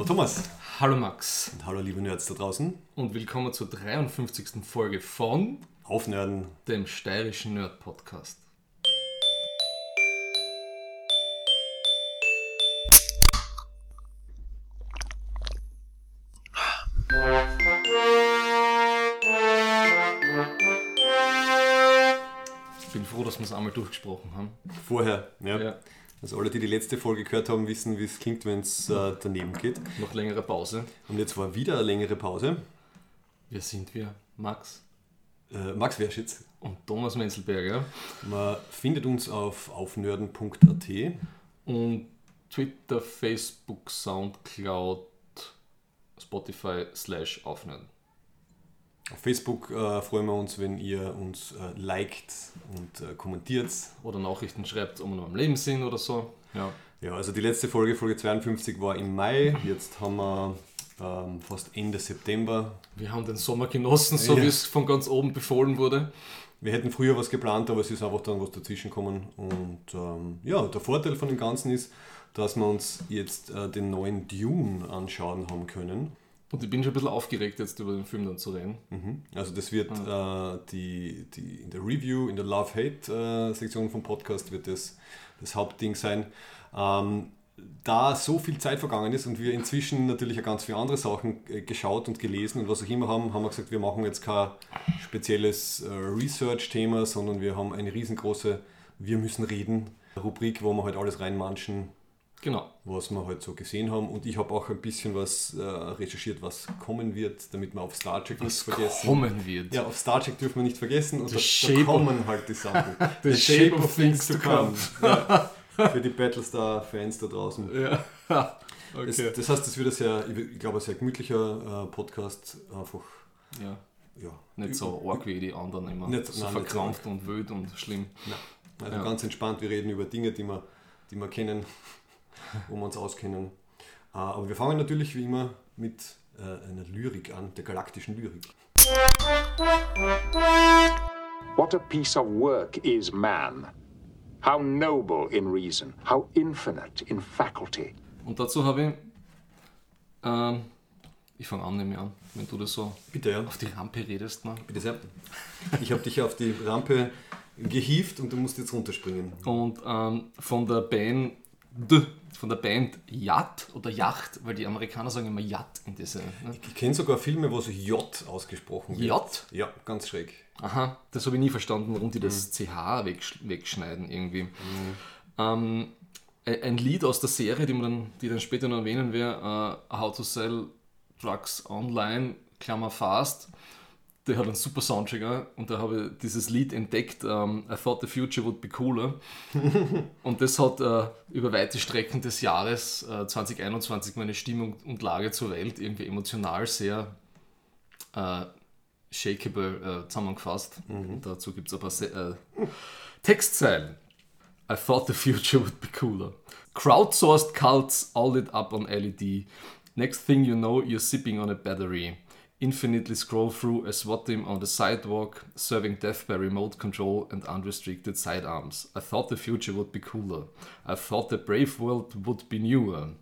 Hallo Thomas. Hallo Max Und hallo liebe Nerds da draußen. und willkommen zur 53. Folge von Aufnerden. dem steirischen Nerd Podcast. Ich bin froh, dass wir es einmal durchgesprochen haben. Vorher, ja. Ja. Also alle, die die letzte Folge gehört haben, wissen, wie es klingt, wenn es äh, daneben geht. Nach längerer Pause. Und jetzt war wieder eine längere Pause. Wer sind wir? Max Äh, Max Werschitz. und Thomas Menzelberger. Man findet uns auf aufnerden.at. Und Twitter, Facebook, Soundcloud, Spotify slash aufnehmen. Auf Facebook äh, freuen wir uns, wenn ihr uns äh, liked und äh, kommentiert. Oder Nachrichten schreibt, ob wir noch am Leben sind oder so. Ja. Ja, also die letzte Folge, Folge 52, war im Mai. Jetzt haben wir ähm, fast Ende September. Wir haben den Sommer genossen, so Ja. wie es von ganz oben befohlen wurde. Wir hätten früher was geplant, aber es ist einfach dann was dazwischen gekommen. Und ähm, ja, der Vorteil von dem Ganzen ist, dass wir uns jetzt äh, den neuen Dune anschauen haben können. Und ich bin schon ein bisschen aufgeregt, jetzt über den Film dann zu reden. Mhm. Also das wird äh, die, die in der Review, in der Love-Hate-Sektion vom Podcast wird das das Hauptding sein. Ähm, da so viel Zeit vergangen ist und wir inzwischen natürlich auch ganz viele andere Sachen äh, geschaut und gelesen und was auch immer haben, haben wir gesagt, wir machen jetzt kein spezielles äh, Research-Thema, sondern wir haben eine riesengroße Wir müssen reden Rubrik, wo wir halt alles reinmanschen, Genau. was wir halt so gesehen haben. Und ich habe auch ein bisschen was äh, recherchiert, was kommen wird, damit wir auf Star Trek Was nicht vergessen. kommen wird. Ja, auf Star Trek dürfen wir nicht vergessen und The da, shape da of- kommen halt die Sachen. The shape of things to come. Ja, für die Battlestar-Fans da draußen. Ja. Das, okay. das heißt, es wird ein sehr, ich glaube, ein sehr gemütlicher äh, Podcast. Einfach, Ja. ja. Nicht so arg wie die anderen immer. Nicht- so nein, nicht verkrampft und wild und schlimm. Nein. Also Ja. ganz entspannt, wir reden über Dinge, die wir, die wir kennen, wo wir uns auskennen. Äh, aber wir fangen natürlich wie immer mit äh, einer Lyrik an, der galaktischen Lyrik. What a piece of work is man! How noble in reason, how infinite in faculty. Und dazu habe ich. Ähm, ich fange an, nehme ich an, wenn du das so Bitte, ja. auf die Rampe redest. Ne? Bitte sehr. Ich habe dich auf die Rampe gehievt und du musst jetzt runterspringen. Und ähm, von der Band D, von der Band Yacht oder Yacht, weil die Amerikaner sagen immer Yacht in diese. Ne? Ich kenne sogar Filme, wo so J ausgesprochen wird. J? Ja, ganz schräg. Aha, das habe ich nie verstanden, warum die das CH wegsch wegschneiden irgendwie. Ähm, ein ein Lied aus der Serie, die, man dann, die dann später noch erwähnen wir, äh, How to Sell Drugs Online, Klammer Fast, der hat einen super Soundtrack auch, und da habe ich dieses Lied entdeckt, ähm, I Thought the Future Would Be Cooler. und das hat äh, über weite Strecken des Jahres äh, 2021 meine Stimmung und Lage zur Welt irgendwie emotional sehr äh, shakeable zusammengefasst. Und dazu gibt es paar Se Textzeilen. I thought the future would be cooler. Crowdsourced cults all lit up on LED. Next thing you know, you're sipping on a battery. Infinitely scroll through a SWAT team on the sidewalk, serving death by remote control and unrestricted sidearms. I thought the future would be cooler. I thought the brave world would be newer.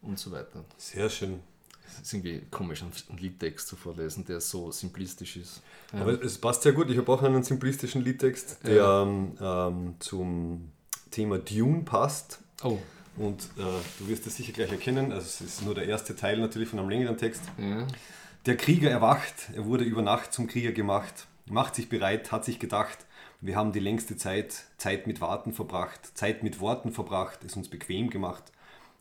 Und so weiter. Sehr schön. Es ist irgendwie komisch, einen Liedtext zu vorlesen, der so simplistisch ist. Ja. Aber es passt sehr gut. Ich habe auch einen simplistischen Liedtext, der Ja. ähm, ähm, zum Thema Dune passt. oh, Und äh, du wirst es sicher gleich erkennen. Also es ist nur der erste Teil natürlich von einem längeren Text. ja. Der Krieger erwacht, er wurde über Nacht zum Krieger gemacht, macht sich bereit, hat sich gedacht, wir haben die längste Zeit, Zeit mit Warten verbracht, Zeit mit Worten verbracht, es uns bequem gemacht.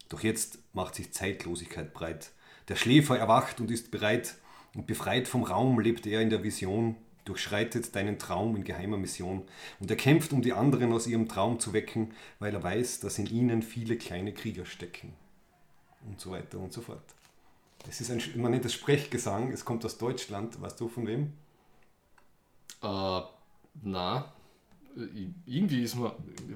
Doch jetzt macht sich Zeitlosigkeit breit. Der Schläfer erwacht und ist bereit, und befreit vom Raum lebt er in der Vision, durchschreitet deinen Traum in geheimer Mission. Und er kämpft, um die anderen aus ihrem Traum zu wecken, weil er weiß, dass in ihnen viele kleine Krieger stecken. Und so weiter und so fort. Das ist ein, man nennt das Sprechgesang, es kommt aus Deutschland, weißt du von wem? Äh, na, irgendwie ist man,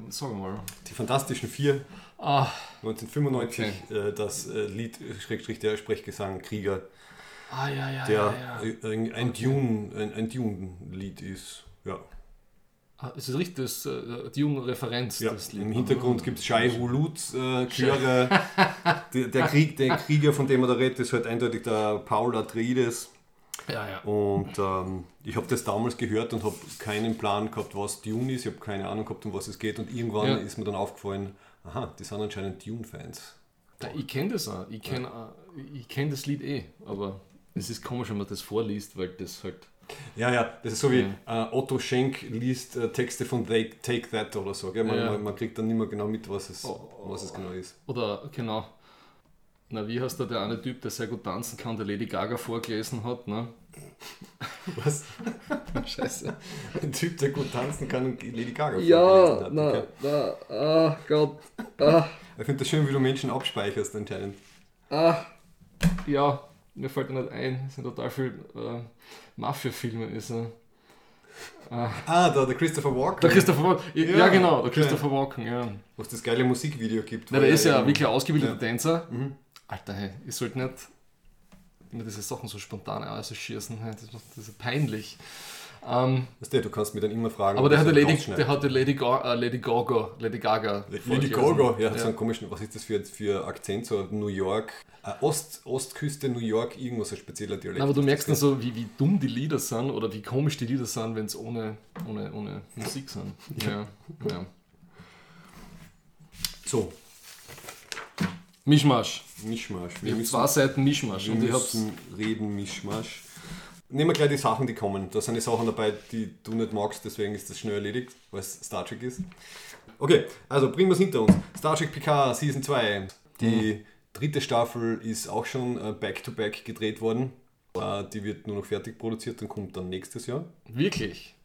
sagen wir mal. Die Fantastischen Vier, Ah, 1995, äh, das äh, Lied, Schrägstrich der Sprechgesang, Krieger, ah ja, ja, der ja, ein, ein Dune, ein, ein Dune-Lied ist. Ja. Ah, Es ist richtig, das, äh, die junge Referenz. Ja. Im Hintergrund gibt es Shai Hulut, äh, Chöre. der, Krieg, der Krieger, von dem er da redet, ist halt eindeutig der Paul Atreides. Ja, ja. Und ähm, ich habe das damals gehört und habe keinen Plan gehabt, was Dune ist. Ich habe keine Ahnung gehabt, um was es geht. Und irgendwann Ja. ist mir dann aufgefallen, aha, die sind anscheinend Dune-Fans. Ja, Ich kenne das auch. Ich kenne ich kenn das Lied eh. Aber es ist komisch, wenn man das vorliest, weil das halt. Ja, ja, das ist so wie äh, Otto Schenk liest äh, Texte von They Take That oder so. Man, Ja. man, man kriegt dann nicht mehr genau mit, was es, Oh, oh, was es genau ist. Oder genau. Na, wie heißt da der eine Typ, der sehr gut tanzen kann, der Lady Gaga vorgelesen hat, ne? Was? Scheiße. Ein Typ, der gut tanzen kann und Lady Gaga Ja, vorgelesen hat. na, Okay. na, ah, Gott, ah, Ich finde das schön, wie du Menschen abspeicherst anscheinend. ah, ja, mir fällt da nicht ein, es sind total viele äh, Mafia-Filme, ist er. Ah, da, der Christopher Walken. Der Christopher Walken, ja, Ja, genau, der. Christopher Walken, ja. Wo es das geile Musikvideo gibt. Na, der er ist ja wirklich ein ausgebildeter Tänzer. Mhm. Alter, hey, ich sollte nicht immer diese Sachen so spontan ausschießen, das, macht- das ist peinlich. Ähm, Weißt du, du kannst mich dann immer fragen. aber der ob hat, ich der das Lady, der hat die Lady, Ga äh, Lady Gaga, Lady Gaga. Lady. Gaga, ja, hat so einen komischen, was ist das für, für Akzent, so New York, äh, Ost, Ostküste, New York, irgendwas ein spezieller Dialekt. Nein, aber du merkst dann so, wie, wie dumm die Lieder sind oder wie komisch die Lieder sind, wenn es ohne, ohne, ohne Musik sind. Ja, ja. So, Mischmasch. Mischmasch. Wir haben zwei Seiten Mischmasch wir und ich hab's. müssen reden, Mischmasch. Nehmen wir gleich die Sachen, die kommen. Da sind die Sachen dabei, die du nicht magst, deswegen ist das schnell erledigt, weil es Star Trek ist. Okay, also bringen wir es hinter uns. Star Trek PK Season 2. Die dritte Staffel ist auch schon äh, back-to-back gedreht worden. Äh, Die wird nur noch fertig produziert und kommt dann nächstes Jahr. Wirklich?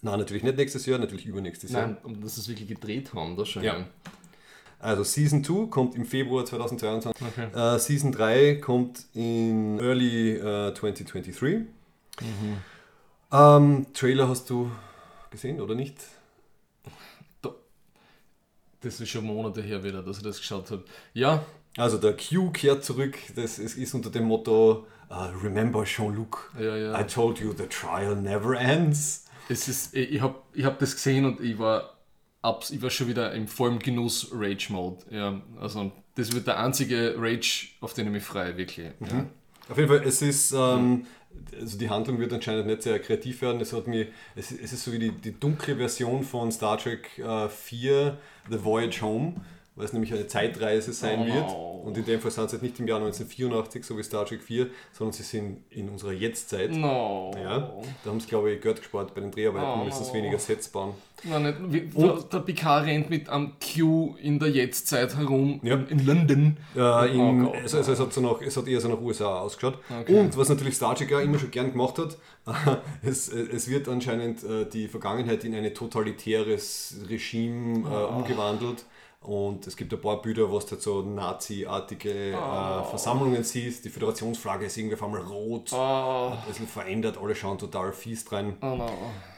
Nein, natürlich nicht nächstes Jahr, natürlich übernächstes Jahr. Nein, um dass sie es wirklich gedreht haben, das schon. Ja. Also Season 2 kommt im Februar 2022. Okay. Äh, Season 3 kommt in Early äh, 2023. Ähm, Trailer hast du gesehen oder nicht? Das ist schon Monate her wieder, dass ich das geschaut habe. Ja, Also der Q kehrt zurück. Das ist, ist unter dem Motto äh, Remember Jean-Luc. ja, ja. I told you the trial never ends. Es ist, ich habe ich hab das gesehen und ich war, abs, ich war schon wieder im vollen Genuss Rage-Mode. Ja, also das wird der einzige Rage, auf den ich mich freue, wirklich. Ja. Auf jeden Fall, es ist, ähm, also die Handlung wird anscheinend nicht sehr kreativ werden. Es, hat mir, es, es ist so wie die, die dunkle Version von Star Trek äh, 4, The Voyage Home, weil es nämlich eine Zeitreise sein Oh wird. Und in dem Fall sind sie jetzt nicht im Jahr 1984, so wie Star Trek 4, sondern sie sind in unserer Jetztzeit. No. Ja, da haben sie, glaube ich, Geld gespart bei den Dreharbeiten, Oh müssen sie weniger Sets bauen. Nein, nicht, wie, der, Picard rennt mit einem Q in der Jetztzeit herum Ja. in, in London. Äh, in, Oh also, also es, hat so nach, es hat eher so nach USA ausgeschaut. Okay. Und was natürlich Star Trek ja immer schon gern gemacht hat, es, es wird anscheinend äh, die Vergangenheit in ein totalitäres Regime äh, Oh. umgewandelt. Und es gibt ein paar Bilder, wo du halt so Nazi-artige äh, Versammlungen siehst. Die Föderationsflagge ist irgendwie auf einmal rot. Oh, Ein bisschen verändert, alle schauen total fies rein. oh no.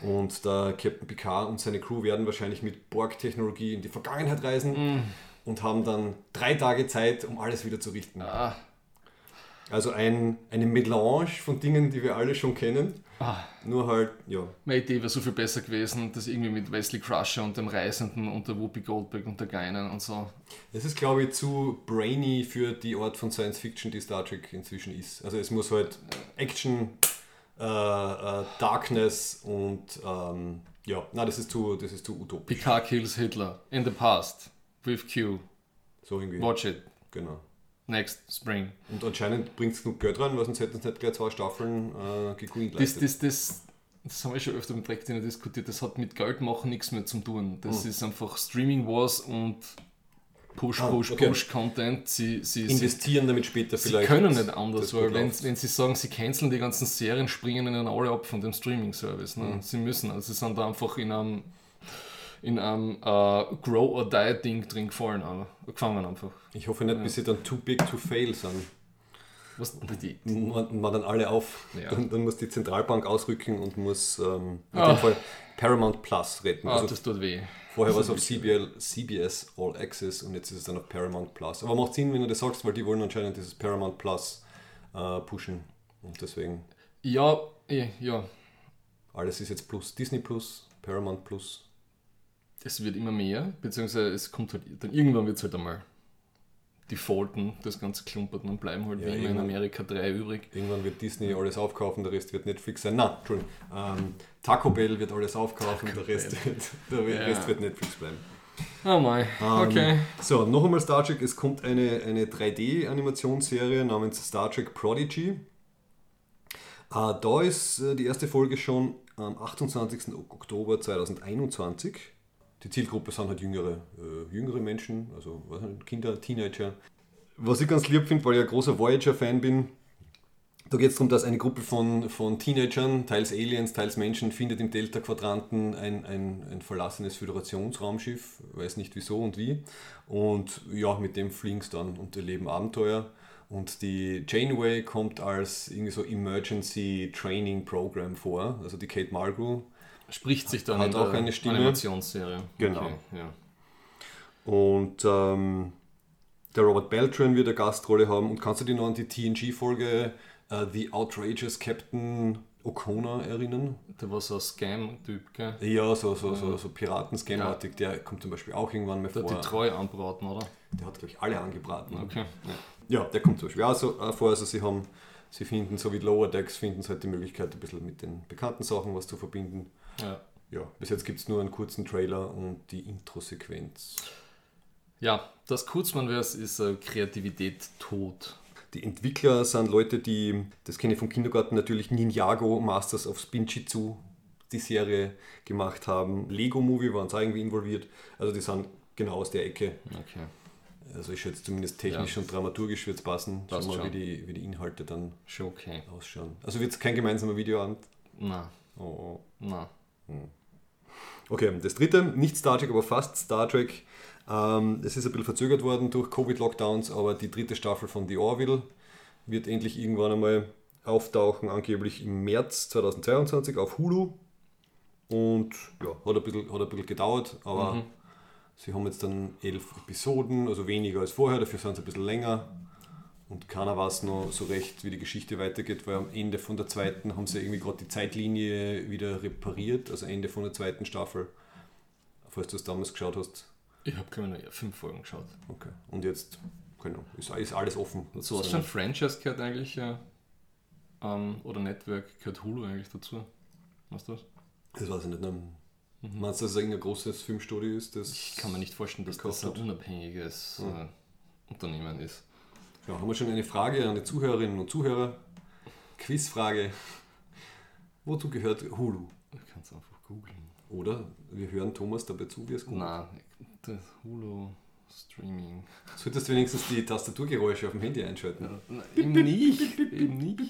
Und der Captain Picard und seine Crew werden wahrscheinlich mit Borg-Technologie in die Vergangenheit reisen und haben dann drei Tage Zeit, um alles wieder zu richten. Ah, Also ein, eine Melange von Dingen, die wir alle schon kennen. Ah. Nur halt, ja. meine Idee wäre so viel besser gewesen, das irgendwie mit Wesley Crusher und dem Reisenden und der Whoopi Goldberg und der Geinen und so. Es ist, glaube ich, zu brainy für die Art von Science Fiction, die Star Trek inzwischen ist. Also es muss halt Action, äh, äh, Darkness und ähm, ja, na das ist zu, das ist zu utopisch. Picard kills Hitler in the past with Q. So irgendwie. Watch it. Genau. Next spring. Und anscheinend bringt es genug Geld rein, weil sonst hätten sie nicht gleich zwei Staffeln äh. Das, das, das, das haben wir schon öfter mit Dreckdiener diskutiert. Das hat mit Geld machen nichts mehr zu tun. Das ist einfach Streaming Wars und Push, Ah, Push, okay. Push Content. Sie, sie, sie, investieren damit später sie vielleicht. können nicht anders, weil wenn, wenn sie sagen, sie canceln die ganzen Serien, springen ihnen alle ab von dem Streaming-Service. Ne? Mhm. Sie müssen, also sie sind da einfach in einem, in einem äh, Grow-or-Die-Ding drin gefallen, aber gefangen einfach. Ich hoffe nicht, bis sie dann too big to fail sind. Was, die, Man, man dann alle auf. Ja. Dann, dann muss die Zentralbank ausrücken und muss ähm, in Ah. dem Fall Paramount Plus retten. ah, Also das tut weh. vorher war es auf CBL, CBS All Access und jetzt ist es dann auf Paramount Plus. Aber macht Sinn, wenn du das sagst, weil die wollen anscheinend dieses Paramount Plus äh, pushen. Und deswegen, Ja, eh, ja. alles ist jetzt Plus. Disney Plus, Paramount Plus. Es wird immer mehr, beziehungsweise es kommt halt, dann irgendwann wird es halt einmal defaulten, das ganze Klumpert und bleiben halt Ja, wie immer in Amerika drei übrig. Irgendwann wird Disney alles aufkaufen, der Rest wird Netflix sein. Nein, Entschuldigung. Ähm, Taco Bell wird alles aufkaufen, der Rest, wird, der Ja. Rest wird Netflix bleiben. Oh mein, okay. Ähm, so, noch einmal Star Trek. Es kommt eine, eine 3D-Animationsserie namens Star Trek Prodigy. Äh, da ist äh, die erste Folge schon am 28. Oktober 2021. Die Zielgruppe sind halt jüngere, äh, jüngere Menschen, also nicht, Kinder, Teenager. Was ich ganz lieb finde, weil ich ein großer Voyager-Fan bin, da geht es darum, dass eine Gruppe von, von Teenagern, teils Aliens, teils Menschen, findet im Delta-Quadranten ein, ein, ein verlassenes Föderationsraumschiff, weiß nicht wieso und wie. Und ja, mit dem fliegen sie dann und erleben Abenteuer. Und die Janeway kommt als irgendwie so Emergency Training Program vor. Also die Kate Mulgrew Spricht sich dann Hat auch der eine Stimme. Animationsserie. Genau. Okay, ja. Und ähm, der Robert Beltran wird eine Gastrolle haben. Und kannst du dich noch an die TNG-Folge äh, The Outrageous Captain O'Connor erinnern? Der war so ein Scam-Typ, gell? Ja, so, so, so, so Piraten-Scam-artig. Der kommt zum Beispiel auch irgendwann mal Der vor. hat die Treu anbraten, oder? Der hat, glaube ich, alle angebraten. Okay. Ja, der kommt zum Beispiel auch so auch vor. Also sie haben, sie finden, so wie Lower Decks, finden sie halt die Möglichkeit, ein bisschen mit den bekannten Sachen was zu verbinden. Ja. Ja, bis jetzt gibt es nur einen kurzen Trailer und die Intro-Sequenz. ja, das Kurzmann-Vers ist äh, Kreativität tot. Die Entwickler sind Leute, die, das kenne ich vom Kindergarten natürlich, Ninjago Masters of Spinjitzu, die Serie gemacht haben. Lego Movie waren sie auch irgendwie involviert. Also die sind genau aus der Ecke. Okay. Also ich schätze zumindest technisch Ja. und dramaturgisch wird es passen. Schauen wir mal, wie die, wie die Inhalte dann okay. ausschauen. Also wird es kein gemeinsamer Videoabend. Na, Oh, oh. na. Okay, das dritte, nicht Star Trek, aber fast Star Trek. Ähm, es ist ein bisschen verzögert worden durch Covid-Lockdowns, aber die dritte Staffel von The Orville wird endlich irgendwann einmal auftauchen, angeblich im März 2022 auf Hulu. Und ja, hat ein bisschen, hat ein bisschen gedauert, aber sie haben jetzt dann elf Episoden, also weniger als vorher, dafür sind sie ein bisschen länger. Und keiner weiß noch so recht, wie die Geschichte weitergeht, weil am Ende von der zweiten haben sie irgendwie gerade die Zeitlinie wieder repariert, also Ende von der zweiten Staffel. Falls du es damals geschaut hast. Ich habe, nur fünf Folgen geschaut. Okay. Und jetzt, keine Ahnung, ist, ist alles offen. So was für ein Franchise gehört eigentlich, äh, ähm, oder Network, gehört Hulu eigentlich dazu? Weißt du das? Das weiß ich nicht. Ne? Meinst du, dass es irgendein großes Filmstudio ist? Das Ich kann mir nicht vorstellen, dass das ein unabhängiges äh, Unternehmen ist. Ja, haben wir schon eine Frage an die Zuhörerinnen und Zuhörer? Quizfrage. Wozu gehört Hulu? Du kannst einfach googeln. Oder wir hören Thomas dabei zu, wie es gut Na, das Hulu Streaming. Solltest du wenigstens die Tastaturgeräusche auf dem Handy einschalten? Na, eben nicht. Eben nicht.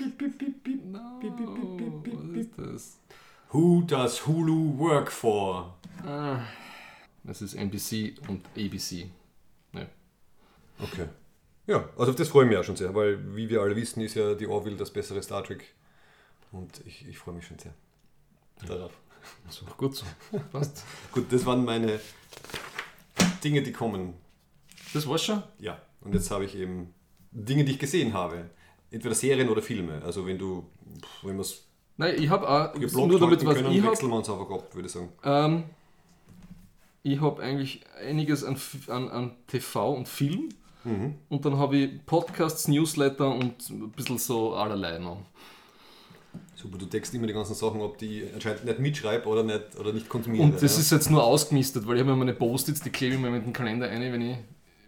No, was ist das? Who does Hulu work for? Ah, das ist NBC und ABC. Ja. Okay. Ja, also auf das freue ich mich auch schon sehr, weil wie wir alle wissen, ist ja die Orville das bessere Star Trek. Und ich, ich freue mich schon sehr darauf. So, gut so. Passt. Gut, das waren meine Dinge, die kommen. Das war's schon? Ja, und jetzt habe ich eben Dinge, die ich gesehen habe. Entweder Serien oder Filme. Also wenn du, wenn wir es Nein, ich habe auch, nur damit was können, ich habe, wechseln wir uns einfach ab, würde ich sagen. ähm, ich habe eigentlich einiges an, an, an TV und Film Mhm. und dann habe ich Podcasts, Newsletter und ein bisschen so allerlei noch. Super, du deckst immer die ganzen Sachen ab, die ich anscheinend nicht mitschreibe oder nicht, oder nicht konsumiere. Und das ja? ist jetzt nur ausgemistet, weil ich habe mir meine Post-its, die klebe ich mir mit dem Kalender ein, wenn ich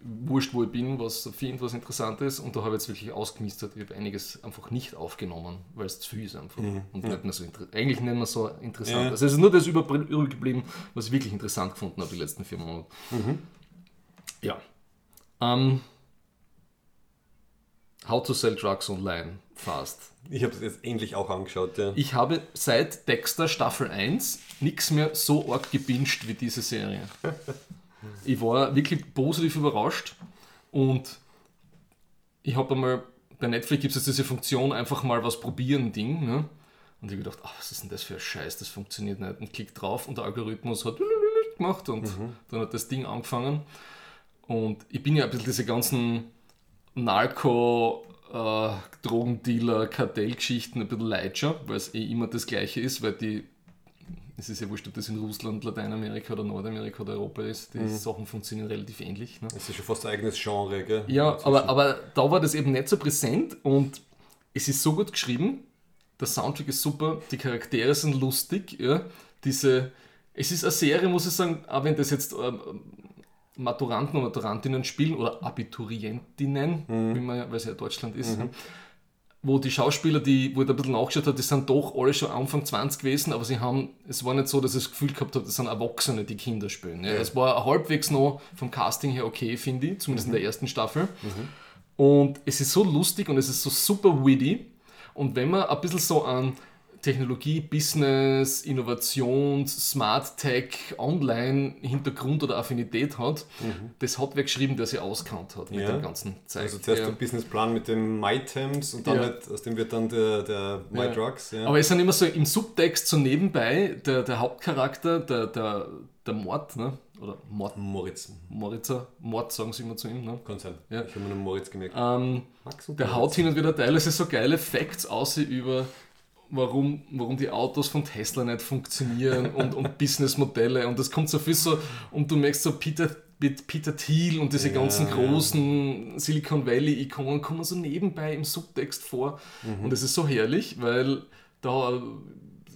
wurscht, wo ich bin, was finde, was interessant ist. Und da habe ich jetzt wirklich ausgemistet. Ich habe einiges einfach nicht aufgenommen, weil es zu viel ist einfach. Und nicht mehr so eigentlich nicht mehr so interessant. Mhm. Ja. Also es ist nur das übrig geblieben, was ich wirklich interessant gefunden habe die letzten vier Monate. Mhm. Ja. Ähm, How to sell drugs online fast. Ich habe es jetzt endlich auch angeschaut. Ja. Ich habe seit Dexter Staffel 1 nichts mehr so arg gebinged wie diese Serie. Ich war wirklich positiv überrascht und ich habe einmal, bei Netflix gibt es jetzt diese Funktion, einfach mal was probieren Ding. Ne? Und ich habe gedacht, ach, was ist denn das für ein Scheiß, das funktioniert nicht. Und klick drauf und der Algorithmus hat gemacht und dann hat das Ding angefangen. Und ich bin ja ein bisschen diese ganzen Narco, äh, Drogendealer, Kartellgeschichten ein bisschen leid schon, weil es eh immer das Gleiche ist, weil die es ist ja wurscht, ob das in Russland, Lateinamerika oder Nordamerika oder Europa ist. Die Mhm. Sachen funktionieren relativ ähnlich. Ne? Das ist schon fast ein eigenes Genre, gell? Ja, Inzwischen. aber, aber da war das eben nicht so präsent und es ist so gut geschrieben, der Soundtrack ist super, die Charaktere sind lustig, ja, diese, es ist eine Serie, muss ich sagen, auch wenn das jetzt ähm, Maturanten und Maturantinnen spielen oder Abiturientinnen, wie man ja, weil es ja Deutschland ist, wo die Schauspieler, die, wo ich da ein bisschen nachgeschaut habe, die sind doch alle schon Anfang 20 gewesen, aber sie haben, es war nicht so, dass ich das Gefühl gehabt habe, das sind Erwachsene, die Kinder spielen. Ja. Es war halbwegs noch vom Casting her okay, finde ich, zumindest in der ersten Staffel. Und es ist so lustig und es ist so super witty. Und wenn man ein bisschen so an Technologie, Business, Innovations, Smart Tech, Online-Hintergrund oder Affinität hat, das hat wer geschrieben, der sich auskannt hat mit Ja. dem ganzen Zeug. Also zuerst Ja. der Businessplan mit dem MyTems und dann Ja. halt, aus dem wird dann der, der MyDrugs. Ja. Aber es sind immer so im Subtext so nebenbei der, der Hauptcharakter, der, der, der Mord, ne? oder Mord, Moritz. Moritzer, Mord sagen sie immer zu ihm. Ne? Kann sein. Ja. Ich habe mir nur Moritz gemerkt. Ähm, Max und der Moritz. haut hin und wieder teilweise so geile Facts aus über warum, warum die Autos von Tesla nicht funktionieren und, und Businessmodelle und das kommt so viel so und du merkst so Peter mit Peter Thiel und diese Ja, ganzen ja. großen Silicon Valley-Ikonen kommen so nebenbei im Subtext vor Mhm. und das ist so herrlich, weil da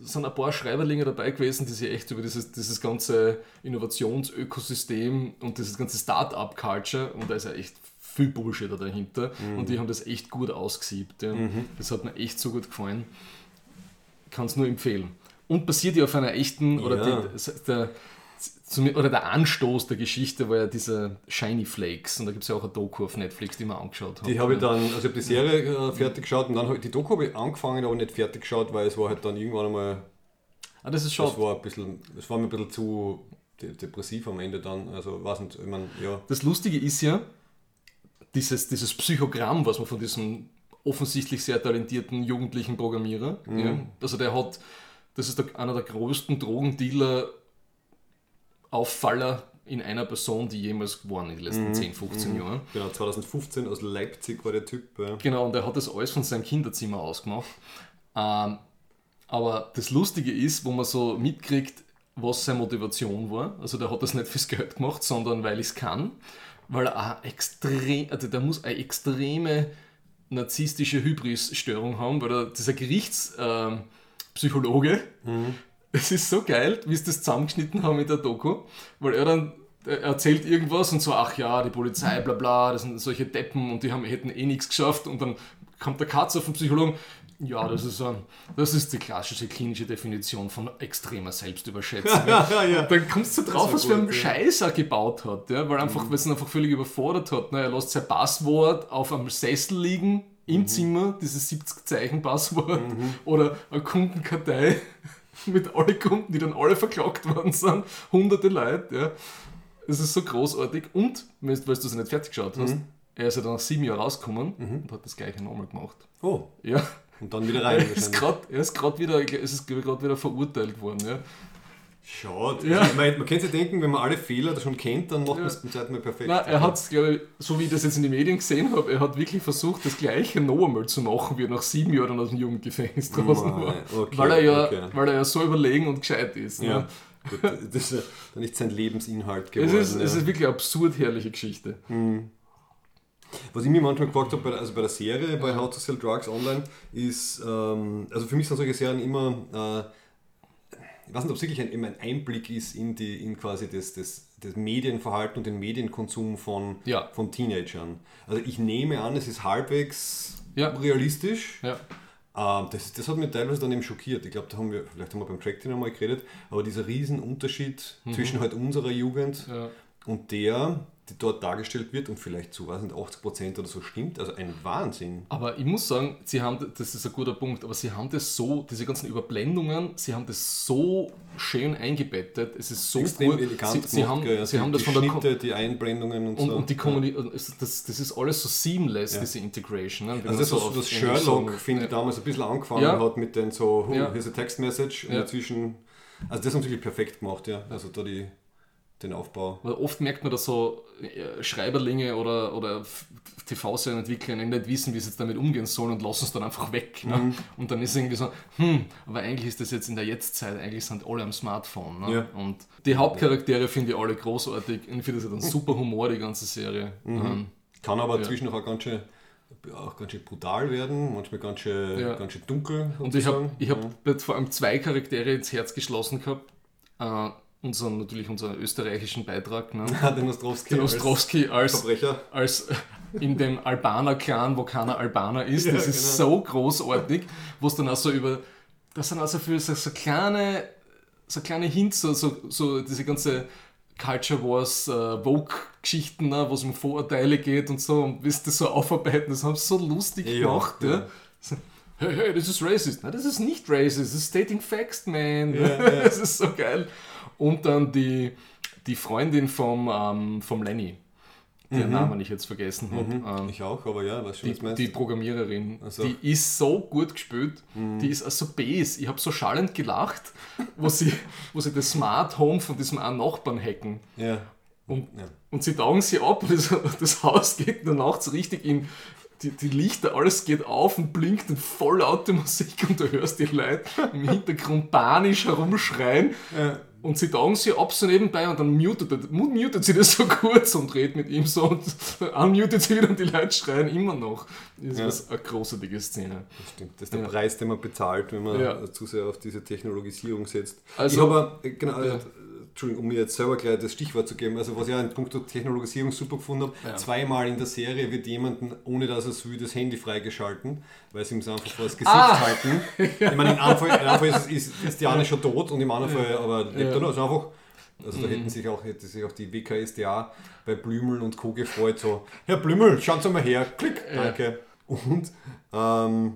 sind ein paar Schreiberlinge dabei gewesen, die sich echt über dieses, dieses ganze Innovationsökosystem und dieses ganze Start-up-Culture und da ist ja echt viel Bullshit da dahinter Mhm. und die haben das echt gut ausgesiebt. Ja. Das hat mir echt so gut gefallen. Kann es nur empfehlen. Und basiert ja auf einer echten, oder, Ja. die, der, oder der Anstoß der Geschichte war ja dieser Shiny Flakes und da gibt es ja auch eine Doku auf Netflix, die man angeschaut habe. Die habe ich dann, also ich habe die Serie äh, fertig geschaut und dann habe ich die Doku habe ich angefangen, aber nicht fertig geschaut, weil es war halt dann irgendwann einmal, Ah, das ist es schade. war ein bisschen, es war mir ein bisschen zu de depressiv am Ende dann. Also weiß nicht, ich meine, ja. Das Lustige ist ja, dieses, dieses Psychogramm, was man von diesem offensichtlich sehr talentierten jugendlichen Programmierer, ja, also der hat, das ist der, einer der größten Drogendealer, Auffaller in einer Person, die jemals geworden in den letzten 10, 15 Jahren. Genau, 2015 aus Leipzig war der Typ. Ja. Genau, und er hat das alles von seinem Kinderzimmer ausgemacht. Ähm, aber das Lustige ist, wo man so mitkriegt, was seine Motivation war. Also der hat das nicht fürs Geld gemacht, sondern weil ich es kann. Weil er auch extrem, also der muss eine extreme narzisstische Hybris-Störung haben, weil er dieser Gerichtspsychologe, Psychologe, es ist so geil, wie sie das zusammengeschnitten haben mit der Doku, weil er dann er erzählt irgendwas und so, ach ja, die Polizei, bla bla, das sind solche Deppen und die haben, hätten eh nichts geschafft und dann kommt der Katze vom Psychologen, ja, das ist, ein, das ist die klassische klinische Definition von extremer Selbstüberschätzung. ja, ja. Und dann kommst du drauf, was für einen ja. Scheiß er gebaut hat, ja? weil einfach, weil es ihn einfach völlig überfordert hat. Ne? Er lässt sein Passwort auf einem Sessel liegen im Mhm. Zimmer, dieses 70-Zeichen-Passwort oder eine Kundenkartei mit allen Kunden, die dann alle verklagt worden sind, hunderte Leute. Ja? Das ist so großartig und, weil du es nicht fertig geschaut hast, Mhm. er ist ja dann nach sieben Jahren rausgekommen und hat das gleiche nochmal gemacht. Oh, Ja. Und dann wieder rein. Er ist gerade er ist wieder, es ist gerade wieder verurteilt worden. Ja. Schade. Ja. Also, meine, man könnte sich denken, wenn man alle Fehler schon kennt, dann macht man es zum zweiten Mal perfekt. Nein, er hat glaube ich, so wie ich das jetzt in den Medien gesehen habe, er hat wirklich versucht, das Gleiche noch einmal zu machen, wie er nach sieben Jahren aus dem Jugendgefängnis draußen Nein, war. okay, weil, er ja, okay. weil er ja so überlegen und gescheit ist. Ja. Ne? Gut, das ist ja dann nicht sein Lebensinhalt Es, geworden. ist, es ja. ist wirklich eine absurd herrliche Geschichte. Was ich mir manchmal gefragt habe, bei der, also bei der Serie, bei How to Sell Drugs Online, ist, ähm, also für mich sind solche Serien immer, äh, ich weiß nicht, ob es wirklich ein, immer ein Einblick ist in, die, in quasi das, das, das Medienverhalten und den Medienkonsum von, Ja. von Teenagern. Also ich nehme an, es ist halbwegs Ja. realistisch. Ja. Ähm, das, das hat mich teilweise dann eben schockiert. Ich glaube, da haben wir, vielleicht haben wir beim Track noch mal geredet, aber dieser Riesenunterschied zwischen halt unserer Jugend Mhm. Und der, die dort dargestellt wird und vielleicht zu, weiß nicht, 80% oder so stimmt. Also ein Wahnsinn. Aber ich muss sagen, sie haben, das ist ein guter Punkt, aber sie haben das so, diese ganzen Überblendungen, sie haben das so schön eingebettet, es ist so Extrem gut. elegant Sie, sie, gemacht, haben, gell. sie haben das von der Schnitte, die Einblendungen und, und, so. und die Kommunikation, das, das ist alles so seamless, diese Integration. Ne? Also das, so was, was Sherlock, finde ich, ja. damals ein bisschen angefangen Ja. hat mit den so, oh, Ja. here's a text message und Ja. dazwischen, also das haben sie wirklich perfekt gemacht, ja. Also da die, den Aufbau. Weil oft merkt man, dass so äh, Schreiberlinge oder, oder TV-Serienentwickler nicht wissen, wie sie jetzt damit umgehen sollen und lassen es dann einfach weg. Ne? Mhm. Und dann ist irgendwie so, hm, aber eigentlich ist das jetzt in der Jetztzeit, eigentlich sind alle am Smartphone. Ne? Ja. Und die Hauptcharaktere finde ich alle großartig. Ich finde, das hat einen super Humor, die ganze Serie. Mhm. Ähm, Kann aber Ja. zwischendurch auch ganz schön, auch ganz schön brutal werden, manchmal ganz schön, Ja. ganz schön dunkel. Und ich habe ich hab jetzt vor allem zwei Charaktere ins Herz geschlossen gehabt. Äh, unseren, natürlich unseren österreichischen Beitrag. Ne? den Ostrowski, Den als Ostrowski als, Verbrecher. als in dem Albaner-Clan, wo keiner Albaner ist. Ja, das ist genau. so großartig, wo es dann auch so über. Das sind also für so, so kleine, so kleine Hints, so, so, so diese ganze Culture Wars, äh, Vogue-Geschichten, ne, wo es um Vorurteile geht und so, und willst das so aufarbeiten, das haben sie so lustig Ja, gemacht. Ja. ja. So, Hey, hey, das ist racist. Nein, das ist nicht racist, das ist stating facts, man. Ja. Das ist so geil. Und dann die, die Freundin vom, ähm, vom Lenny, deren Namen ich jetzt vergessen habe. Ähm, Ich auch, aber ja, was schon die, meinst. die Programmiererin, so. die ist so gut gespielt, Mhm. die ist also base. Ich habe so schallend gelacht, wo sie, wo sie das Smart Home von diesem einen Nachbarn hacken. ja. Und, Ja. und sie taugen sie ab und das, das Haus geht danach so richtig in. Die, die Lichter, alles geht auf und blinkt und voll laute Musik und du hörst die Leute im Hintergrund panisch herumschreien. Ja. Und sie taugen sie ab so nebenbei und dann mutet, mutet sie das so kurz und redet mit ihm so und unmutet sie wieder und die Leute schreien immer noch. Das ist Ja. was eine großartige Szene. Das stimmt. Das ist der Ja. Preis, den man bezahlt, wenn man Ja. zu sehr auf diese Technologisierung setzt. Also- ich habe, äh, genau, äh, Entschuldigung, um mir jetzt selber gleich das Stichwort zu geben, also was ich auch in puncto Technologisierung super gefunden habe, Ja. zweimal in der Serie wird jemanden, ohne dass er es will, das Handy freigeschalten, weil sie ihm es einfach vor das Gesicht Ah. halten. Ich meine, im einem Fall ist, ist, ist die eine schon tot und im anderen Fall aber lebt Ja. er noch. Also einfach also da hätten sich auch, hätte sich auch die WKSDA bei Blümel und Co. gefreut, so, Herr Blümel, schauen Sie mal her, klick, danke. Und ähm,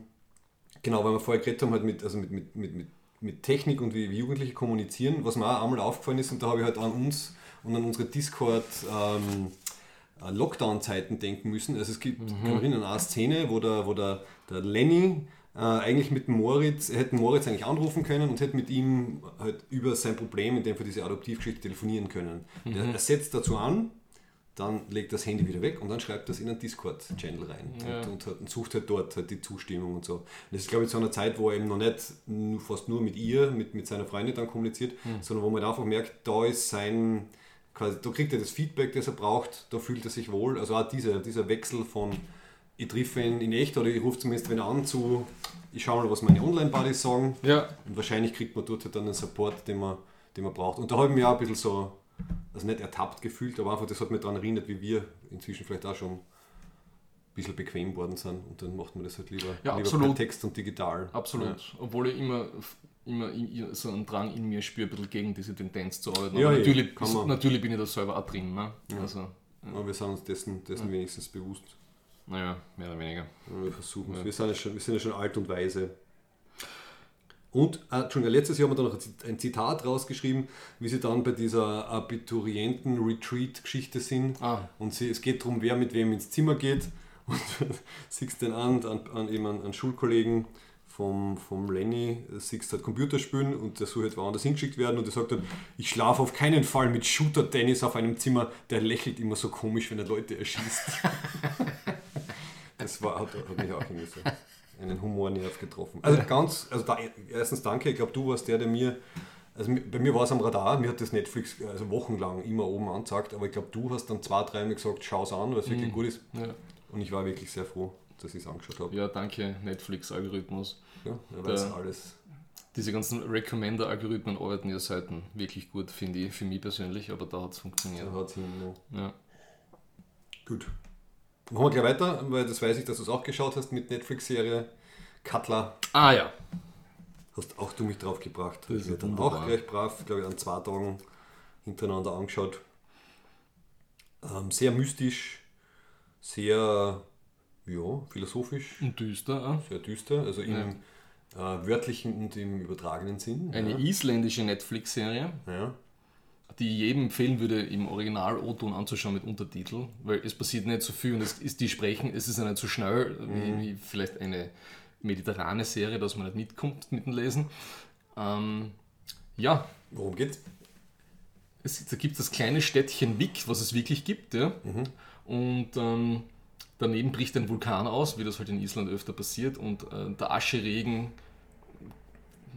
genau, weil wir vorher geredet haben, halt mit, also mit, mit, mit, mit, mit Technik und wie, wie Jugendliche kommunizieren, was mir auch einmal aufgefallen ist, und da habe ich halt an uns und an unsere Discord ähm, äh, Lockdown-Zeiten denken müssen. Also es gibt, kann man erinnern, eine Szene, wo der, wo der, der Lenny äh, eigentlich mit Moritz, er hätte Moritz eigentlich anrufen können und hätte mit ihm halt über sein Problem, in dem für diese Adoptivgeschichte telefonieren können. Der, er setzt dazu an, dann legt das Handy wieder weg und dann schreibt das in einen Discord-Channel rein Ja. und, und, und sucht halt dort halt die Zustimmung und so. Das ist, glaube ich, zu einer Zeit, wo er eben noch nicht fast nur mit ihr, mit, mit seiner Freundin dann kommuniziert, sondern wo man einfach merkt, da ist sein, quasi, da kriegt er das Feedback, das er braucht, da fühlt er sich wohl. Also auch dieser, dieser Wechsel von, ich treffe ihn in echt oder ich rufe zumindest wen an zu, ich schaue mal, was meine Online-Buddies sagen. Ja, Und wahrscheinlich kriegt man dort halt dann den Support, den man, den man braucht. Und da habe ich mich auch ein bisschen so, also nicht ertappt gefühlt, aber einfach, das hat mich daran erinnert, wie wir inzwischen vielleicht auch schon ein bisschen bequem worden sind. Und dann macht man das halt lieber, Ja, lieber per Text und digital. absolut. Obwohl ich immer, immer so einen Drang in mir spüre, ein bisschen gegen diese Tendenz zu arbeiten. Ja, ja, natürlich, kann man. natürlich bin ich da selber auch drin. Ne? Also, Ja. Aber wir sind uns dessen, dessen wenigstens bewusst. naja, mehr oder weniger. Ja, Wir versuchen es. Wir, sind ja schon, wir sind ja schon alt und weise. Und, äh, Entschuldigung, letztes Jahr haben wir da noch ein Zit- ein Zitat rausgeschrieben, wie sie dann bei dieser Abiturienten-Retreat-Geschichte sind. Ah. Und sie, es geht darum, wer mit wem ins Zimmer geht. Und siehst den an, an, an, eben an, an Schulkollegen vom, vom Lenny, siehst halt Computer spielen und der soll halt woanders hingeschickt werden und der sagt dann, ich schlafe auf keinen Fall mit Shooter-Tennis auf einem Zimmer, der lächelt immer so komisch, wenn er Leute erschießt. Das war, hat, hat mich auch irgendwie so einen Humornerv getroffen. Also ganz, also da, erstens danke, ich glaube, du warst der, der mir, also bei mir war es am Radar, mir hat das Netflix also wochenlang immer oben angezeigt, aber ich glaube, du hast dann zwei, dreimal gesagt, schau es an, weil es wirklich gut ist. Ja, Und ich war wirklich sehr froh, dass ich es angeschaut habe. ja danke, Netflix-Algorithmus. Ja, er weiß alles. Diese ganzen Recommender-Algorithmen arbeiten ja selten wirklich gut, finde ich, für mich persönlich, aber da hat es funktioniert. Er hat noch. Ja. Gut. Machen wir gleich weiter, weil das weiß ich, dass du es auch geschaut hast mit Netflix-Serie Cutler. Ah ja, Hast auch du mich drauf gebracht. Das ist dann auch gleich brav, glaube ich, an zwei Tagen hintereinander angeschaut. Ähm, sehr mystisch, sehr ja, philosophisch, und düster. ah. sehr düster, also im äh, wörtlichen und im übertragenen Sinn. Eine ja. isländische Netflix-Serie, Ja. Die ich jedem empfehlen würde, im Original O-Ton anzuschauen mit Untertitel, weil es passiert nicht so viel und es ist die sprechen, es ist ja nicht so schnell wie, wie vielleicht eine mediterrane Serie, dass man nicht mitkommt mit dem Lesen. Ähm, ja, Worum geht's? es, da gibt es das kleine Städtchen Wick, was es wirklich gibt, ja. Und ähm, daneben bricht ein Vulkan aus, wie das halt in Island öfter passiert, und äh, der Ascheregen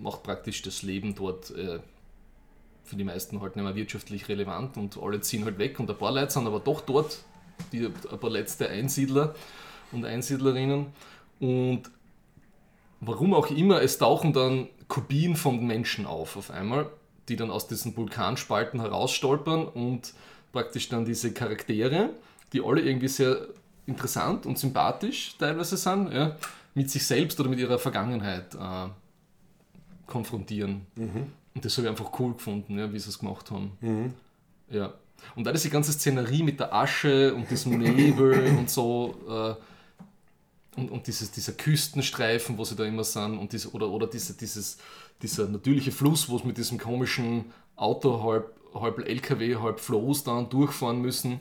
macht praktisch das Leben dort äh, für die meisten halt nicht mehr wirtschaftlich relevant und alle ziehen halt weg und ein paar Leute sind aber doch dort, die, ein paar letzte Einsiedler und Einsiedlerinnen. Und warum auch immer, es tauchen dann Kopien von Menschen auf auf einmal, die dann aus diesen Vulkanspalten herausstolpern und praktisch dann diese Charaktere, die alle irgendwie sehr interessant und sympathisch teilweise sind, ja, mit sich selbst oder mit ihrer Vergangenheit äh, konfrontieren. Und das habe ich einfach cool gefunden, ja, wie sie es gemacht haben. Ja. Und da ist die ganze Szenerie mit der Asche und diesem Nebel und so äh, und, und dieses, dieser Küstenstreifen, wo sie da immer sind und diese, oder, oder diese, dieses, dieser natürliche Fluss, wo sie mit diesem komischen Auto halb, halb LKW, halb Floß dann durchfahren müssen.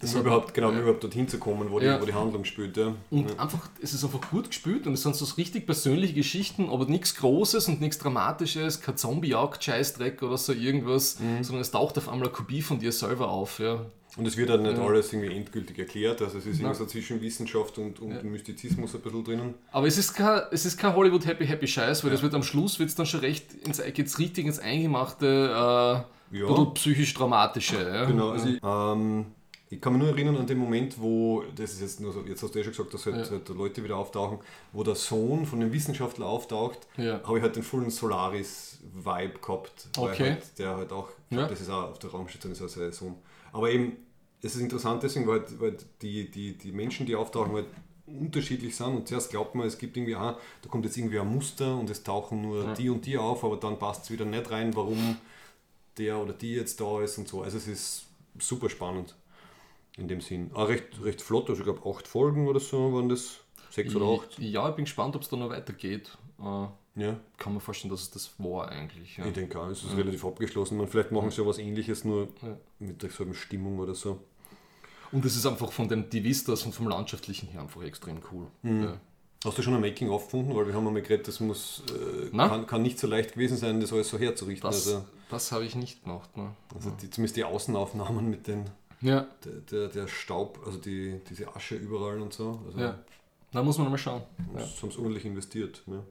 Das um überhaupt, genau, um überhaupt dorthin zu kommen, wo, Ja. die, wo die Handlung spielt. Ja. Und einfach, es ist einfach gut gespielt und es sind so richtig persönliche Geschichten, aber nichts Großes und nichts Dramatisches, kein Zombiejagd, Scheißdreck oder so irgendwas, sondern es taucht auf einmal eine Kopie von dir selber auf. Ja. Und es wird dann nicht Ja. alles irgendwie endgültig erklärt, also es ist irgendwie so zwischen Wissenschaft und, und Mystizismus ein bisschen drinnen. Aber es ist kein, es ist kein Hollywood Happy Happy Scheiß, weil das wird am Schluss wird's dann schon recht ins, geht's richtig ins Eingemachte, äh, Ja. bisschen psychisch dramatische. Ja. Genau, also ich, ähm, ich kann mich nur erinnern an den Moment, wo, das ist jetzt nur so, jetzt hast du ja schon gesagt, dass halt, Ja. halt Leute wieder auftauchen, wo der Sohn von dem Wissenschaftler auftaucht, Ja. habe ich halt den vollen Solaris-Vibe gehabt. weil Okay. Halt, der halt auch, glaub, das ist auch auf der Raumstation, ist auch sein Sohn. Aber eben, es ist interessant deswegen, weil, weil die, die, die Menschen, die auftauchen, halt unterschiedlich sind und zuerst glaubt man, es gibt irgendwie, ah, da kommt jetzt irgendwie ein Muster und es tauchen nur die und die auf, aber dann passt es wieder nicht rein, warum der oder die jetzt da ist und so. Also es ist super spannend in dem Sinn. Ah, recht, recht flott, also ich glaube acht Folgen oder so waren das. Sechs oder acht. Ja, ich bin gespannt, ob es da noch weitergeht. Äh, Ja, kann mir vorstellen, dass es das war eigentlich. Ja. ich denke auch, es ist relativ abgeschlossen. Man, vielleicht machen sie ja was ähnliches, nur Ja. mit derselben Stimmung oder so. Und es ist einfach von den die Vistas und vom Landschaftlichen her einfach extrem cool. Mhm. Ja. Hast du schon ein Making-of gefunden? Weil wir haben einmal geredet, das muss, äh, kann, kann nicht so leicht gewesen sein, das alles so herzurichten. Das, also, das habe ich nicht gemacht. Ne? also die, zumindest die Außenaufnahmen mit den, Ja, der, der, der Staub, also die, diese Asche überall und so. Also, ja. Da muss man mal schauen. Ja. Das haben sie ordentlich investiert. Ne?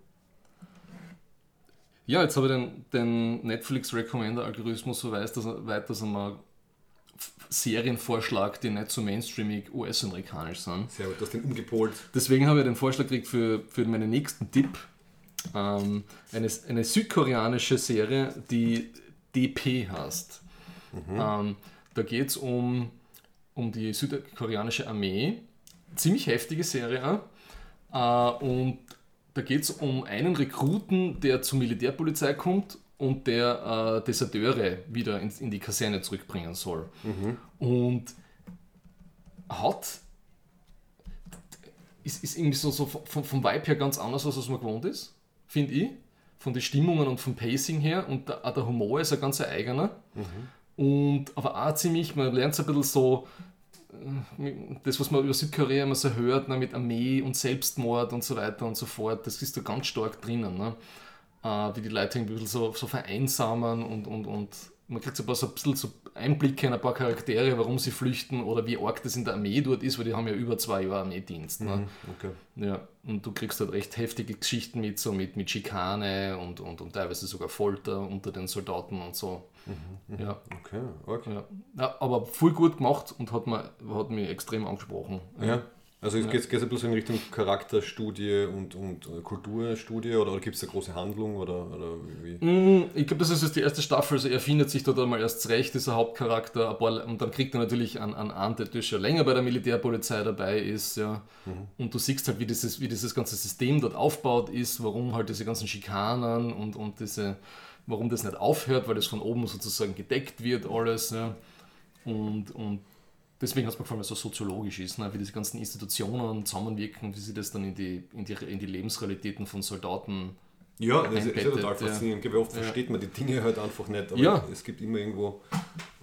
Ja, jetzt habe ich den, den Netflix Recommender-Algorithmus so weit, dass er, weit, dass er mal F- Serien vorschlägt, die nicht so mainstreamig US-amerikanisch sind. Sehr gut, du hast den umgepolt. Deswegen habe ich den Vorschlag gekriegt für, für meinen nächsten Tipp. Ähm, eine, eine südkoreanische Serie, die DP heißt. Ähm, da geht es um, um die südkoreanische Armee. Ziemlich heftige Serie. Äh, und da geht es um einen Rekruten, der zur Militärpolizei kommt und der äh, Deserteure wieder in, in die Kaserne zurückbringen soll. Und hat ist, ist irgendwie so, so vom, vom Vibe her ganz anders, als was man gewohnt ist, finde ich. Von den Stimmungen und vom Pacing her. Und der, auch der Humor ist ein ganz eigener. Und aber auch ziemlich, man lernt so ein bisschen so, äh, das, was man über Südkorea immer so hört, ne, mit Armee und Selbstmord und so weiter und so fort, das ist da ganz stark drinnen. Ne? Äh, wie die Leute ein bisschen so, so vereinsamen und, und, und man kriegt so ein, paar, so ein bisschen so Einblicke in ein paar Charaktere, warum sie flüchten oder wie arg das in der Armee dort ist, weil die haben ja über zwei Jahre Armeedienst. Ne? Okay. Ja, und du kriegst halt recht heftige Geschichten mit, so mit, mit Schikane und, und, und teilweise sogar Folter unter den Soldaten und so. Ja, Okay, okay. ja. ja, aber voll gut gemacht und hat, mir, hat mich extrem angesprochen. Ja. Also es geht es ein bisschen in Richtung Charakterstudie und, und äh, Kulturstudie oder, oder gibt es eine große Handlung oder, oder wie? Mm, Ich glaube, das ist jetzt die erste Staffel, also er findet sich dort einmal erst zurecht, dieser Hauptcharakter, und dann kriegt er natürlich einen, einen An, der schon länger bei der Militärpolizei dabei ist, ja. Und du siehst halt, wie dieses, wie dieses ganze System dort aufgebaut ist, warum halt diese ganzen Schikanen und, und diese, warum das nicht aufhört, weil das von oben sozusagen gedeckt wird, alles, ja. Und, und deswegen hat es mir gefallen, weil es so soziologisch ist, ne? wie diese ganzen Institutionen zusammenwirken, wie sie das dann in die, in die, in die Lebensrealitäten von Soldaten Ja, das ist, ist ja total ja. faszinierend. Wie oft versteht man die Dinge halt einfach nicht, aber Ja. es gibt immer irgendwo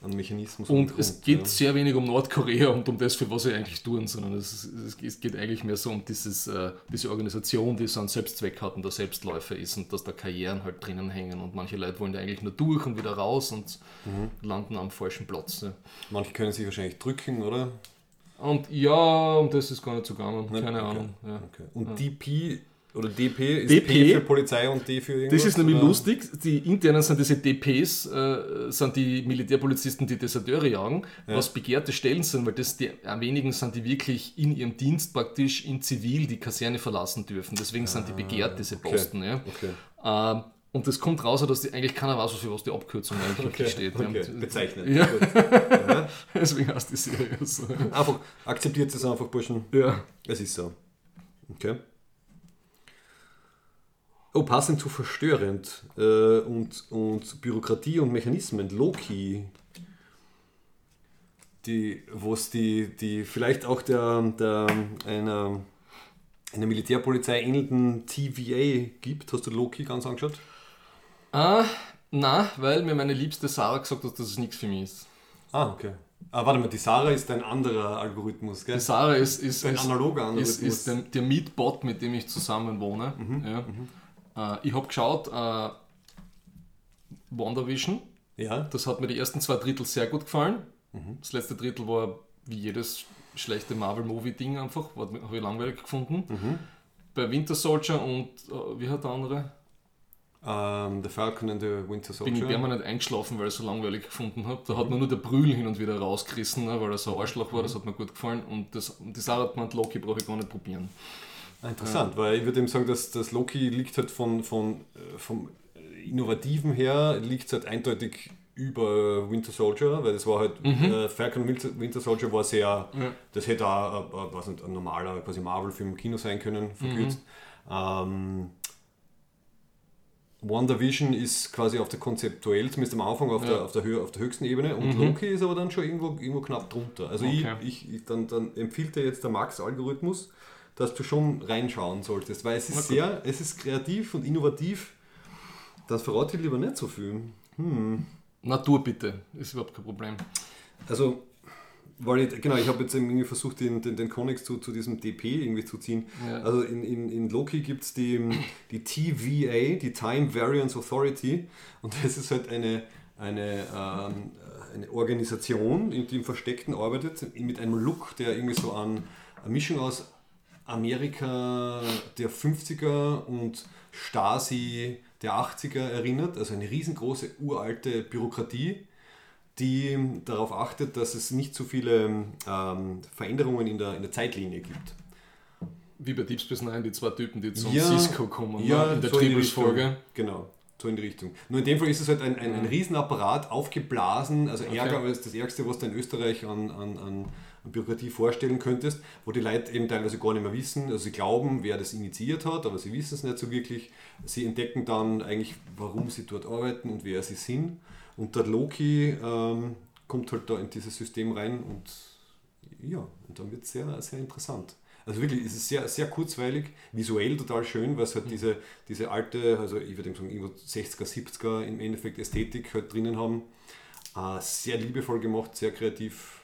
an Mechanismus. Und es Grund, geht ja. sehr wenig um Nordkorea und um das, für was sie eigentlich tun, sondern es, es, es geht eigentlich mehr so um dieses, äh, diese Organisation, die so einen Selbstzweck hat und der Selbstläufer ist und dass da Karrieren halt drinnen hängen und manche Leute wollen da eigentlich nur durch und wieder raus und Mhm. landen am falschen Platz. Ja. Manche können sich wahrscheinlich drücken, oder? Und ja, um das ist gar nicht so gegangen, Ne? keine Okay. Ahnung. Ja. Okay. Und DP oder DP ist DP? P für Polizei und D für irgendwas? Das ist nämlich oder? lustig. Die internen sind diese DPs, äh, sind die Militärpolizisten, die Deserteure jagen, was begehrte Stellen sind, weil das die am wenigen sind, die wirklich in ihrem Dienst praktisch in Zivil die Kaserne verlassen dürfen. Deswegen sind die begehrt, diese Posten. Ja. Okay. Ähm, und das kommt raus, dass die, eigentlich keiner weiß, für was die Abkürzung eigentlich Okay, steht. Ja. okay. Bezeichnet. Ja. Deswegen heißt die Serie so. Einfach, akzeptiert es einfach, Burschen. Ja. Es ist so. Okay. Oh, passend zu verstörend äh, und, und Bürokratie und Mechanismen, Loki, die, wo es die, die vielleicht auch der, der einer, einer Militärpolizei ähnelnden TVA gibt. Hast du Loki ganz angeschaut? Ah, na, weil mir meine liebste Sarah gesagt hat, dass es nichts für mich ist. Ah, okay. Ah, warte mal, die Sarah ist ein anderer Algorithmus, gell? Die Sarah ist, ist, Ein ist, analoger Algorithmus. ist, ist der, der Meatbot, mit dem ich zusammen wohne. Ja. Äh, ich habe geschaut, äh, WandaVision, Ja, das hat mir die ersten zwei Drittel sehr gut gefallen. Das letzte Drittel war wie jedes schlechte Marvel-Movie-Ding einfach, habe ich langweilig gefunden. Bei Winter Soldier und äh, wie hat der andere? ähm, The Falcon and the Winter Soldier. Bin ich permanent eingeschlafen, weil ich es so langweilig gefunden habe. Da hat mir nur der Brühl hin und wieder rausgerissen, ne, weil er so ein Arschloch war, das hat mir gut gefallen. Und, das, die Sarah hat gemeint, Loki brauche ich gar nicht probieren. Ah, Interessant, weil ich würde eben sagen, dass das Loki liegt halt von, von, äh, vom Innovativen her, liegt halt eindeutig über Winter Soldier, weil das war halt, äh, Falcon Winter, Soldier war sehr, das hätte auch äh, äh, was nicht, ein normaler quasi Marvel-Film im Kino sein können, verkürzt. Ähm, WandaVision ist quasi auf der konzeptuell, zumindest am Anfang auf, der, auf, der, Höhe, auf der höchsten Ebene und Loki ist aber dann schon irgendwo, irgendwo knapp drunter. Also Okay. ich, ich, ich, dann, dann empfiehlt dir jetzt der Max-Algorithmus, dass du schon reinschauen solltest, weil es ist sehr, es ist kreativ und innovativ. Das verrate ich lieber nicht so viel. Natur bitte, ist überhaupt kein Problem. Also, weil ich, genau, ich habe jetzt irgendwie versucht, den, den, den Connex zu, zu diesem DP irgendwie zu ziehen. Ja. Also in, in, in Loki gibt es die, die TVA, die Time Variance Authority. Und das ist halt eine, eine, ähm, eine Organisation, die im Versteckten arbeitet, mit einem Look, der irgendwie so an eine Mischung aus Amerika der 50er und Stasi der 80er erinnert. Also eine riesengroße, uralte Bürokratie die darauf achtet, dass es nicht so viele ähm, Veränderungen in der, in der Zeitlinie gibt. Wie bei Deep Space Nine, die zwei Typen, die zum Ja, Cisco kommen, Ja, ne? in der so Tribbles-Folge. Genau, so in die Richtung. Nur in dem Fall ist es halt ein, ein, ein Riesenapparat, aufgeblasen, also ärger als das Ärgste, was du in Österreich an, an, an an Bürokratie vorstellen könntest, wo die Leute eben teilweise gar nicht mehr wissen, also sie glauben, wer das initiiert hat, aber sie wissen es nicht so wirklich. Sie entdecken dann eigentlich, warum sie dort arbeiten und wer sie sind. Und der Loki ähm, kommt halt da in dieses System rein und ja, und dann wird es sehr, sehr interessant. Also wirklich, es ist sehr, sehr kurzweilig, visuell total schön, weil es halt diese, diese alte, also ich würde sagen, irgendwo 60er, 70er im Endeffekt Ästhetik halt drinnen haben. Äh, sehr liebevoll gemacht, sehr kreativ.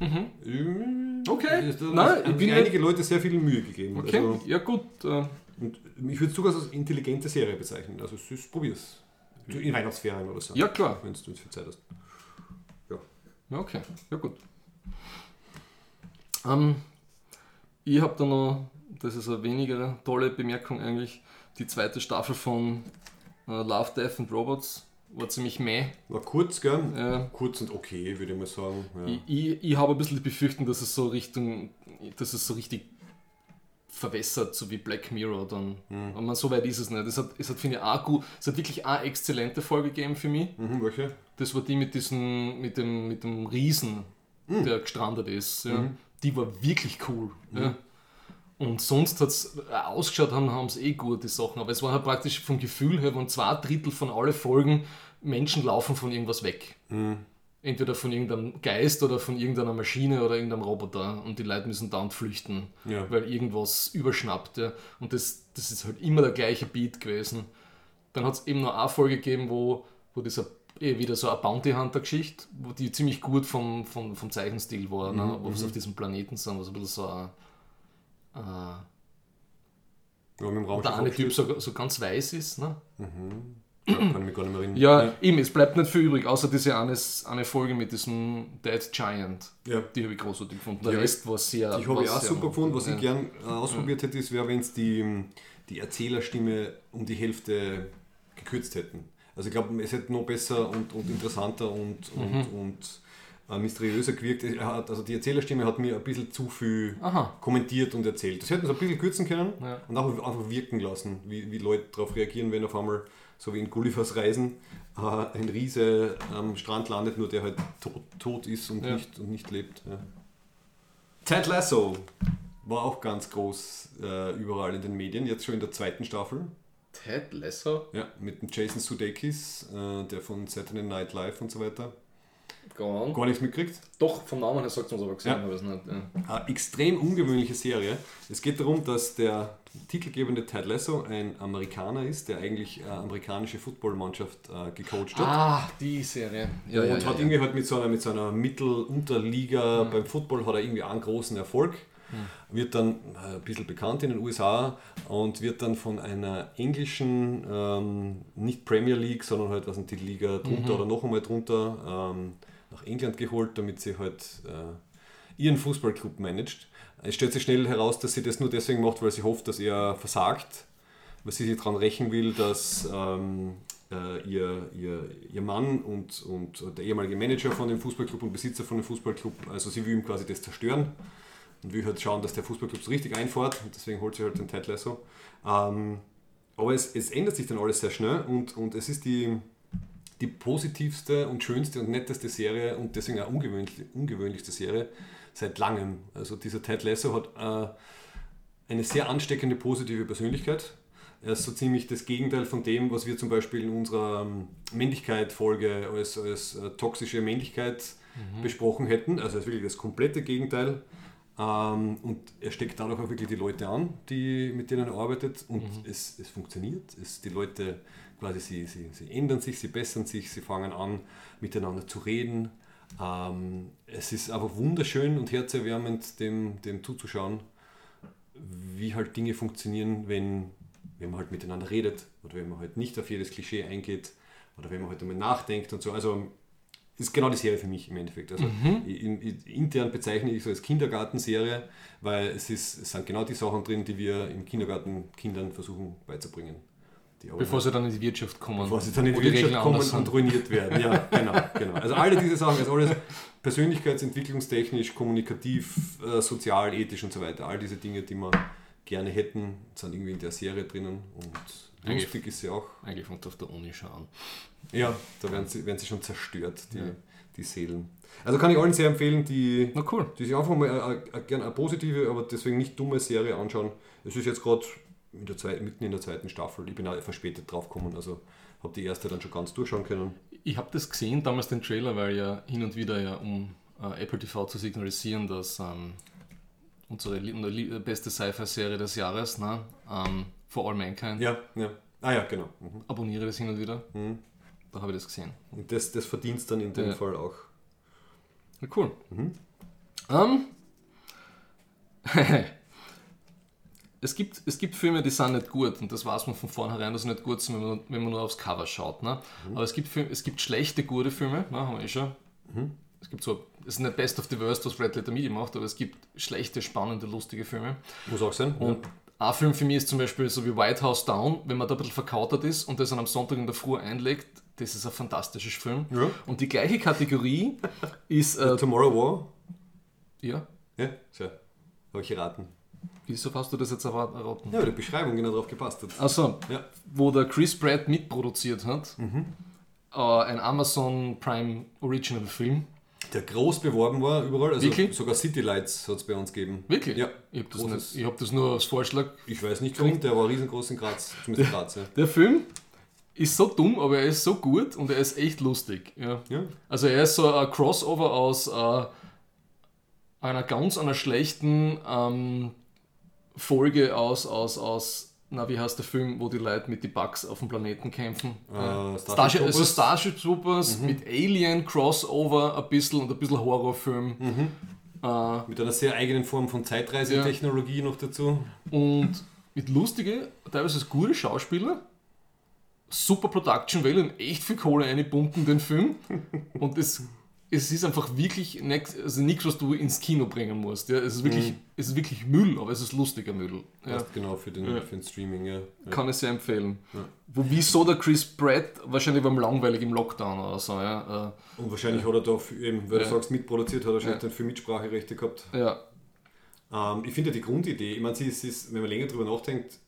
Mhm. Okay. Da Nein, haben ich sich bin einige Leute sehr viel Mühe gegeben. Okay, Also, ja gut. Äh, und ich würde es sogar als intelligente Serie bezeichnen. Also es ist, probier's. In Weihnachtsferien oder so. ja klar. Wenn du viel Zeit hast. Ja, okay. Ja gut. Ähm, ich habe da noch, das ist eine weniger tolle Bemerkung eigentlich, die zweite Staffel von äh, Love, Death and Robots war ziemlich meh. War kurz, gell? Ja. Kurz und okay, würde ich mal sagen. Ja. Ich, ich, ich habe ein bisschen die Befürchtung, dass es so Richtung, dass es so richtig verwässert, so wie Black Mirror dann. Aber man, so weit ist es nicht. Es hat, es hat finde ich, auch gut, es hat wirklich eine exzellente Folge gegeben für mich. Mhm, welche? Das war die mit diesem, mit dem, mit dem Riesen, der gestrandet ist. Ja. Die war wirklich cool. Ja. Und sonst hat es ausgeschaut, haben, haben es eh gute Sachen. Aber es war halt praktisch vom Gefühl her, waren zwei Drittel von alle Folgen Menschen laufen von irgendwas weg. Entweder von irgendeinem Geist oder von irgendeiner Maschine oder irgendeinem Roboter. Und die Leute müssen dauernd flüchten, Ja. weil irgendwas überschnappt. Ja. Und das, das ist halt immer der gleiche Beat gewesen. Dann hat es eben noch eine Folge gegeben, wo, wo dieser eh wieder so eine Bounty Hunter-Geschichte, wo die ziemlich gut vom, vom, vom Zeichenstil war, ne? Mhm, wo sie auf diesem Planeten sind, was ein bisschen so ein, äh, Ja, mit dem Raum der eine Typ so, so ganz weiß ist. Ne? Ja, kann ich mich gar nicht mehr erinnern. Ja, eben, es bleibt nicht viel übrig, außer diese eine, eine Folge mit diesem Dead Giant. Ja. Die habe ich großartig gefunden. Der Ja, Rest war sehr. Die habe ich auch super gefunden. Was ja. ich gern äh, ausprobiert hätte, ist, wäre, wenn es die, die Erzählerstimme um die Hälfte gekürzt hätten. Also ich glaube, es hätte noch besser und, und interessanter und, und, Mhm. und äh, mysteriöser gewirkt. Er hat, also die Erzählerstimme hat mir ein bisschen zu viel Aha. kommentiert und erzählt. Das hätten sie ein bisschen kürzen können Ja. und auch einfach wirken lassen, wie, wie Leute darauf reagieren, wenn auf einmal, so wie in Gullivers Reisen, äh, ein Riese am Strand landet, nur der halt tot, tot ist und, Ja. nicht, und nicht lebt. Ja. Ted Lasso war auch ganz groß äh, überall in den Medien, jetzt schon in der zweiten Staffel. Ted Lasso? Ja, mit dem Jason Sudeikis, äh, der von Saturday Night Live und so weiter. On. Gar nichts mitgekriegt. Doch, vom Namen her sagt es uns aber gesehen, Ja. ich es nicht. Ja. Eine extrem ungewöhnliche Serie. Es geht darum, dass der titelgebende Ted Lasso ein Amerikaner ist, der eigentlich eine amerikanische Footballmannschaft äh, gecoacht hat. Ah, die Serie. Ja, und ja, hat irgendwie halt mit so einer, mit so einer Mittel-Unterliga beim Football hat er irgendwie einen großen Erfolg. Wird dann äh, ein bisschen bekannt in den USA und wird dann von einer englischen, ähm, nicht Premier League, sondern halt was die Liga drunter oder noch einmal drunter, ähm, nach England geholt, damit sie halt äh, ihren Fußballclub managt. Es stellt sich schnell heraus, dass sie das nur deswegen macht, weil sie hofft, dass er versagt, weil sie sich daran rächen will, dass ähm, äh, ihr, ihr, ihr Mann und, und der ehemalige Manager von dem Fußballclub und Besitzer von dem Fußballclub, also sie will ihm quasi das zerstören und will halt schauen, dass der Fußballclub so richtig einfährt und deswegen holt sie halt den Ted Lasso. Ähm, aber es, es ändert sich dann alles sehr schnell und, und es ist die, die positivste und schönste und netteste Serie und deswegen auch ungewöhnlich, ungewöhnlichste Serie seit langem. Also dieser Ted Lasso hat äh, eine sehr ansteckende positive Persönlichkeit. Er ist so ziemlich das Gegenteil von dem, was wir zum Beispiel in unserer ähm, Männlichkeit-Folge als, als äh, toxische Männlichkeit besprochen hätten. Also er ist wirklich das komplette Gegenteil. Ähm, und er steckt dadurch auch wirklich die Leute an, die, mit denen er arbeitet. Und es, es funktioniert. Es, die Leute quasi, sie, sie, sie ändern sich, sie bessern sich, sie fangen an, miteinander zu reden. Ähm, es ist aber wunderschön und herzerwärmend, dem, dem zuzuschauen, wie halt Dinge funktionieren, wenn, wenn man halt miteinander redet oder wenn man halt nicht auf jedes Klischee eingeht oder wenn man halt einmal nachdenkt und so. Also ist genau die Serie für mich im Endeffekt. Also in, in, intern bezeichne ich es als Kindergartenserie, weil es, ist, es sind genau die Sachen drin, die wir im Kindergarten Kindern versuchen beizubringen. Bevor sie dann in die Wirtschaft kommen. bevor sie dann in die Wirtschaft Regeln kommen und ruiniert werden. Ja, genau, genau. Also alle diese Sachen, also alles persönlichkeitsentwicklungstechnisch, kommunikativ, äh, sozial, ethisch und so weiter. All diese Dinge, die wir gerne hätten, sind irgendwie in der Serie drinnen und lustig ist sie auch. Eigentlich fängt auf der Uni schauen. Ja, da werden sie, werden sie schon zerstört, die, Ja. die Seelen. Also kann ich allen sehr empfehlen, die, cool. die sich einfach mal äh, äh, gerne eine positive, aber deswegen nicht dumme Serie anschauen. Es ist jetzt gerade in der zweiten- mitten in der zweiten Staffel. Ich bin auch verspätet drauf gekommen, also habe die erste dann schon ganz durchschauen können. Ich habe das gesehen, damals den Trailer, weil ja hin und wieder ja um äh, Apple TV zu signalisieren, dass ähm, unsere unsere beste Sci-Fi-Serie des Jahres, ne, ähm, For All Mankind, Ja, ja. Ah ja, genau. Mhm. abonniere das hin und wieder. Mhm. Da habe ich das gesehen. Und das, das verdient dann in dem Ja. Fall auch. Ja, cool. Mhm. Ähm, es, gibt, es gibt Filme, die sind nicht gut und das weiß man von vornherein, dass sie nicht gut sind, wenn man, wenn man nur aufs Cover schaut. Ne? Mhm. Aber es gibt, Film, es gibt schlechte, gute Filme, ne? haben wir eh schon. Mhm. Es gibt so, es ist nicht Best of the Worst, was Red Letter Media macht, aber es gibt schlechte, spannende, lustige Filme. Muss auch sein. Und ein Film für mich ist zum Beispiel so wie White House Down, wenn man da ein bisschen verkautert ist und das dann am Sonntag in der Früh einlegt, das ist ein fantastischer Film. Ja. Und die gleiche Kategorie ist, äh, Tomorrow War? ja, Ja, sehr. Habe ich geraten. Wieso hast du das jetzt erraten? Ja, weil die Beschreibung genau drauf gepasst hat. Also, Ja. wo der Chris Pratt mitproduziert hat, äh, ein Amazon Prime Original Film. Der groß beworben war überall, also Wirklich? sogar City Lights hat es bei uns gegeben. Wirklich? Ja. Ich habe das, Großes- nicht- ich hab das nur als Vorschlag. Ich weiß nicht warum, der war riesengroß in Graz, zumindest in Graz. Ja. Der Film ist so dumm, aber er ist so gut und er ist echt lustig. Ja. Ja. Also er ist so ein Crossover aus äh, einer ganz einer schlechten ähm, Folge aus, aus, aus na, wie heißt der Film, wo die Leute mit den Bugs auf dem Planeten kämpfen? Äh, Starship Starship, also Troopers. Starship Troopers mit Alien, Crossover ein bisschen und ein bisschen Horrorfilm. Äh, Mit einer sehr eigenen Form von Zeitreisetechnologie noch dazu. und mit lustige, teilweise gute Schauspieler, super Production Value und echt viel Kohle einpumpen in den Film. Und es, es ist einfach wirklich nix, also nichts, was du ins Kino bringen musst. Ja. Es, ist wirklich, es ist wirklich Müll, aber es ist lustiger Müll. Ja. Genau für den, Ja. für den Streaming, ja. Kann ich sehr empfehlen. Wo wieso der Chris Pratt, wahrscheinlich beim langweilig im Lockdown oder so, ja. Und wahrscheinlich hat er da, für- eben, weil du sagst, mitproduziert, hat er wahrscheinlich dann für Mitspracherechte gehabt. Äh, ja. Ähm, ich finde ja die Grundidee, ich meine, sie ist, sie ist, wenn man länger drüber nachdenkt,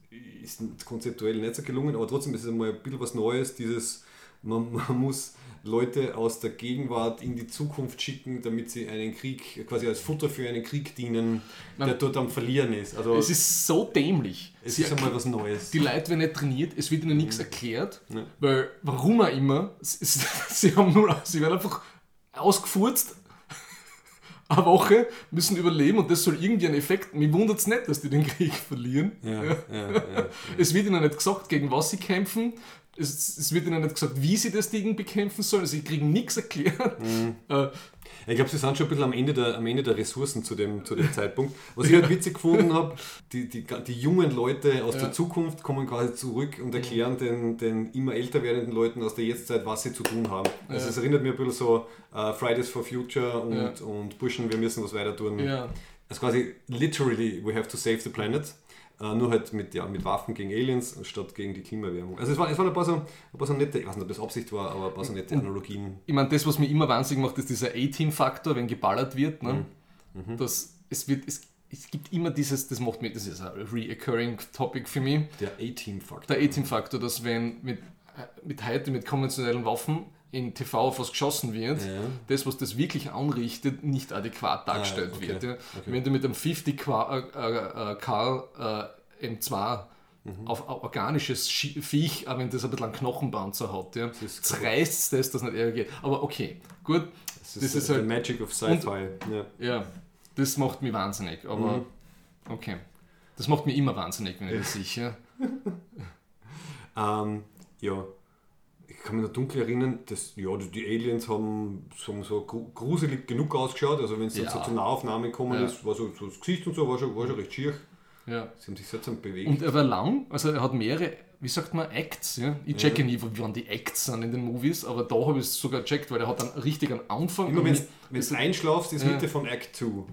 ist konzeptuell nicht so gelungen, aber trotzdem ist es einmal ein bisschen was Neues, dieses, man, man muss Leute aus der Gegenwart in die Zukunft schicken, damit sie einen Krieg, quasi als Futter für einen Krieg dienen, der Man- dort am Verlieren ist. Also Es ist so dämlich. es Sie ist einmal was Neues. Die Leute werden nicht trainiert, es wird ihnen nichts erklärt, Ja. weil warum auch immer, sie haben nur, sie werden einfach ausgefurzt, eine Woche, müssen überleben und das soll irgendwie ein Effekt. Mir wundert es nicht, dass die den Krieg verlieren. Ja, ja, ja. Es wird ihnen nicht gesagt, gegen was sie kämpfen. Es, es wird ihnen nicht gesagt, wie sie das Ding bekämpfen sollen. Sie kriegen nichts erklärt. Äh, Ich glaube, sie sind schon ein bisschen am Ende der, am Ende der Ressourcen zu dem, zu dem Zeitpunkt. Was ich halt witzig gefunden habe, die, die, die jungen Leute aus Ja. der Zukunft kommen quasi zurück und erklären den, den immer älter werdenden Leuten aus der Jetztzeit, was sie zu tun haben. Also Ja. es erinnert mich ein bisschen so äh, Fridays for Future und, Ja. und Burschen, wir müssen was weiter tun. Also quasi literally, we have to save the planet. Äh, nur halt mit, ja, mit Waffen gegen Aliens statt gegen die Klimaerwärmung. Also es, war, es waren ein paar, so, ein paar so nette, ich weiß nicht, ob das Absicht war, aber ein paar so nette Analogien. ich meine, das, was mir immer wahnsinnig macht, ist dieser A-Team-Faktor, wenn geballert wird. Ne? Das, es, wird es, es gibt immer dieses, das macht mir, das ist ein reoccurring Topic für mich, Der A-Team-Faktor. der A-Team-Faktor, dass wenn mit, mit heute mit konventionellen Waffen in TV auf was geschossen wird, Ja. das, was das wirklich anrichtet, nicht adäquat dargestellt Ah, okay. wird. Ja. Okay. Wenn du mit einem 50 Qua- äh, äh, Karl äh, M2 Mhm. auf organisches Viech, auch wenn das ein bisschen einen Knochenpanzer hat, ja, ist zerreißt das, dass nicht eher geht. Aber okay, gut, Das ist, das ist äh, halt- the magic of Sci-Fi. Ja. ja, das macht mich wahnsinnig, aber Mhm. okay. Das macht mich immer wahnsinnig, wenn ich das sehe. Ja. Ähm, ja, ich kann mich noch dunkel erinnern, dass ja, die Aliens haben, haben so gru- gruselig genug ausgeschaut. Also wenn es Ja. so zur Nahaufnahme gekommen Ja. ist, war so, so das Gesicht und so war schon, war schon recht schier. Ja. Sie haben sich seltsam bewegt. Und er war lang, also er hat mehrere, wie sagt man, Acts. Ja? Ich checke nie, wie wann die Acts sind in den Movies, aber da habe ich es sogar checkt, weil er hat dann richtig einen Anfang. Immer wenn du einschlafst, ist Ja. Mitte von Act 2.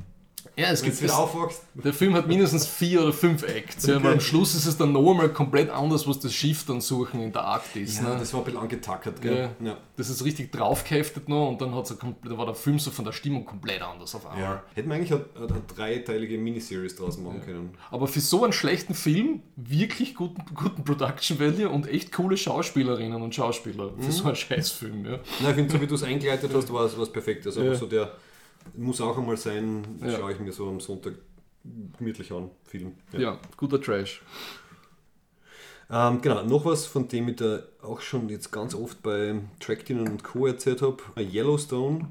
ja, es gibt wieder das, aufwachst, Der Film hat mindestens vier oder fünf Acts, ja, weil am Schluss ist es dann noch einmal komplett anders, was das Schiff dann suchen in der Arktis. ja, ne? das war ein bisschen angetackert. Gell? Ja. Ja. Das ist richtig draufgeheftet noch und dann hat's da war der Film so von der Stimmung komplett anders auf einmal. Ja. Hätten wir eigentlich eine, eine, eine dreiteilige Miniseries draus machen können. Aber für so einen schlechten Film wirklich guten, guten Production Value und echt coole Schauspielerinnen und Schauspieler für so einen Scheißfilm. Ja. Nein, ich finde, so wie du es eingeleitet hast, war es perfekt. Also so der muss auch einmal sein, Ja. schaue ich mir so am Sonntag gemütlich an, Film. ja, guter Trash. Ähm, genau, noch was, von dem ich da auch schon jetzt ganz oft bei Trackdinnen und Co. erzählt habe. Yellowstone.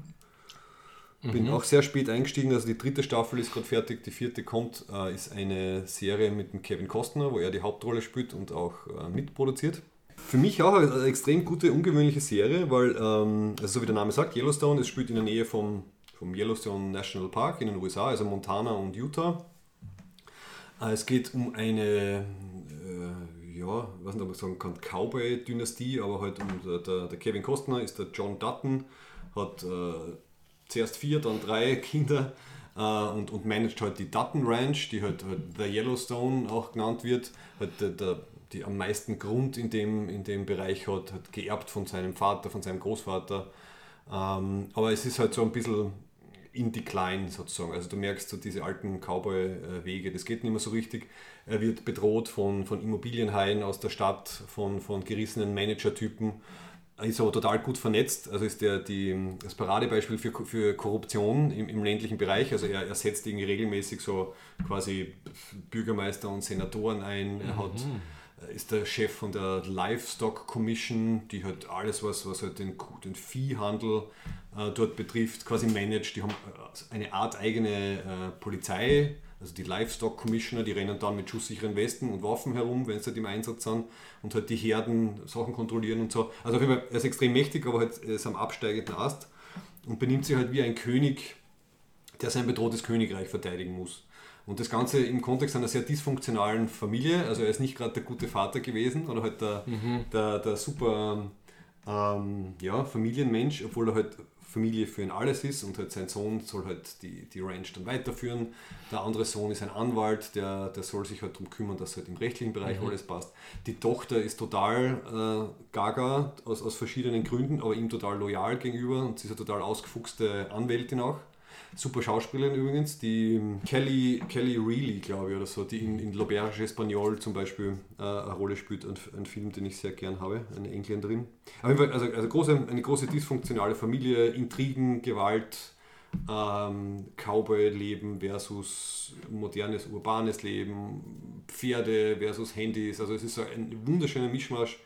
Bin auch sehr spät eingestiegen, also die dritte Staffel ist gerade fertig, die vierte kommt, äh, ist eine Serie mit dem Kevin Costner, wo er die Hauptrolle spielt und auch äh, mitproduziert. Für mich auch eine extrem gute, ungewöhnliche Serie, weil, ähm, also so wie der Name sagt, Yellowstone, es spielt in der Nähe vom, vom Yellowstone National Park in den USA, also Montana und Utah. Äh, Es geht um eine, äh, ja, ich weiß nicht, ob man sagen kann, Cowboy-Dynastie, aber halt um der, der, Kevin Costner ist der John Dutton, hat äh, zuerst vier, dann drei Kinder äh, und, und managt halt die Dutton Ranch, die halt, halt The Yellowstone auch genannt wird, halt der, der, die am meisten Grund in dem, in dem Bereich hat, hat geerbt von seinem Vater, von seinem Großvater. Ähm, aber es ist halt so ein bisschen in Decline sozusagen. Also du merkst so diese alten Cowboy-Wege, das geht nicht mehr so richtig. Er wird bedroht von, von Immobilienhaien aus der Stadt, von, von gerissenen Managertypen. Er ist aber total gut vernetzt, also ist der die, das Paradebeispiel für, für Korruption im, im ländlichen Bereich. Also er, er setzt irgendwie regelmäßig so quasi Bürgermeister und Senatoren ein. Er hat er ist der Chef von der Livestock Commission, die halt alles, was, was halt den, den Viehhandel dort betrifft, quasi managt. Die haben äh, eine Art eigene äh, Polizei, Also die Livestock Commissioner, die rennen dann mit schusssicheren Westen und Waffen herum, wenn sie halt im Einsatz sind und halt die Herden Sachen kontrollieren und so. Also auf jeden Fall, er ist extrem mächtig, aber halt ist am absteigenden Ast und benimmt sich halt wie ein König, der sein bedrohtes Königreich verteidigen muss. Und das Ganze im Kontext einer sehr dysfunktionalen Familie. Also er ist nicht gerade der gute Vater gewesen oder halt der, der, der super ähm, ja, Familienmensch, obwohl er halt Familie für ihn alles ist und halt sein Sohn soll halt die, die Ranch dann weiterführen. Der andere Sohn ist ein Anwalt, der, der soll sich halt darum kümmern, dass halt im rechtlichen Bereich alles passt. Die Tochter ist total äh, gaga aus, aus verschiedenen Gründen, aber ihm total loyal gegenüber und sie ist eine total ausgefuchste Anwältin auch. Super Schauspielerin übrigens, die ähm, Kelly, Kelly Reilly, glaube ich, oder so, die in, in L'Auberge Espagnol zum Beispiel äh, eine Rolle spielt, ein, ein Film, den ich sehr gern habe, eine Engländerin. Also, also große, eine große dysfunktionale Familie, Intrigen, Gewalt, ähm, Cowboy-Leben versus modernes, urbanes Leben, Pferde versus Handys, also es ist so ein wunderschöner Mischmasch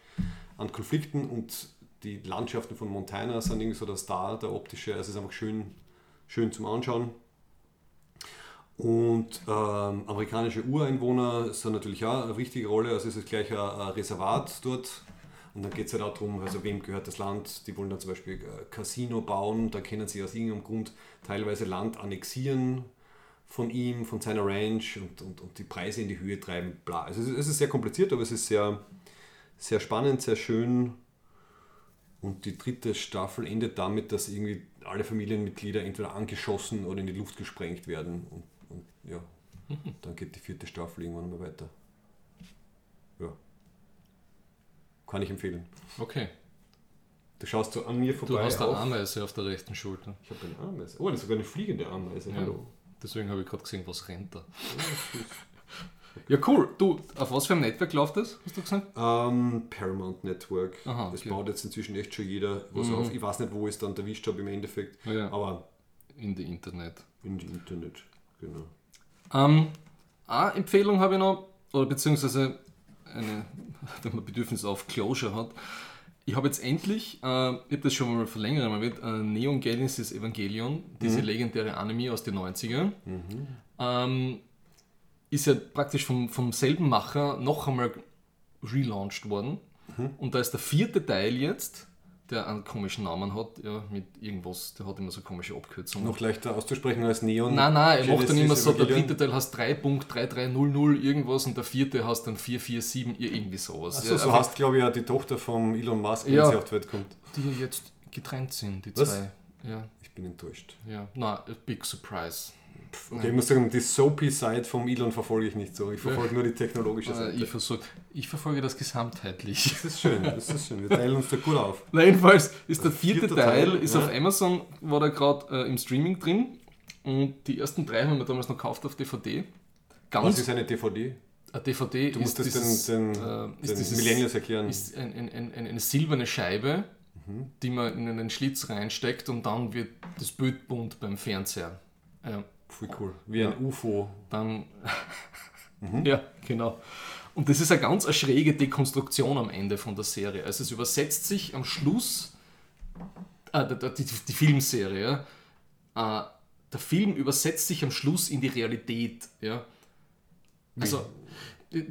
an Konflikten und die Landschaften von Montana sind irgendwie so der Star, der optische, also es ist einfach schön schön zum Anschauen. Und ähm, amerikanische Ureinwohner sind natürlich auch eine wichtige Rolle. Also es ist gleich ein, ein Reservat dort. Und dann geht es halt auch darum, also wem gehört das Land. Die wollen dann zum Beispiel ein Casino bauen. Da können sie aus irgendeinem Grund teilweise Land annexieren von ihm, von seiner Ranch und, und, und die Preise in die Höhe treiben. Bla. Also es ist, es ist sehr kompliziert, aber es ist sehr, sehr spannend, sehr schön. Und die dritte Staffel endet damit, dass irgendwie alle Familienmitglieder entweder angeschossen oder in die Luft gesprengt werden. Und, und ja, dann geht die vierte Staffel irgendwann mal weiter. Ja. Kann ich empfehlen. Okay. Du schaust so an mir vorbei. Du hast eine auf- Ameise auf der rechten Schulter. Ich habe eine Ameise. Oh, das ist sogar eine fliegende Ameise. Ja. Hallo. Deswegen habe ich gerade gesehen, was rennt da. Ja, cool. Du, auf was für ein Netzwerk läuft das, hast du gesagt? Ähm, Paramount Network. Aha, das okay. Mhm. baut jetzt inzwischen echt schon jeder. Was er auf, ich weiß nicht, wo ich es dann erwischt habe im Endeffekt. Ja. Aber In die Internet. in die Internet. Genau. Ähm, eine Empfehlung habe ich noch, oder beziehungsweise eine, wenn man Bedürfnis auf Closure hat. Ich habe jetzt endlich, äh, ich habe das schon mal vor längerem erwähnt, äh, Neon Genesis Evangelion, diese legendäre Anime aus den 90ern. Ähm, ist ja praktisch vom, vom selben Macher noch einmal relaunched worden. Und da ist der vierte Teil jetzt, der einen komischen Namen hat, ja, mit irgendwas, der hat immer so komische Abkürzungen. Noch leichter auszusprechen als Neon. Nein, nein, er macht dann immer so, der dritte Teil heißt 3.3300 irgendwas und der vierte heißt dann 447 ir- irgendwie sowas. Achso, Ja, so heißt, glaube ich, ja die Tochter von Elon Musk, wenn Ja. sie auf die Welt kommt. die ja jetzt getrennt sind, die Was? zwei. Ja, Ich bin enttäuscht. ja. Na, a big surprise. Okay, ich muss sagen, die Soapy-Side vom Elon verfolge ich nicht so. Ich verfolge nur die technologische Äh, Seite. ich, versuch, ich verfolge das gesamtheitlich. das ist schön, das ist schön. Wir teilen uns da gut auf. Na, jedenfalls ist der vierte vierte Teil, Teil, ist ja. auf Amazon, war der gerade äh, im Streaming drin und die ersten drei haben wir damals noch gekauft auf DVD. Was Ganz ist eine DVD? eine DVD Du musst ist das dieses, den, den, äh, ist den dieses- Millennials erklären. ist ein, ein, ein, ein, eine silberne Scheibe, Mhm. die man in einen Schlitz reinsteckt und dann wird das Bild bunt beim Fernseher. Ja, Voll cool. Wie ein UFO. dann, Mhm. ja, genau. Und das ist eine ganz eine schräge Dekonstruktion am Ende von der Serie. Also es übersetzt sich am Schluss, äh, die, die, die Filmserie, ja, äh, der Film übersetzt sich am Schluss in die Realität. Ja. Also die,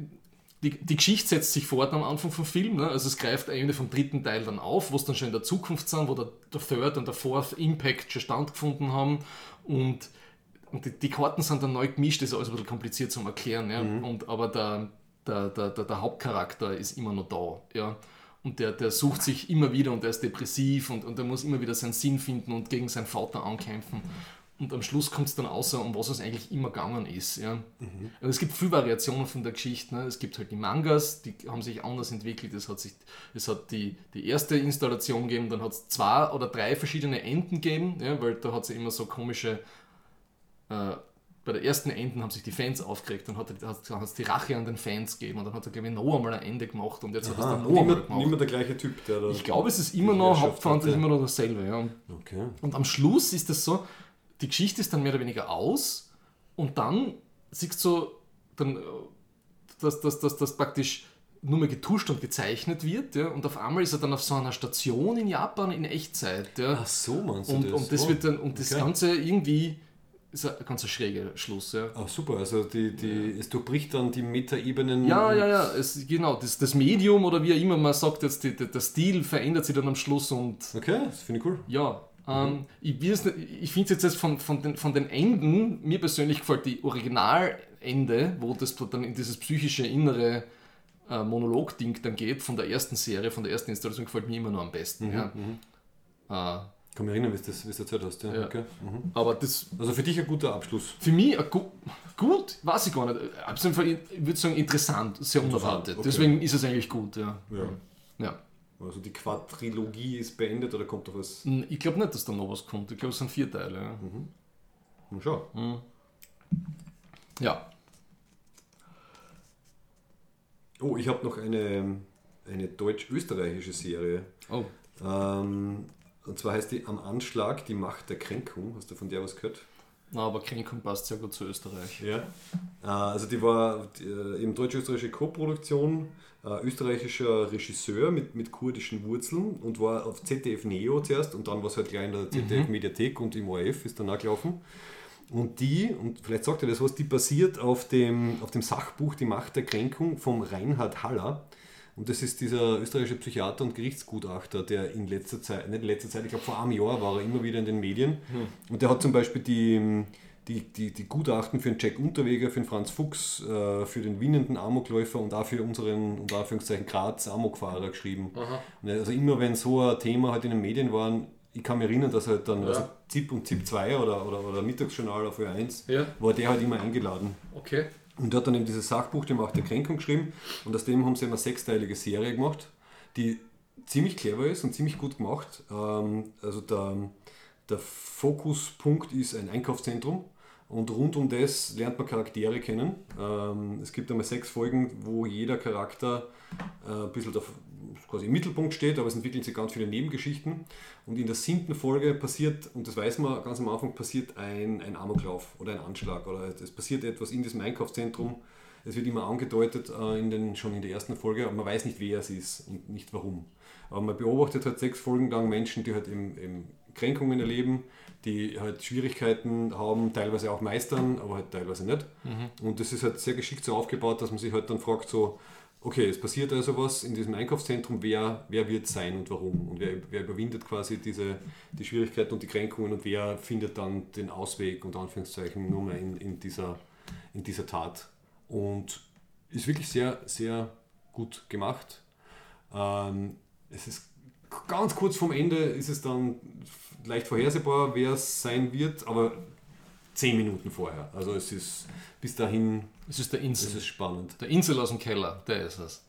die, die Geschichte setzt sich fort am Anfang vom Film. Ne? Also es greift am Ende vom dritten Teil dann auf, wo es dann schon in der Zukunft sind, wo der, der Third und der Fourth Impact schon stattgefunden haben. Und, und die, die Karten sind dann neu gemischt, das ist alles ein bisschen kompliziert zum Erklären. Ja? Und, aber der, der, der, der, Hauptcharakter ist immer noch da. Ja? Und der, der sucht sich immer wieder und der ist depressiv und, und der muss immer wieder seinen Sinn finden und gegen seinen Vater ankämpfen. Und am Schluss kommt es dann außer, um was es eigentlich immer gegangen ist. Ja. Und es gibt viele Variationen von der Geschichte. Ne. Es gibt halt die Mangas, die haben sich anders entwickelt. Es hat, sich, es hat die, die erste Installation gegeben, dann hat es zwei oder drei verschiedene Enden gegeben, ja, weil da hat es ja immer so komische. Äh, bei der ersten Enden haben sich die Fans aufgeregt, dann hat es die Rache an den Fans gegeben und dann hat er, glaube ich, noch einmal ein Ende gemacht und jetzt hat er es dann noch einmal gemacht. mehr der gleiche Typ, der. Ich glaube, es ist immer noch, Hauptverantwortlich hatte. immer noch dasselbe. Ja. Okay. Und am Schluss ist es so, die Geschichte ist dann mehr oder weniger aus und dann siehst du, dann, äh, dass, dass, dass, dass praktisch nur mehr getuscht und gezeichnet wird. Ja, und auf einmal ist er dann auf so einer Station in Japan in Echtzeit. Ja. Ach so, meinst du Und, das? und das Oh, wird dann, und das okay. Ganze irgendwie ist ein ganz schräger Schluss. Ja. Ah, super, also die, die, es durchbricht dann die Metaebenen. Ja, ja, ja, es, genau, das, das Medium oder wie auch immer man sagt, jetzt, die, der Stil verändert sich dann am Schluss und Okay, das finde ich cool. ja. Ähm, ich weiß nicht- ich finde es jetzt von, von, den, von den Enden, mir persönlich gefällt die Originalende, wo das dann in dieses psychische innere äh, Monolog-Ding dann geht, von der ersten Serie, von der ersten Installation, gefällt mir immer noch am besten. ja. Äh, Ich kann mich erinnern, wie du das, wie du erzählt hast. Ja. Ja. Okay. Mhm. aber das Also für dich ein guter Abschluss. für mich ein gu gut, weiß ich gar nicht. Fall, ich würde sagen, interessant, sehr unerwartet. okay. Deswegen ist es eigentlich gut, ja. Ja. ja. Also die Quadrilogie ist beendet oder kommt noch was? Ich glaube nicht, dass da noch was kommt. Ich glaube, es sind vier Teile. Ja. Mal schauen. Mhm. ja. Oh, ich habe noch eine, eine deutsch-österreichische Serie. Oh, Ähm, und zwar heißt die Am Anschlag, die Macht der Kränkung. Hast du von der was gehört? na, aber Kränkung passt sehr gut zu Österreich. Ja. Äh, also die war äh, eben deutsch-österreichische Co-Produktion, äh, österreichischer Regisseur mit, mit kurdischen Wurzeln und war auf ZDF Neo zuerst und dann war es halt gleich in der ZDF Mediathek und im ORF ist dann auch gelaufen. Und die, und vielleicht sagt ihr das was, die basiert auf dem, auf dem Sachbuch Die Macht der Kränkung vom Reinhard Haller. Und das ist dieser österreichische Psychiater und Gerichtsgutachter, der in letzter Zeit, nicht in letzter Zeit, ich glaube vor einem Jahr war er immer wieder in den Medien. Und der hat zum Beispiel die, die, die, die Gutachten für den Jack Unterweger, für den Franz Fuchs, äh, für den winnenden Amokläufer und auch für unseren, unter Anführungszeichen, Graz Amokfahrer geschrieben. Also immer wenn so ein Thema halt in den Medien war, ich kann mich erinnern, dass halt dann also ZIP und ZIP 2 oder, oder, oder Mittagsjournal auf Ö1, Ja. war der halt immer eingeladen. Okay. Und der hat dann eben dieses Sachbuch, die Macht der Kränkung geschrieben. Und aus dem haben sie eine sechsteilige Serie gemacht, die ziemlich clever ist und ziemlich gut gemacht. Ähm, also der, der Fokuspunkt ist ein Einkaufszentrum. Und rund um das lernt man Charaktere kennen. Ähm, es gibt einmal sechs Folgen, wo jeder Charakter äh, ein bisschen quasi im Mittelpunkt steht, aber es entwickeln sich ganz viele Nebengeschichten. Und in der siebten Folge passiert, und das weiß man ganz am Anfang, passiert ein, ein Amoklauf oder ein Anschlag oder es passiert etwas in diesem Einkaufszentrum. Es wird immer angedeutet, äh, in den, schon in der ersten Folge, aber man weiß nicht, wer es ist und nicht warum. Aber man beobachtet halt sechs Folgen lang Menschen, die halt eben, eben Kränkungen erleben, die halt Schwierigkeiten haben, teilweise auch meistern, aber halt teilweise nicht. Und das ist halt sehr geschickt so aufgebaut, dass man sich halt dann fragt, so, okay, es passiert also was in diesem Einkaufszentrum, wer, wer wird sein und warum? Und wer, wer überwindet quasi diese, die Schwierigkeiten und die Kränkungen und wer findet dann den Ausweg, unter Anführungszeichen, nur mal in, in, dieser, in dieser Tat. Und ist wirklich sehr, sehr gut gemacht. Ähm, es ist ganz kurz vorm Ende ist es dann leicht vorhersehbar, wer es sein wird, aber zehn Minuten vorher. Also es ist bis dahin Es ist der Insel. ist spannend. Der Insel aus dem Keller, der ist es.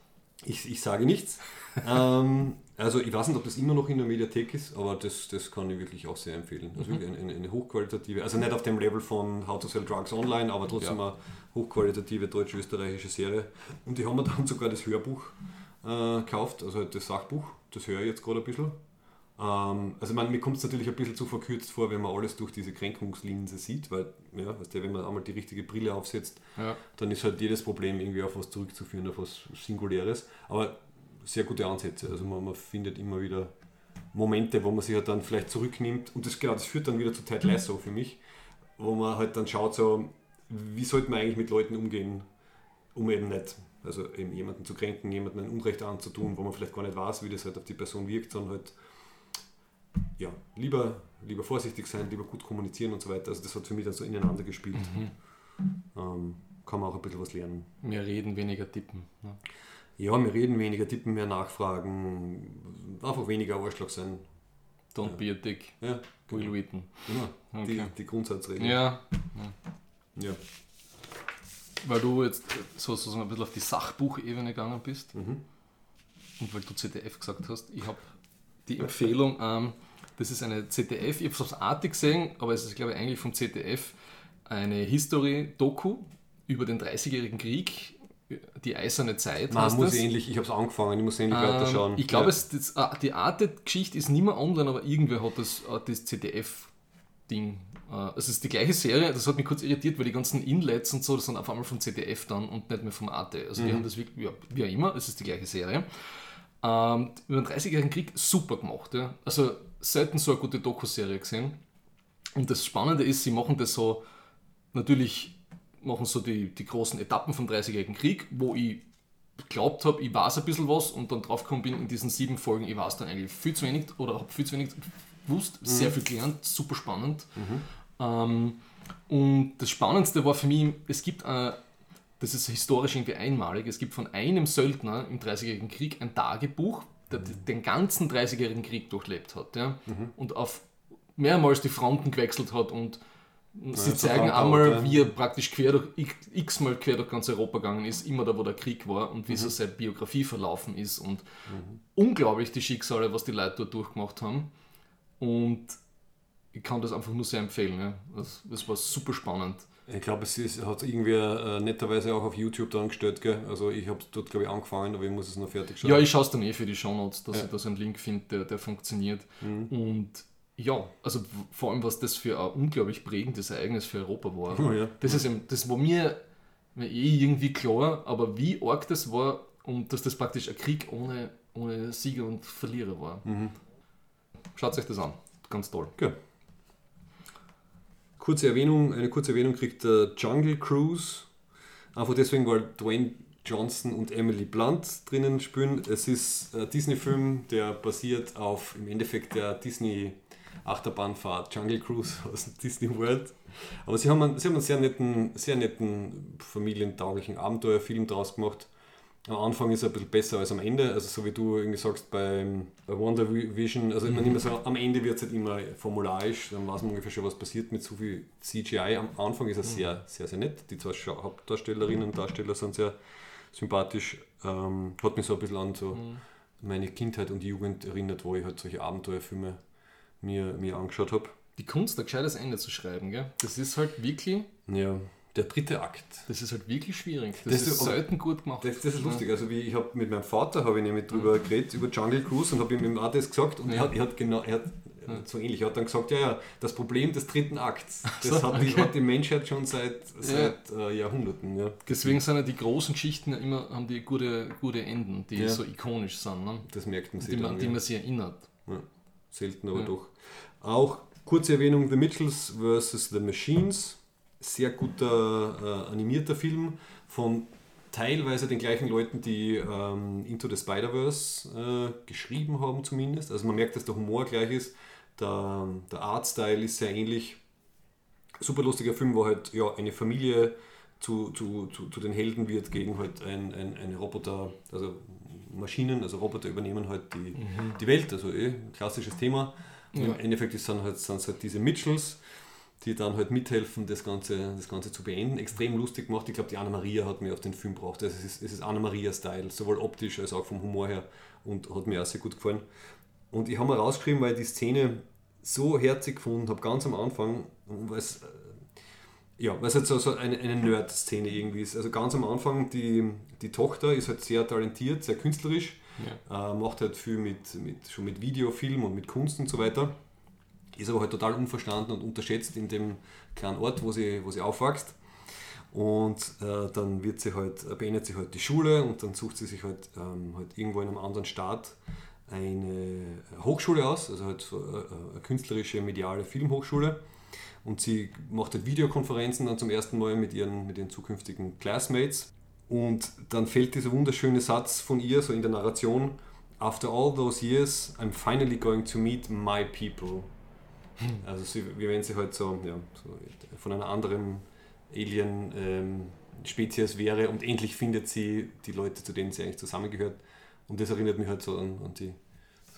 Ich, ich sage nichts. ähm, also ich weiß nicht, ob das immer noch in der Mediathek ist, aber das, das kann ich wirklich auch sehr empfehlen. Also wirklich eine, eine hochqualitative, also nicht auf dem Level von How to Sell Drugs Online, aber trotzdem Ja. eine hochqualitative deutsch-österreichische Serie. Und die haben mir dann sogar das Hörbuch äh, gekauft, also halt das Sachbuch, das höre ich jetzt gerade ein bisschen. Ähm, also man, mir kommt es natürlich ein bisschen zu verkürzt vor, wenn man alles durch diese Kränkungslinse sieht, weil, ja, weißt du, wenn man einmal die richtige Brille aufsetzt, Ja. dann ist halt jedes Problem irgendwie auf was zurückzuführen, auf was Singuläres. Aber sehr gute Ansätze. Also man, man findet immer wieder Momente, wo man sich halt dann vielleicht zurücknimmt. Und das, genau, das führt dann wieder zu Ted Lasso für mich, wo man halt dann schaut, so, wie sollte man eigentlich mit Leuten umgehen, um eben nicht, also eben jemanden zu kränken, jemanden ein Unrecht anzutun, wo man vielleicht gar nicht weiß, wie das halt auf die Person wirkt, sondern halt ja, lieber, lieber vorsichtig sein, lieber gut kommunizieren und so weiter. Also das hat für mich dann so ineinander gespielt. Ähm, kann man auch ein bisschen was lernen. Mehr reden, weniger tippen. Ne? Ja, wir reden weniger, tippen mehr nachfragen, einfach weniger Arschloch sein. Don't be a dick. Ja, Will Wheaton. genau. Die, Okay. die Grundsatzregel. Ja, Ja. weil du jetzt sozusagen ein bisschen auf die Sachbuchebene gegangen bist Mhm. und weil du ZDF gesagt hast, ich habe die Empfehlung, ähm, das ist eine ZDF, ich habe es auf Arte gesehen, aber es ist glaube ich eigentlich vom ZDF eine History-Doku über den 30-jährigen Krieg, die eiserne Zeit. Man muss das. ähnlich, ich habe es angefangen, ich muss ähnlich Ähm, weiterschauen. Ich glaube, ja. ah, die Arte-Geschichte ist nicht mehr online, aber irgendwer hat das, hat das ZDF-Ding. Äh, Es ist die gleiche Serie, das hat mich kurz irritiert, weil die ganzen Inlets und so, das sind auf einmal vom ZDF dann und nicht mehr vom Arte. Also Mhm. die haben das wirklich, ja, wie auch immer, es ist die gleiche Serie. Ähm, über den 30-jährigen Krieg super gemacht. Ja. Also selten so eine gute Doku-Serie gesehen. Und das Spannende ist, sie machen das so, natürlich machen so die, die großen Etappen vom 30-jährigen Krieg, wo ich geglaubt habe, ich weiß ein bisschen was und dann draufgekommen bin in diesen sieben Folgen, ich weiß dann eigentlich viel zu wenig oder habe viel zu wenig gewusst, sehr viel gelernt, super spannend. Ähm, und das Spannendste war für mich, es gibt, äh, das ist historisch irgendwie einmalig, es gibt von einem Söldner im 30-jährigen Krieg ein Tagebuch, der den ganzen 30-jährigen Krieg durchlebt hat ja? und auf mehrmals die Fronten gewechselt hat und sie zeigen einmal, auch, wie er praktisch quer durch, x- x-mal quer durch ganz Europa gegangen ist, immer da, wo der Krieg war und wie so seine Biografie verlaufen ist und unglaublich die Schicksale, was die Leute dort durchgemacht haben. Und ich kann das einfach nur sehr empfehlen. Ja. Das, das war super spannend. Ich glaube, es hat irgendwer äh, netterweise auch auf YouTube dann gestellt, gell? Also ich habe dort, glaube ich, angefangen, aber ich muss es noch fertig schauen. Ja, ich schaue es dann eh für die Shownotes, dass Ja. ich da so einen Link finde, der, der funktioniert. Und ja, also vor allem, was das für ein unglaublich prägendes Ereignis für Europa war. Oh ja. Das, ist, eben- das war mir mir eh irgendwie klar, aber wie arg das war und dass das praktisch ein Krieg ohne, ohne Sieger und Verlierer war. Schaut euch das an, ganz toll. Okay. Kurze Erwähnung, eine kurze Erwähnung kriegt der Jungle Cruise. Einfach deswegen, weil Dwayne Johnson und Emily Blunt drinnen spielen. Es ist ein Disney-Film, der basiert auf im Endeffekt der Disney Achterbahnfahrt Jungle Cruise aus Disney World. Aber sie haben einen, sie haben einen sehr netten, sehr netten familientauglichen Abenteuerfilm draus gemacht. Am Anfang ist er ein bisschen besser als am Ende, also so wie du irgendwie sagst beim, bei Wonder Vision, also immer, immer so, am Ende wird es halt immer formularisch, dann weiß man ungefähr schon, was passiert mit so viel CGI. Am Anfang ist er sehr, sehr, sehr nett. Die zwei Hauptdarstellerinnen und Darsteller sind sehr sympathisch. Ähm, hat mich so ein bisschen an so meine Kindheit und Jugend erinnert, wo ich halt solche Abenteuerfilme mir, mir angeschaut habe. Die Kunst, ein gescheites Ende zu schreiben, gell? das ist halt wirklich, Ja, der dritte Akt. das ist halt wirklich schwierig. Das, Das ist selten gut gemacht. Das, das ist lustig. Also wie ich habe mit meinem Vater habe ich nämlich drüber geredet über Jungle Cruise und habe ihm auch das gesagt und er hat, er hat genau, er hat äh, so ähnlich, er hat dann gesagt, ja, ja, das Problem des dritten Akts, das so, hat, die, okay. hat die Menschheit schon seit, seit äh, Jahrhunderten. Ja. Deswegen sind ja die großen Geschichten immer, haben die gute, gute Enden, die Ja. so ikonisch sind, ne? Das merkt man sich die, man, dann. die ja. man sich erinnert. Ja, selten, aber Ja. doch. Auch kurze Erwähnung: The Mitchells vs. The Machines. Sehr guter äh, animierter Film von teilweise den gleichen Leuten, die ähm, Into the Spider-Verse äh, geschrieben haben, zumindest. Also man merkt, dass der Humor gleich ist. Der, der Artstyle ist sehr ähnlich. Super lustiger Film, wo halt ja, eine Familie zu, zu, zu, zu den Helden wird gegen halt ein, ein, eine Roboter, also Maschinen, also Roboter übernehmen halt die, die Welt, also eh, klassisches Thema. Ja. Im Endeffekt halt, sind es halt diese Mitchells, die dann halt mithelfen, das Ganze, das Ganze zu beenden. Extrem lustig gemacht. Ich glaube, die Anna-Maria hat mir auf den Film gebracht. Also es ist, es ist Anna-Maria-Style, sowohl optisch als auch vom Humor her und hat mir auch sehr gut gefallen. Und ich habe mir rausgeschrieben, weil ich die Szene so herzig gefunden habe, ganz am Anfang, weil es, äh, ja, weil es halt so, so eine, eine Nerd-Szene irgendwie ist. Also ganz am Anfang, die, die Tochter ist halt sehr talentiert, sehr künstlerisch, äh, macht halt viel mit, mit, schon mit Video, Film und mit Kunst und so weiter. Ist aber halt total unverstanden und unterschätzt in dem kleinen Ort, wo sie, wo sie aufwächst. Und äh, dann wird sie halt, äh, beendet sie halt die Schule und dann sucht sie sich halt, ähm, halt irgendwo in einem anderen Staat eine Hochschule aus, also halt so äh, eine künstlerische, mediale Filmhochschule. Und sie macht halt Videokonferenzen dann zum ersten Mal mit ihren, mit ihren zukünftigen Classmates. Und dann fällt dieser wunderschöne Satz von ihr, so in der Narration, After all those years, I'm finally going to meet my people. Also sie, wie wenn sie halt so, ja, so von einer anderen Alien-Spezies wäre und endlich findet sie die Leute, zu denen sie eigentlich zusammengehört. Und das erinnert mich halt so an, an die,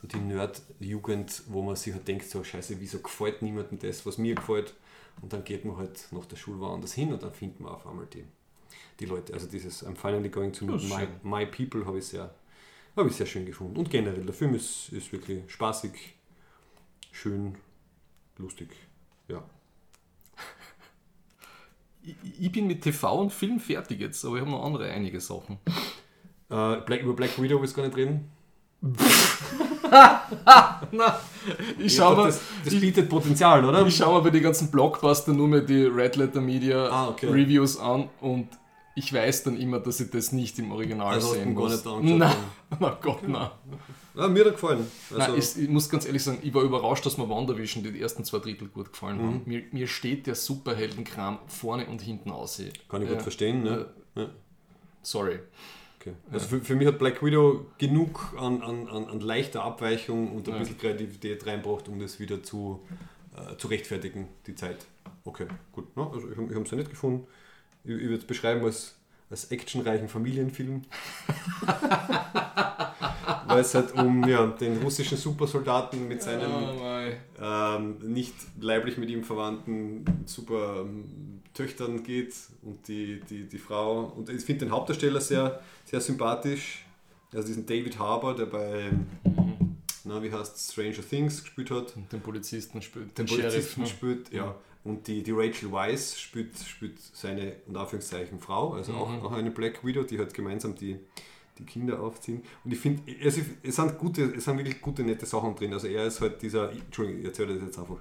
so die Nerd-Jugend, wo man sich halt denkt, so scheiße, wieso gefällt niemandem das, was mir gefällt. Und dann geht man halt nach der Schule woanders hin und dann findet man auf einmal die, die Leute. Also dieses I'm finally going to meet Ja, my, my people habe ich, sehr, habe ich sehr schön gefunden. Und generell, der Film ist, ist wirklich spaßig, schön, lustig. Ja. Ich, ich bin mit TV und Film fertig jetzt, aber ich habe noch andere einige Sachen. Äh, Black, über Black Widow willst du gar nicht reden? Na, ich schaue doch, mir, das, das bietet Potenzial, oder? ich schau mir bei den ganzen Blockbuster nur mehr die Red Letter Media Ah, okay. Reviews an und ich weiß dann immer, dass ich das nicht im Original Also sehen ihn gar muss. nicht angeschaut, Nein, na Gott, nein. Ja, mir hat er gefallen. Also, Nein, es, ich muss ganz ehrlich sagen, ich war überrascht, dass mir WandaVision die ersten zwei Drittel gut gefallen haben. Mir, mir steht der Superheldenkram vorne und hinten aus. kann ich gut verstehen. Ne? Ja. Sorry. Okay. Also für, für mich hat Black Widow genug an, an, an, an leichter Abweichung und ein bisschen Kreativität reinbracht, um das wieder zu, äh, zu rechtfertigen, die Zeit. Okay, gut. Ne? Also ich, ich habe es ja nicht gefunden. Ich, ich würde es beschreiben als, als actionreichen Familienfilm. Weil es halt um ja, den russischen Supersoldaten mit seinen Oh ähm, nicht leiblich mit ihm verwandten super ähm, Töchtern geht und die, die, die Frau. Und ich finde den Hauptdarsteller sehr, sehr sympathisch. Also diesen David Harbour, der bei, na, wie heißt Stranger Things gespielt hat. Den Polizisten spielt, Den den Sheriff. Polizisten ne? spielt, ja. Und die, die Rachel Weisz spielt, spielt seine, unter Anführungszeichen, Frau, also auch, auch eine Black Widow, die halt gemeinsam die, die Kinder aufziehen. Und ich finde, es, ist- es, sind gute, es sind wirklich gute, nette Sachen drin. Also er ist halt dieser, Entschuldigung, ich erzähle das jetzt einfach.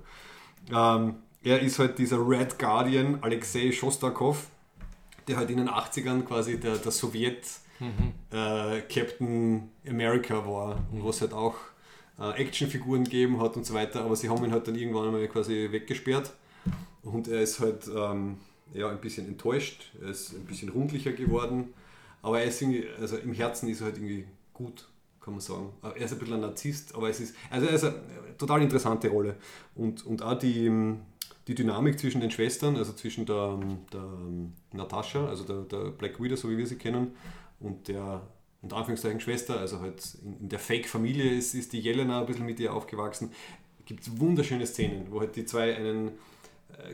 Ähm, er ist halt dieser Red Guardian, Alexei Shostakov, der halt in den 80ern quasi der, der Sowjet äh, Captain America war und was halt auch äh, Actionfiguren gegeben hat und so weiter, aber sie haben ihn halt dann irgendwann einmal quasi weggesperrt und er ist halt ähm, ja, ein bisschen enttäuscht, er ist ein bisschen rundlicher geworden, aber er ist irgendwie, also im Herzen ist er halt irgendwie gut, kann man sagen. Er ist ein bisschen ein Narzisst, aber es ist, also er ist eine total interessante Rolle und, und auch die, ähm, die Dynamik zwischen den Schwestern, also zwischen der, der ähm, Natascha, also der, der Black Widow, so wie wir sie kennen, und der unter Anführungszeichen Schwester, also halt in, der Fake-Familie ist, ist die Jelena ein bisschen mit ihr aufgewachsen. Gibt es wunderschöne Szenen, wo halt die zwei einen äh,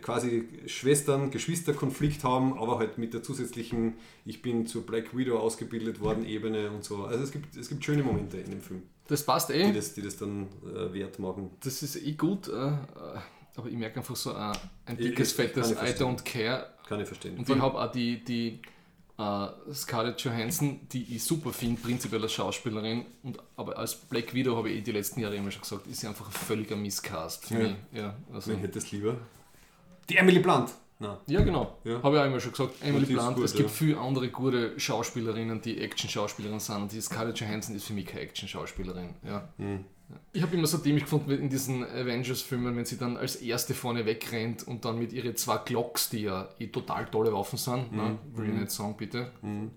quasi Schwestern, Geschwisterkonflikt haben, aber halt mit der zusätzlichen, ich bin zur Black Widow ausgebildet worden, Ebene und so. Also es gibt, es gibt schöne Momente in dem Film, Das passt die eh. das, die das dann äh, wert machen. Das ist eh gut, äh, äh, aber ich merke einfach so äh, ein Ich- dickes, ich- fettes ich I don't care. Kann ich verstehen. Und ich habe auch die, die äh, Scarlett Johansson, die ich super finde, prinzipiell als Schauspielerin, und, aber als Black Widow habe ich eh die letzten Jahre immer schon gesagt, ist sie einfach ein völliger Misscast für Ja. mich. Ja, also, Wen hättest du lieber? Die Emily Blunt. Nein. ja genau. Ja. Habe ich auch immer schon gesagt. Emily Blunt, gut, es gibt ja. viele andere gute Schauspielerinnen, die Action-Schauspielerinnen sind. Und die Scarlett Johansson ist für mich keine Action-Schauspielerin. Ja. Hm. Ich habe immer so dämlich gefunden in diesen Avengers-Filmen, wenn sie dann als erste vorne wegrennt und dann mit ihren zwei Glocks, die ja eh total tolle Waffen sind, ne? will ich nicht sagen, bitte.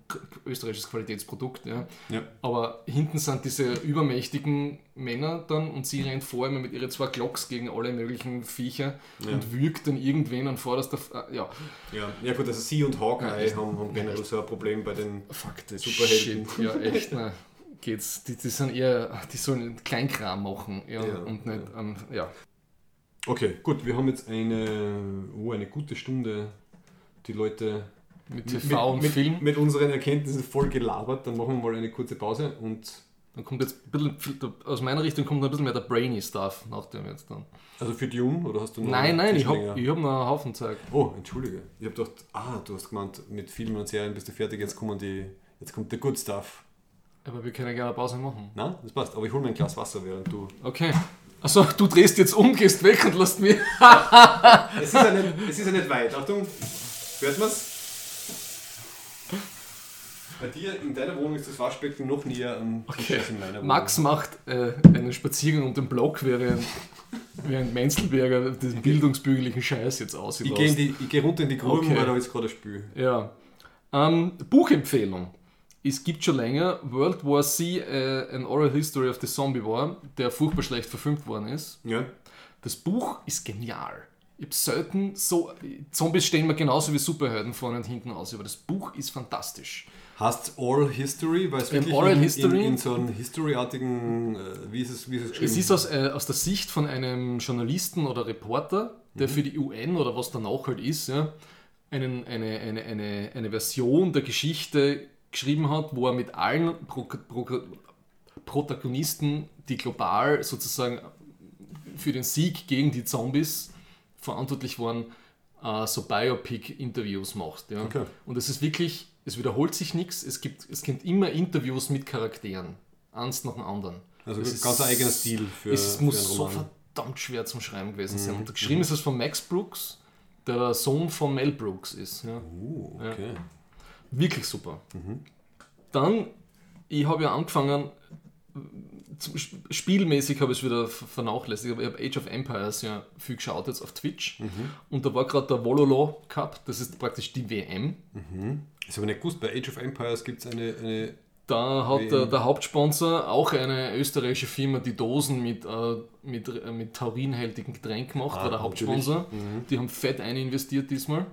K- Österreichisches Qualitätsprodukt, ja. Ja. Aber hinten sind diese übermächtigen Männer dann und sie rennt vor immer mit ihren zwei Glocks gegen alle möglichen Viecher und würgt dann irgendwen an vorderster. Äh, Ja, Ja. ja gut, also sie und Hawkeye Ja, haben, haben generell so ein Problem bei den fuck Superhelden. Shit. Ja, echt, ne. Geht's. Die, die sind eher, die sollen Kleinkram machen, ja, Ja, und nicht, ähm, ja. Okay, gut, wir haben jetzt eine, oh, eine gute Stunde die Leute Mit TV und mit, Film. mit unseren Erkenntnissen voll gelabert. Dann machen wir mal eine kurze Pause und Dann kommt jetzt ein bisschen, aus meiner Richtung kommt ein bisschen mehr der Brainy Stuff nach dem jetzt dann. also für Dune oder hast du noch Nein, nein, ich habe ich hab noch einen Haufen Zeug. Oh, entschuldige. Ich habe gedacht, ah, du hast gemeint, mit Filmen und Serien bist du fertig, jetzt kommen die, jetzt kommt der Good Stuff. Aber wir können gerne eine Pause machen. Na, das passt. Aber ich hole mir ein Glas Wasser, während du. Okay. Also du drehst jetzt um, gehst weg und lässt mir. Es ist ja nicht, es ist ja nicht weit. Achtung, hört man's? Bei dir in deiner Wohnung ist das Waschbecken noch näher am Tisch Okay. als in meiner Wohnung. Max macht äh, einen Spaziergang um den Block, während, während Menzelberger diesen bildungsbürgerlichen Scheiß jetzt aussieht. Ich gehe geh runter in die Gruben, Okay. weil da ist gerade ein Spül. Ja. Ähm, Buchempfehlung. Es gibt schon länger World War C, äh, an Oral History of the Zombie War, der furchtbar schlecht verfilmt worden ist. Ja. Das Buch ist genial. Ich habe selten so. Zombies stehen mir genauso wie Superhelden vorne und hinten aus, aber das Buch ist fantastisch. Hast Oral History, weil es Ähm, wirklich Oral in, History? in, in so einem History-artigen, äh, wie ist es, wie ist es geschrieben? Es ist aus, äh, aus der Sicht von einem Journalisten oder Reporter, der für die UN oder was danach halt ist, ja, einen, eine, eine, eine, eine Version der Geschichte geschrieben hat, wo er mit allen Pro Pro Protagonisten, die global sozusagen für den Sieg gegen die Zombies verantwortlich waren, äh, so Biopic-Interviews macht. Ja. Okay. Und es ist wirklich, es wiederholt sich nichts, es gibt, es gibt immer Interviews mit Charakteren, eins nach dem anderen. also es ganz ist- ein eigener Stil für, es für muss einen so Roman. Mhm. verdammt schwer zum Schreiben gewesen sein. Und geschrieben ist es von Max Brooks, der Sohn von Mel Brooks ist. Ja. Uh, okay. Wirklich super. Mhm. Dann, ich habe ja angefangen, Spielmäßig habe ich es wieder ver- vernachlässigt, aber ich habe Age of Empires ja viel geschaut jetzt auf Twitch und da war gerade der Wololo Cup, das ist praktisch die WM. Ich habe nicht gewusst, bei Age of Empires gibt es eine, eine. Da hat der, der Hauptsponsor auch eine österreichische Firma, die Dosen mit, äh, mit, äh, mit taurinhaltigen Getränk gemacht, Ah, war der Hauptsponsor. Die haben fett ein investiert diesmal.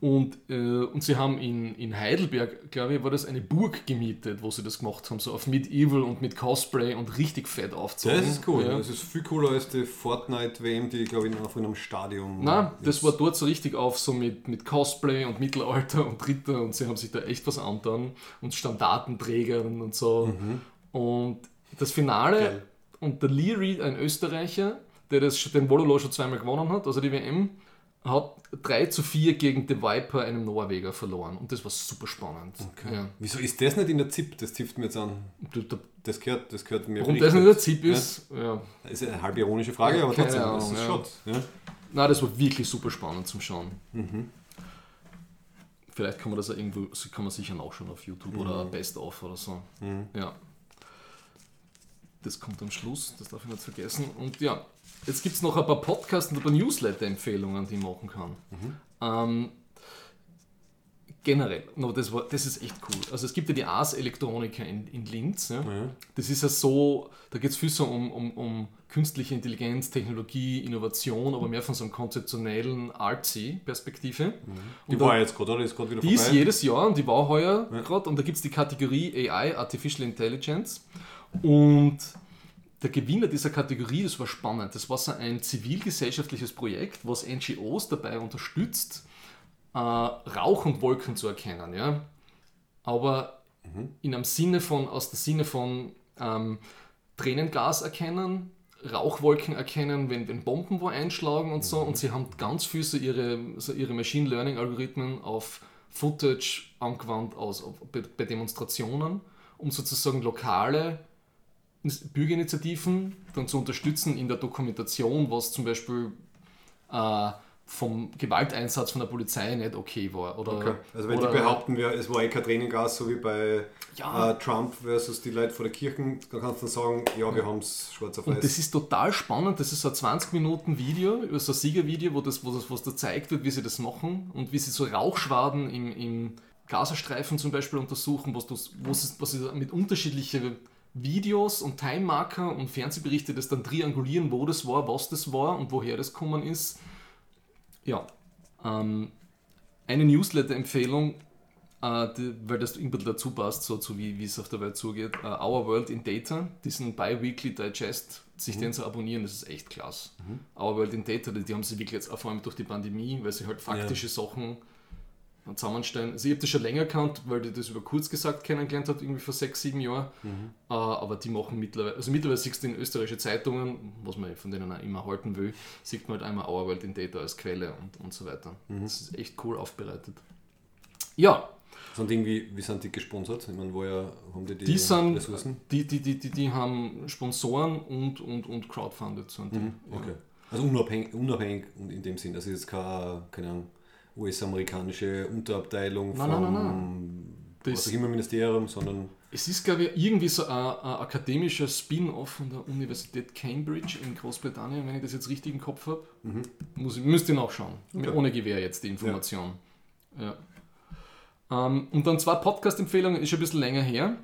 Und, äh, und sie haben in, in Heidelberg, glaube ich, war das eine Burg gemietet, wo sie das gemacht haben, so auf Medieval und mit Cosplay und richtig fett aufzogen. Das ist cool. Ja. Das ist viel cooler als die Fortnite-WM, die, glaube ich, auf einem Stadion. Nein, das jetzt- war dort so richtig auf, so mit, mit Cosplay und Mittelalter und Ritter und sie haben sich da echt was angetan und Standartenträgern und so. Und das Finale Geil. Und der Leary, ein Österreicher, der das, den Vololo schon zweimal gewonnen hat, also die WM, hat 3 zu 4 gegen The Viper, einem Norweger, verloren. Und das war super spannend. Ja. Wieso ist das nicht in der ZIP? Das tippt mir jetzt an. Das gehört, das gehört mir Warum das nicht der Zip ist, ja. Das ist eine halb ironische Frage, aber Keine trotzdem, das Ahnung, ist ja. Schott. Ja? Nein, das war wirklich super spannend zum Schauen. Vielleicht kann man das ja irgendwo, kann man sicher nachschauen auf YouTube oder Best of oder so. Ja. Das kommt am Schluss, das darf ich nicht vergessen. Und ja, jetzt gibt es noch ein paar Podcasts und ein paar Newsletter-Empfehlungen, die ich machen kann. Ähm, generell, no, das, war, das ist echt cool. Also es gibt ja die Ars Electronica in, in Linz. Ja. Das ist ja so, da geht es viel so um, um, um künstliche Intelligenz, Technologie, Innovation, aber mehr von so einem konzeptionellen Artsy-Perspektive. Die Und war da- jetzt gerade, oder? Die ist gerade wieder die ist jedes Jahr und die war heuer gerade und da gibt es die Kategorie AI, Artificial Intelligence. Und der Gewinner dieser Kategorie, das war spannend, das war so ein zivilgesellschaftliches Projekt, was NGOs dabei unterstützt, äh, Rauch und Wolken zu erkennen. Ja? Aber in einem Sinne von, aus der Sinne von ähm, Tränengas erkennen, Rauchwolken erkennen, wenn, wenn Bomben wo einschlagen und so. Und sie haben ganz viel so ihre, so ihre Machine Learning Algorithmen auf Footage angewandt aus, auf, bei, bei Demonstrationen, um sozusagen lokale Bürgerinitiativen dann zu unterstützen in der Dokumentation, was zum Beispiel äh, vom Gewalteinsatz von der Polizei nicht okay war. Oder, Okay. Also wenn oder, die behaupten, wir, es war eh kein Tränengas, so wie bei Ja. äh, Trump versus die Leute vor der Kirche, dann kannst du sagen, ja, wir haben es schwarz auf Und weiß. das ist total spannend. Das ist so ein 20 Minuten Video, über so ein Siegervideo, wo das, wo das, wo es da gezeigt wird, wie sie das machen und wie sie so Rauchschwaden im, im Gazastreifen zum Beispiel untersuchen, was, das, wo sie, was sie mit unterschiedlichen Videos und Time-Marker und Fernsehberichte das dann triangulieren, wo das war, was das war und woher das gekommen ist. Ja, ähm, eine Newsletter-Empfehlung, äh, die, weil das ein bisschen dazu passt, so zu wie es auf der Welt zugeht. Äh, Our World in Data, diesen Bi-Weekly Digest, sich den zu abonnieren, das ist echt klasse. Our World in Data, die, die haben sie wirklich jetzt auch vor allem durch die Pandemie, weil sie halt faktische Sachen zusammenstellen. Also ich habe das schon länger gekannt, weil ich das über kurz gesagt kennengelernt habe, irgendwie vor sechs, sieben Jahren. Äh, aber die machen mittlerweile, also mittlerweile siehst du in österreichischen Zeitungen, was man von denen auch immer halten will, sieht man halt einmal Our World in Data als Quelle und, und so weiter. Das ist echt cool aufbereitet. Ja, Sind irgendwie, wie sind die gesponsert? Ich meine, woher haben die die, die sind, Ressourcen? die, die, die, die, die haben Sponsoren und, und, und crowdfunded. Sind die. Ja. Okay. Also unabhängig, unabhängig und in dem Sinn, das ist jetzt keine, keine Ahnung, US-amerikanische Unterabteilung Nein, vom nein, nein, was auch immer Ministerium, sondern Es ist, glaube ich, irgendwie so ein, ein akademischer Spin-off von der Universität Cambridge in Großbritannien, wenn ich das jetzt richtig im Kopf habe. Muss, ich- müsst ihr nachschauen. Okay. Ohne Gewähr jetzt die Information. Ja. Ähm, und dann zwei Podcast-Empfehlungen, ist schon ein bisschen länger her.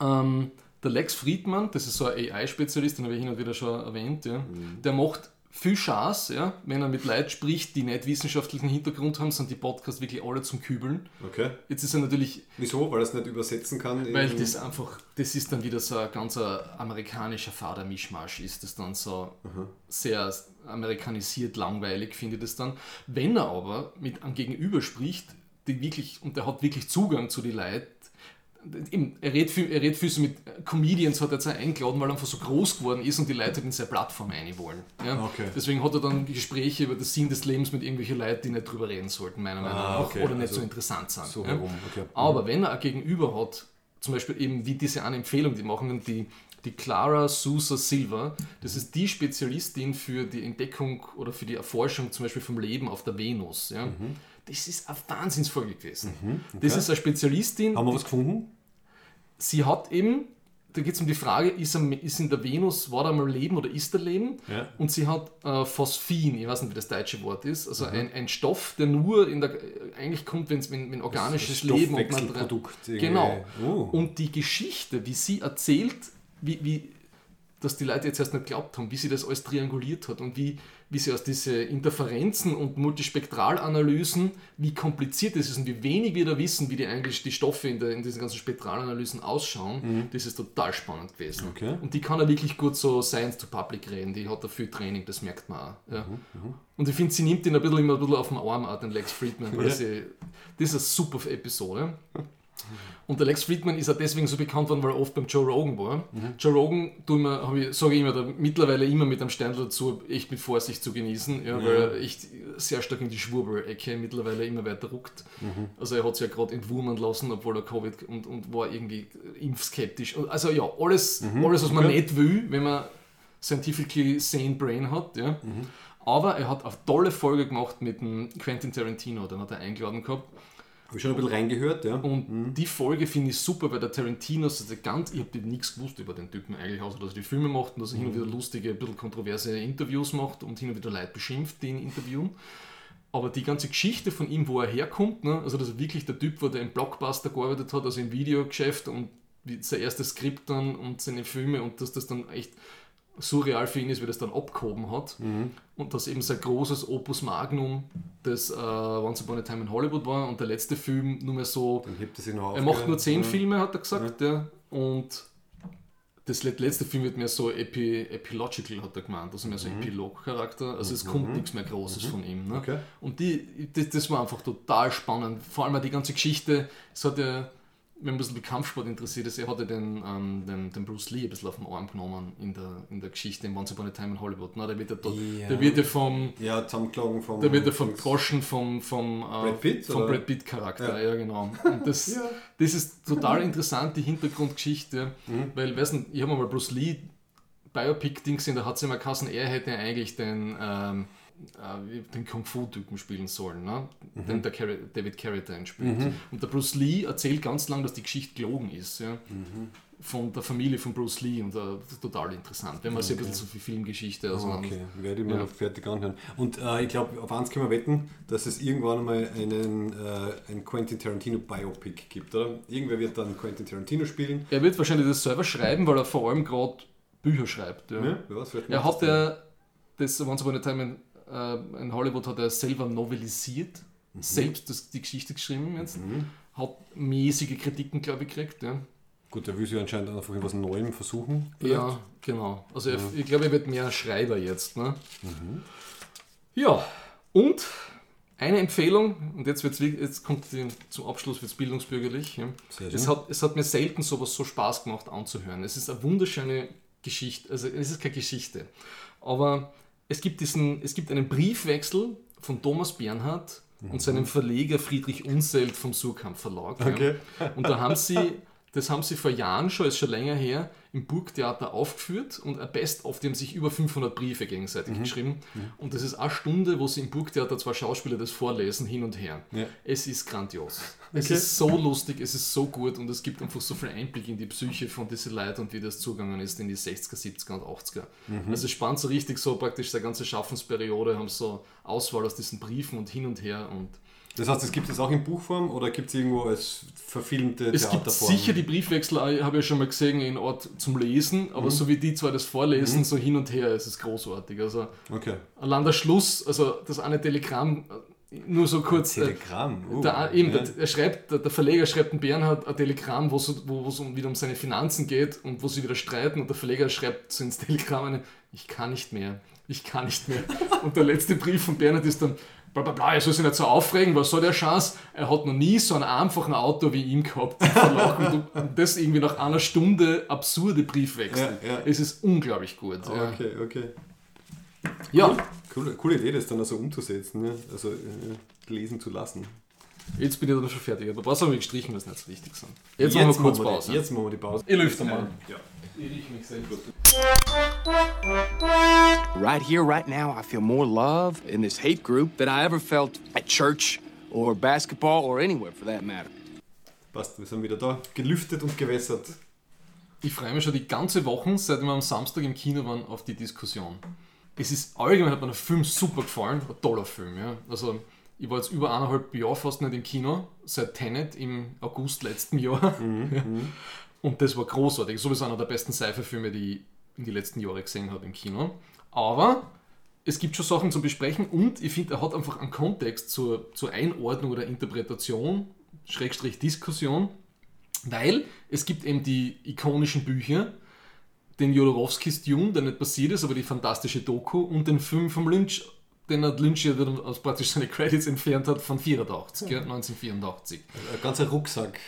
Ähm, der Lex Friedman, das ist so ein AI-Spezialist, den habe ich hin und wieder schon erwähnt, ja. der macht viel Spaß, ja, wenn er mit Leuten spricht, die nicht wissenschaftlichen Hintergrund haben, sind die Podcasts wirklich alle zum Kübeln. okay. Jetzt ist er natürlich Wieso? Weil er es nicht übersetzen kann? weil das einfach, das ist dann wieder so ein ganz äh, amerikanischer Fader-Mischmasch ist das dann so sehr amerikanisiert, langweilig, finde ich das dann. Wenn er aber mit einem Gegenüber spricht, die wirklich, und der hat wirklich Zugang zu den Leuten, Eben, er redet viel, er redet viel so mit Comedians, hat er jetzt eingeladen, weil er einfach so groß geworden ist und die Leute in seine Plattform rein wollen. Ja? Okay. Deswegen hat er dann Gespräche über den Sinn des Lebens mit irgendwelchen Leuten, die nicht drüber reden sollten, meiner Meinung nach, okay, oder nicht also so interessant sind. so ja? okay. Aber wenn er ein Gegenüber hat, zum Beispiel eben wie diese eine Empfehlung, die machen die, die Clara Sousa Silva, das ist die Spezialistin für die Entdeckung oder für die Erforschung zum Beispiel vom Leben auf der Venus. Ja. Mhm. Das ist eine Wahnsinnsfolge gewesen. Das ist eine Spezialistin, Haben wir was gefunden? sie hat eben da geht es um die Frage, ist, am- ist in der Venus, war da mal Leben oder ist da Leben? Ja. Und sie hat äh, Phosphin, ich weiß nicht, wie das deutsche Wort ist, also Mhm. ein, ein Stoff, der nur in der, eigentlich kommt, wenn, wenn organisches Leben und irgendwie. Genau. Oh. Und die Geschichte, wie sie erzählt, wie, wie, dass die Leute jetzt erst nicht geglaubt haben, wie sie das alles trianguliert hat und wie, wie sie aus diesen Interferenzen und Multispektralanalysen, wie kompliziert das ist und wie wenig wir da wissen, wie die eigentlich die Stoffe in, der, in diesen ganzen Spektralanalysen ausschauen, das ist total spannend gewesen. Mhm. Okay. Und die kann er wirklich gut so Science to Public reden, die hat da viel Training, das merkt man auch. Ja. Mhm, Und ich finde, sie nimmt ihn ein bisschen, immer ein bisschen auf den Arm, auch den Lex Friedman, weil Ja. sie, das ist eine super Episode. Und der Lex Friedman ist auch deswegen so bekannt worden, weil er oft beim Joe Rogan war. Mhm. Joe Rogan sage ich immer, da, mittlerweile immer mit einem Stern dazu, echt mit Vorsicht zu genießen, ja, weil er echt sehr stark in die Schwurbel-Ecke mittlerweile immer weiter ruckt. Mhm. Also er hat sich ja gerade entwurmen lassen, obwohl er Covid und, und war irgendwie impfskeptisch. Also ja, alles, Mhm. alles was man nicht will, wenn man scientifically sane brain hat. Ja. Mhm. Aber er hat eine tolle Folge gemacht mit dem Quentin Tarantino, den hat er eingeladen gehabt. Habe ich schon ein bisschen reingehört, ja. Und die Folge finde ich super, weil der Tarantino, also der ganz, ich habe nichts gewusst über den Typen eigentlich, außer dass er die Filme macht und dass er hin und wieder lustige, ein bisschen kontroverse Interviews macht und hin und wieder Leute beschimpft, die ihn interviewen. Aber die ganze Geschichte von ihm, wo er herkommt, ne, also dass er wirklich der Typ war, der im Blockbuster gearbeitet hat, also im Videogeschäft und sein erstes Skript dann und seine Filme und dass das dann echt surreal für ihn ist, wie das dann abgehoben hat. Und dass eben sein großes Opus Magnum das äh, Once Upon a Time in Hollywood war und der letzte Film nur mehr so Dann hebt er sich noch auf. er macht nur zehn Ja. Filme, hat er gesagt, ja. Und das let- letzte Film wird mehr so epi epilogical, hat er gemeint, also mehr so Epilog-Charakter. Also es kommt nichts mehr Großes von ihm. Ne? Okay. Und die, das, das war einfach total spannend. Vor allem die ganze Geschichte, es hat ja, wenn man ein bisschen mit Kampfsport interessiert ist, er hatte den, ähm, den, den Bruce Lee ein bisschen auf den Arm genommen in der, in der Geschichte in Once Upon a Time in Hollywood. Ne? Der, wird ja dort, Ja. der wird ja vom Ja, zusammengeschlagen vom. da wird er verdroschen vom, vom, äh, Brad Pitt, vom oder? Brad Pitt Charakter, Ja. ja, genau. Und das, Ja. das ist total interessant, die Hintergrundgeschichte, Mhm. weil, weißt du, ich habe mal Bruce Lee Biopic-Ding gesehen, da hat es immer Kassen, er hätte eigentlich den, ähm, äh, den Kung-Fu-Typen spielen sollen, ne? Mhm. den der David Carradine spielt. Und der Bruce Lee erzählt ganz lang, dass die Geschichte gelogen ist. Ja? Mhm. Von der Familie von Bruce Lee und äh, das ist total interessant, wenn man sich ein bisschen so viel Filmgeschichte auseinander- okay, werde ich mir Ja. noch fertig anhören. Und äh, ich glaube, auf eins können wir wetten, dass es irgendwann einmal einen, äh, ein Quentin Tarantino Biopic gibt, oder? Irgendwer wird dann Quentin Tarantino spielen. Er wird wahrscheinlich das selber schreiben, weil er vor allem gerade Bücher schreibt. Ja. Ja, Er hat das ja das Once Upon a Time in, äh, in Hollywood hat er selber novelisiert, Mhm. selbst das, die Geschichte geschrieben jetzt. Hat mäßige Kritiken, glaube ich, gekriegt. Ja, Gut, der will sich anscheinend einfach etwas Neuem versuchen. ja genau. Also er, ich glaube, er wird mehr Schreiber jetzt. Ne? Ja, und eine Empfehlung, und jetzt, wird's, jetzt kommt die, zum Abschluss wird's bildungsbürgerlich. Ja. Es, hat, es hat mir selten sowas so Spaß gemacht anzuhören. Es ist eine wunderschöne Geschichte, also es ist keine Geschichte, aber es gibt, diesen, es gibt einen Briefwechsel von Thomas Bernhard und seinem Verleger Friedrich Unselt vom Surkamp Verlag. ja. Okay. Und da haben sie, das haben sie vor Jahren schon, ist schon länger her, im Burgtheater aufgeführt und ein Best-of, die haben sich über 500 Briefe gegenseitig geschrieben. Und das ist eine Stunde, wo sie im Burgtheater zwei Schauspieler das vorlesen, hin und her. Ja. Es ist grandios. Es Okay. ist so lustig, es ist so gut und es gibt einfach so viel Einblick in die Psyche von diesen Leuten und wie das zugegangen ist in die 60er, 70er und 80er. Also es spannt so richtig so praktisch seine ganze Schaffensperiode, haben so Auswahl aus diesen Briefen und hin und her und Das heißt, es gibt es auch in Buchform oder gibt es irgendwo als verfilmte Es gibt Theaterform? sicher die Briefwechsel, ich habe ja schon mal gesehen, in Ort zum Lesen, Mhm. aber so wie die zwei das vorlesen, so hin und her, ist es großartig. Also Okay. allein der Schluss, also das eine Telegramm, äh, nur so kurz. äh, Telegramm. Uh, Der, eben, ja. der, er schreibt, der, der Verleger schreibt dem Bernhard ein Telegramm, wo es wo, um, wieder um seine Finanzen geht und wo sie wieder streiten und der Verleger schreibt so ins Telegramm eine, ich kann nicht mehr, ich kann nicht mehr. und der letzte Brief von Bernhard ist dann, bla bla bla, er soll sich nicht so aufregen, was soll der Chance? Er hat noch nie so ein einfachen Auto wie ihm gehabt. und, das irgendwie nach einer Stunde absurde Briefwechsel. Ja, ja. Es ist unglaublich gut. ja. Okay, okay. ja, Coole, coole Idee, das dann also umzusetzen, ne? also äh, lesen zu lassen. Jetzt bin ich dann schon fertig. Aber was habe ich gestrichen, was nicht so wichtig sind. Jetzt, machen wir kurz die- Pause. Jetzt machen wir die Pause. Ihr lüftet mal. Ja. Ich riech mich sehr gut. Right here, right now, I feel more love in this hate group than I ever felt at church or basketball or anywhere for that matter. Passt, wir sind wieder da. Gelüftet und gewässert. Ich freue mich schon die ganze Woche, seit wir am Samstag im Kino waren, auf die Diskussion. Es ist allgemein hat mir der Film super gefallen, ein toller Film. Ja. Also ich war jetzt über eineinhalb Jahre fast nicht im Kino, seit Tenet im August letzten Jahr. Ja. Und das war großartig. Sowieso einer der besten Sci-Fi-Filme, die ich in die letzten Jahre gesehen habe im Kino. Aber es gibt schon Sachen zu besprechen und ich finde, er hat einfach einen Kontext zur, zur Einordnung oder Interpretation, Schrägstrich Diskussion, weil es gibt eben die ikonischen Bücher, den Jodorowskis Dune, der nicht passiert ist, aber die fantastische Doku und den Film vom Lynch, den hat Lynch ja dann aus praktisch seine Credits entfernt hat von 84, ja. 1984. Ein ganzer Rucksack.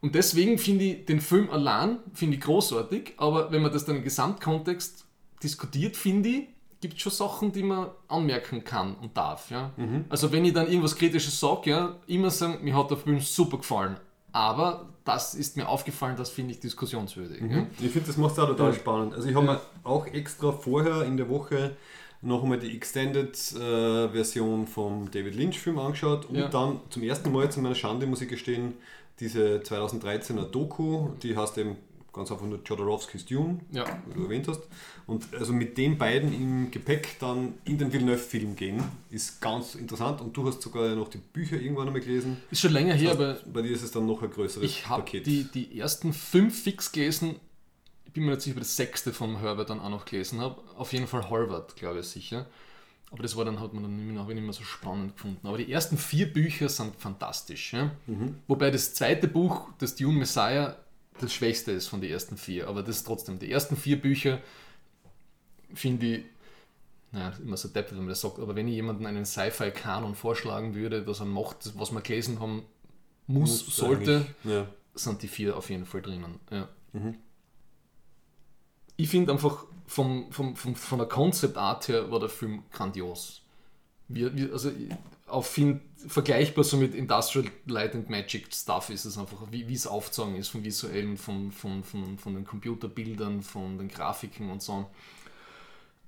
Und deswegen finde ich den Film allein finde ich großartig, aber wenn man das dann im Gesamtkontext diskutiert, finde ich, gibt es schon Sachen, die man anmerken kann und darf. Ja? Mhm. Also wenn ich dann irgendwas Kritisches sage, ja, immer sagen, mir hat der Film super gefallen. Aber das ist mir aufgefallen, das finde ich diskussionswürdig. Mhm. Ja? Ich finde, das macht es auch total ja. spannend. Also ich habe mir auch extra vorher in der Woche noch einmal die Extended-Version äh, vom David Lynch-Film angeschaut und dann zum ersten Mal zu meiner Schande, muss ich gestehen, diese 2013er Doku, die heißt eben ganz einfach nur Jodorowskis Dune, ja. wie du erwähnt hast. Und also mit den beiden im Gepäck dann in den Villeneuve-Film gehen, ist ganz interessant. Und du hast sogar noch die Bücher irgendwann einmal gelesen. Ist schon länger her, aber. Bei dir ist es dann noch ein größeres ich Paket. Ich habe die, die ersten fünf fix gelesen. Ich bin mir nicht sicher, ob ich das sechste von Herbert dann auch noch gelesen habe. Auf jeden Fall Harvard, glaube ich, sicher. Aber das war dann, hat man dann nicht mehr, nicht mehr so spannend gefunden. Aber die ersten vier Bücher sind fantastisch. Ja? Mhm. Wobei das zweite Buch, das Dune Messiah, das schwächste ist von den ersten vier. Aber das ist trotzdem, die ersten vier Bücher finde ich, naja, immer so deppert, wenn man das sagt, aber wenn ich jemandem einen Sci-Fi-Kanon vorschlagen würde, dass er macht, was wir gelesen haben, muss, muss sollte, ja. sind die vier auf jeden Fall drinnen. Ja. Mhm. Ich finde einfach, vom, vom, vom, von der Concept-Art her war der Film grandios. Wie, wie, also auf find, vergleichbar so mit Industrial Light and Magic Stuff ist es einfach, wie, es aufgezogen ist, vom visuellen, von, von, von, von den Computerbildern, von den Grafiken und so.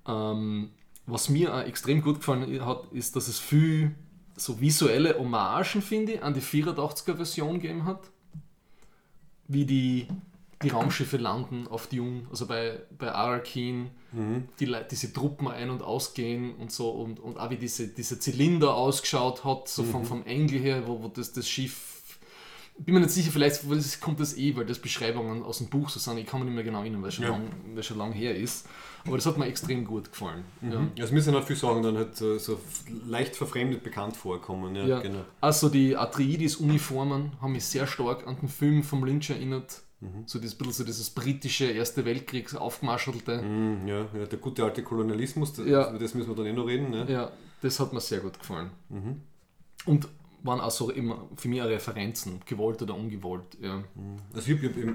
Ähm, was mir auch extrem gut gefallen hat, ist, dass es viel so visuelle Hommagen, finde ich, an die 84er Version gegeben hat. Wie die, die Raumschiffe landen auf Dune, also bei, bei Arakin, mhm. die, diese Truppen ein- und ausgehen und so und, und auch wie diese, diese Zylinder ausgeschaut hat, so mhm. vom, vom Engel her, wo, wo das, das Schiff bin mir nicht sicher, vielleicht kommt das eh, weil das Beschreibungen aus dem Buch so sind. Ich kann mir nicht mehr genau erinnern, weil es schon, ja. lang, schon lang her ist. Aber das hat mir extrem gut gefallen. Mhm. Ja. Also mir sind auch viele Sachen dann halt so, so leicht verfremdet bekannt vorkommen. Ja, ja. Genau. Also die Atreides-Uniformen haben mich sehr stark an den Film vom Lynch erinnert. Mhm. So dieses bisschen so dieses britische Erste Weltkriegs aufgemarschelte. Mhm, ja, ja, der gute alte Kolonialismus, das, ja. das müssen wir dann eh noch reden. Ne? Ja, das hat mir sehr gut gefallen. Mhm. Und waren auch so immer für mich Referenzen, gewollt oder ungewollt. Ja. Mhm. Also ich habe äh,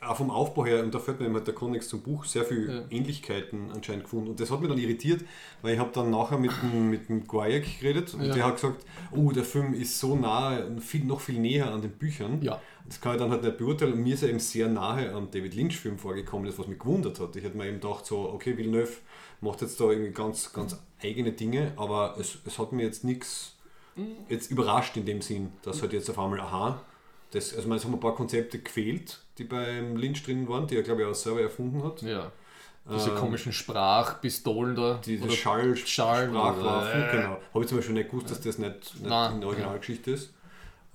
auch vom Aufbau her, und da fällt mir halt der Kontext zum Buch, sehr viele ja. Ähnlichkeiten anscheinend gefunden. Und das hat mich dann irritiert, weil ich habe dann nachher mit dem, mit dem Guayek geredet und ja. der hat gesagt, oh, der Film ist so nahe, viel, noch viel näher an den Büchern. Ja. Das kann ich dann halt nicht beurteilen. Und mir ist er eben sehr nahe am David Lynch-Film vorgekommen, das was mich gewundert hat. Ich hätte mir eben gedacht, so, okay, Villeneuve macht jetzt da irgendwie ganz, ganz eigene Dinge, aber es, es hat mir jetzt nichts jetzt überrascht in dem Sinn, dass halt jetzt auf einmal, aha, das, also es haben ein paar Konzepte gefehlt, die beim Lynch drin waren, die er glaube ich auch selber erfunden hat. Ja. Diese ähm, komischen Sprachpistolen da. Diese Schall, Schall Sprachwaffen, äh, genau. Habe ich zum Beispiel nicht gewusst, dass das nicht, nicht Nein, eine Originalgeschichte ja. ist.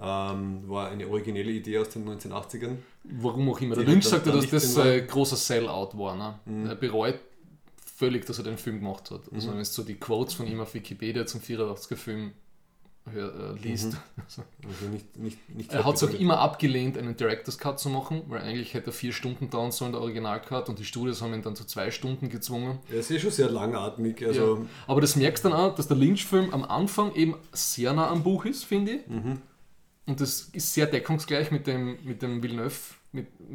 Ähm, war eine originelle Idee aus den 1980ern. Warum auch immer. Der Lynch sagte, dass das ein großer Sellout war. Ne? Mhm. Er bereut völlig, dass er den Film gemacht hat. Also, mhm. wenn du so die Quotes von ihm auf Wikipedia zum 84er Film hör, äh, liest. Mhm. Also nicht, nicht, nicht er hat es auch immer abgelehnt, einen Director's Cut zu machen, weil eigentlich hätte er vier Stunden dauern sollen, der Original-Cut, und die Studios haben ihn dann zu zwei Stunden gezwungen. Er ist eh schon sehr langatmig. Also ja. Aber das merkst du dann auch, dass der Lynch-Film am Anfang eben sehr nah am Buch ist, finde ich. Mhm. Und das ist sehr deckungsgleich mit dem, mit dem Villeneuve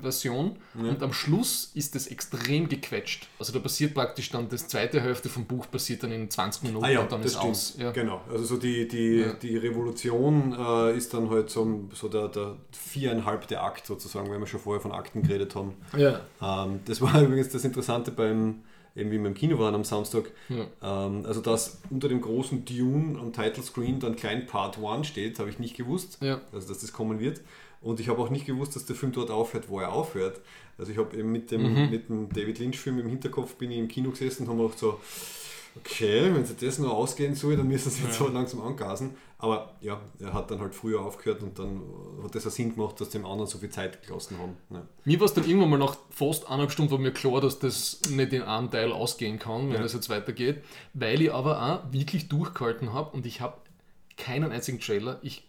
Version ja. und am Schluss ist das extrem gequetscht. Also da passiert praktisch dann das zweite Hälfte vom Buch passiert dann in 20 Minuten ah ja, und dann ist aus. Ja. Genau, also so die, die, ja. die Revolution äh, ist dann halt so, so der, der viereinhalbte Akt sozusagen, weil wir schon vorher von Akten geredet haben. Ja. Ähm, das war übrigens das Interessante beim eben wie wir im Kino waren am Samstag. Ähm, also dass unter dem großen Dune am Title Screen dann klein Part 1 steht, habe ich nicht gewusst, also dass das kommen wird. Und ich habe auch nicht gewusst, dass der Film dort aufhört, wo er aufhört. Also ich habe eben mit dem, Mhm. mit dem David Lynch-Film im Hinterkopf bin ich im Kino gesessen und habe gedacht so, okay, wenn sie das nur ausgehen soll, dann müssen sie jetzt so langsam angasen. Aber ja, er hat dann halt früher aufgehört und dann hat das auch Sinn gemacht, dass dem anderen so viel Zeit gelassen haben. Ja. Mir war es dann irgendwann mal nach fast eineinhalb Stunden war mir klar, dass das nicht in einem Teil ausgehen kann, wenn Ja. das jetzt weitergeht, weil ich aber auch wirklich durchgehalten habe und ich habe keinen einzigen Trailer ich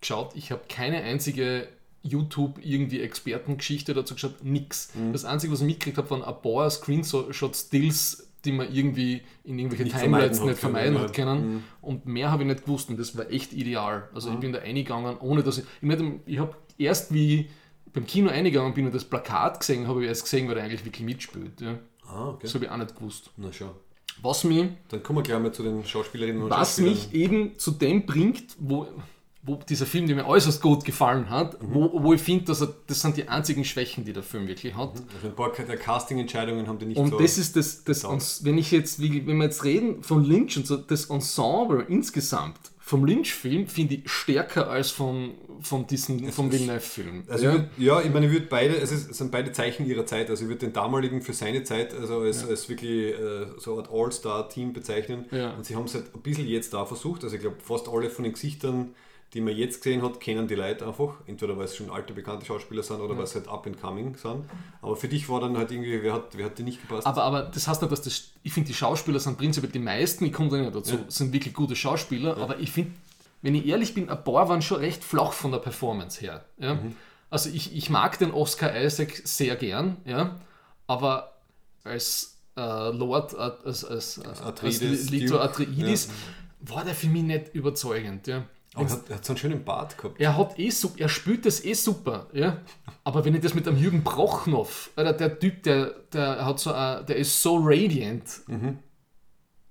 geschaut, ich habe keine einzige YouTube irgendwie Expertengeschichte dazu geschaut, nix. Mhm. Das Einzige, was ich mitgekriegt habe, waren ein paar Screenshot-Stills, die man irgendwie in irgendwelche Nicht Timelines vermeiden nicht hat können, vermeiden ja. hat können. Und mehr habe ich nicht gewusst und das war echt ideal. Also Mhm. ich bin da eingegangen, ohne dass ich. Ich, mein, ich habe erst wie beim Kino eingegangen bin und das Plakat gesehen, habe ich erst gesehen, weil er eigentlich wirklich mitspielt. Ja. Ah, okay. Das habe ich auch nicht gewusst. Na schau. Was mich, Dann kommen wir gleich mal zu den Schauspielerinnen und was Schauspielern. mich eben zu dem bringt, wo, wo dieser Film, der mir äußerst gut gefallen hat, wo, wo ich finde, dass er, das sind die einzigen Schwächen, die der Film wirklich hat. Also ein paar der Casting-Entscheidungen haben die nicht Und so... das ist das, das wenn ich jetzt, wenn wir jetzt reden von Lynch und so, das Ensemble insgesamt vom Lynch-Film finde ich stärker als von, von diesem, vom Villeneuve-Film. Also ja? ich würd, ja, ich meine, ich würde beide, es, ist, es sind beide Zeichen ihrer Zeit. Also ich würde den damaligen für seine Zeit also als, als wirklich äh, so eine Art All-Star-Team bezeichnen. Ja. Und sie haben es halt ein bisschen jetzt da versucht. Also ich glaube, fast alle von den Gesichtern, die man jetzt gesehen hat, kennen die Leute einfach. Entweder weil es schon alte, bekannte Schauspieler sind oder weil es halt up and coming sind. Aber für dich war dann halt irgendwie, wer hat, wer hat dir nicht gepasst? Aber, aber das heißt nicht, dass das, ich finde, die Schauspieler sind prinzipiell die meisten, ich komme da nicht dazu, sind wirklich gute Schauspieler, aber ich finde, wenn ich ehrlich bin, ein paar waren schon recht flach von der Performance her. Ja? Mhm. Also ich, ich mag den Oscar Isaac sehr gern, ja? aber als äh, Lord, äh, als, als, als, Atreides, als Lito Atreides, war der für mich nicht überzeugend. Ja? Aber er hat, er hat so einen schönen Bart gehabt. Er hat eh super, er spielt das eh super, ja. Aber wenn ich das mit einem Jürgen Prochnow, Alter, der Typ, der, der hat so, ein, der ist so radiant,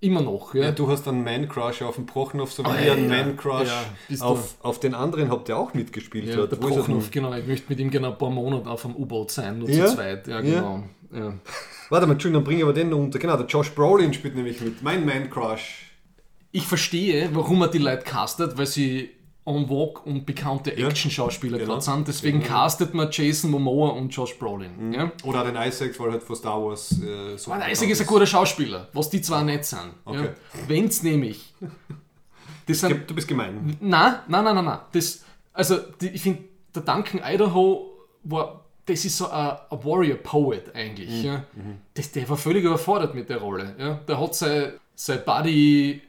immer noch, ja. Ja, du hast einen Man-Crush auf den Prochnow, so wie Alter. ich einen Man-Crush Ja, auf, auf den anderen habt, der auch mitgespielt ja hat. der er Prochnow, genau, ich möchte mit ihm gerne ein paar Monate auf einem U-Boot sein, nur Ja? zu zweit, ja, Ja. genau. Ja. Warte mal, Entschuldigung, dann bringe ich aber den noch unter. Genau, der Josh Brolin spielt nämlich mit. Mein Man-Crush. Ich verstehe, warum er die Leute castet, weil sie en vogue und bekannte Ja. Action-Schauspieler Genau. gerade sind. Deswegen Genau. castet man Jason Momoa und Josh Brolin. Ja? Oder den Isaac, weil halt von Star Wars äh, so. Bekannt Isaac ist ein guter Schauspieler, was die zwar nicht sind. Okay. Ja. Wenn's nämlich. Das sind, Du bist gemein. nein, nein, nein, nein, nein. Das, also, die, ich finde, der Duncan Idaho war. Das ist so ein, ein Warrior Poet eigentlich. Ja. Das, der war völlig überfordert mit der Rolle. Ja. Der hat sein, sein Buddy,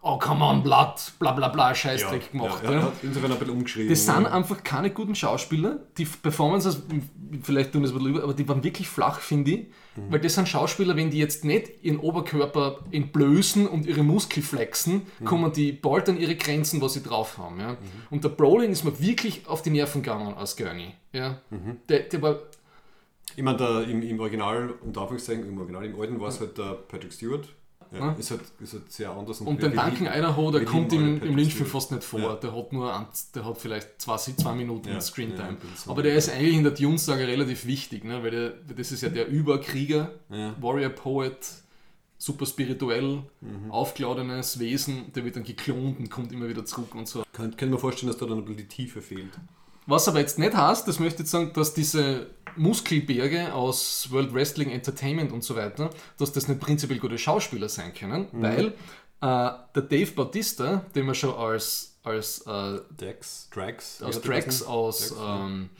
oh come on, Blood, bla bla bla, Scheißdreck gemacht. Ja, Ja, er insofern ein bisschen umgeschrieben. Das sind einfach keine guten Schauspieler. Die Performances, vielleicht tun das ein bisschen über, aber die waren wirklich flach, finde ich. Weil das sind Schauspieler, wenn die jetzt nicht ihren Oberkörper entblößen und ihre Muskel flexen, kommen die bald an ihre Grenzen, was sie drauf haben. Ja? Und der Brolin ist mir wirklich auf die Nerven gegangen als Gurney. Ja? Der, der war, Ich meine, der, im, im Original, unter Anführungszeichen, im Original, im Alten war es halt der Patrick Stewart. Ja, Ja. ist, halt, ist halt sehr anders. und wir- den Duncan Idaho, der kommt im, im Lynchfilm fast nicht vor. Ja. Der hat nur ein, der hat vielleicht zwei, zwei Minuten Ja, Screentime. ja. Aber der ist eigentlich in der Dune-Sage relativ wichtig, ne? weil, der, das ist ja der Überkrieger. Warrior Poet, super spirituell, Mhm. aufgeladenes Wesen, der wird dann geklont und kommt immer wieder zurück und so. Kann, kann mir vorstellen, dass da dann ein bisschen die Tiefe fehlt. Was aber jetzt nicht heißt, das möchte ich sagen, dass diese Muskelberge aus World Wrestling Entertainment und so weiter, dass das nicht prinzipiell gute Schauspieler sein können, Mhm. weil äh, der Dave Bautista, den wir schon als, als äh, Dex, Drax. aus Drax aus ja. ähm,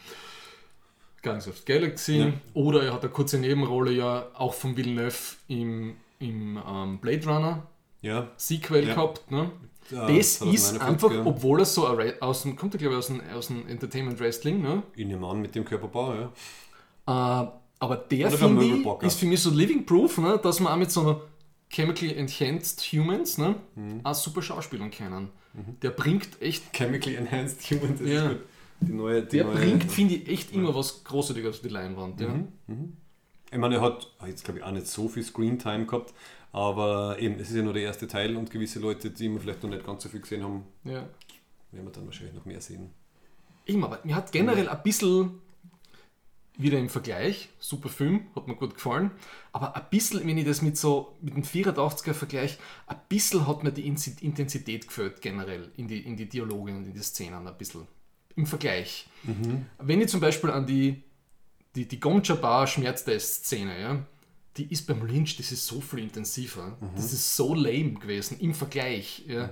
Guardians of the Galaxy Ja. oder er hat eine kurze Nebenrolle ja auch von Villeneuve im, im ähm, Blade Runner Ja, Sequel Ja. gehabt. Ne? Ja, das 2041, ist einfach, ja. obwohl er so aus dem, kommt er glaube ich aus dem, aus dem Entertainment Wrestling, ne? in dem Mann mit dem Körperbau, ja. Äh, aber der, finde ich, ist für mich so Living Proof, ne, dass man auch mit so einer Chemically Enhanced Humans ne, Mhm. auch super Schauspielern können. Der bringt echt, Chemically Enhanced Human, das Ja. ist gut. Die neue, die der neue, bringt, finde ich, echt immer was Großartiges auf die Leinwand. Ja. Mhm. Ich meine, er hat jetzt glaube ich auch nicht so viel Screentime gehabt, aber eben, es ist ja nur der erste Teil und gewisse Leute, die immer vielleicht noch nicht ganz so viel gesehen haben, Ja. werden wir dann wahrscheinlich noch mehr sehen. Immer, aber mir hat generell ein bisschen, wieder im Vergleich, super Film, hat mir gut gefallen, aber ein bisschen, wenn ich das mit so, mit dem 84er Vergleich, ein bisschen hat mir die Intensität gefällt generell in die, in die Dialoge und in die Szenen ein bisschen. im Vergleich. Mhm. Wenn ich zum Beispiel an die, die, die Gomcha Bar Schmerztest-Szene, ja, die ist beim Lynch, das ist so viel intensiver. Mhm. Das ist so lame gewesen im Vergleich. Ja,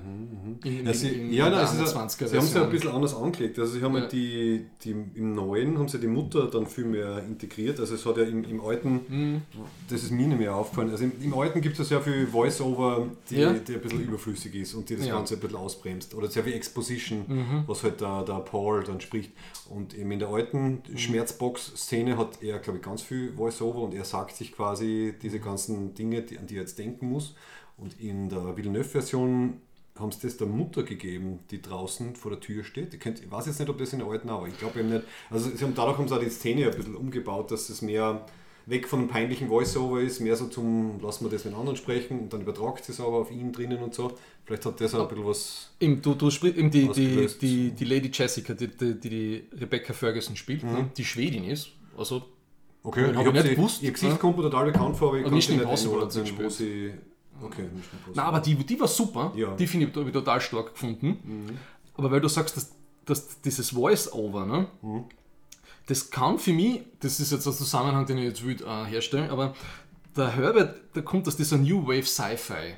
in, in, Ja, sie, in, ja, in nein, 21er sie haben es ja ein bisschen anders angelegt. Also sie haben Ja. ja. die, die, im Neuen haben sie die Mutter dann viel mehr integriert. Also es hat ja im, im Alten, Mhm. das ist mir nicht mehr aufgefallen. Also im, im Alten gibt es ja sehr viel Voice-Over, die, Ja. die ein bisschen überflüssig ist und die das. Mhm. Ganze ein bisschen ausbremst. Oder sehr viel Exposition, was halt der, der Paul dann spricht. Und eben in der alten Mhm. Schmerzbox-Szene hat er, glaube ich, ganz viel Voice-Over und er sagt sich quasi diese ganzen Dinge, die, an die er jetzt denken muss. Und in der Villeneuve-Version haben sie das der Mutter gegeben, die draußen vor der Tür steht. Ich, könnt, ich weiß jetzt nicht, ob das in der alten war. Ich glaube eben nicht. Also sie haben, dadurch haben sie auch die Szene ein bisschen umgebaut, dass es mehr weg von einem peinlichen Voice-Over ist, mehr so zum, lassen wir das mit anderen sprechen und dann übertragt sie es aber auf ihn drinnen und so. Vielleicht hat das auch ein bisschen was. Eben, du, du sprichst eben die, die, die, die Lady Jessica, die die, die, die Rebecca Ferguson spielt, ne, die Schwedin ist. Also Okay, ich nicht gewusst, Ihr Gesicht ne? kommt mir total bekannt vor, aber ich kann nicht einordnen, wo sie. Okay. Na, aber die, die war super. Ja. Die finde ich, ich total stark gefunden. Aber weil du sagst, dass, dass dieses Voice-Over, ne, das kann für mich, das ist jetzt der Zusammenhang, den ich jetzt will, äh, herstellen, aber der Herbert, der kommt aus dieser New Wave Sci-Fi,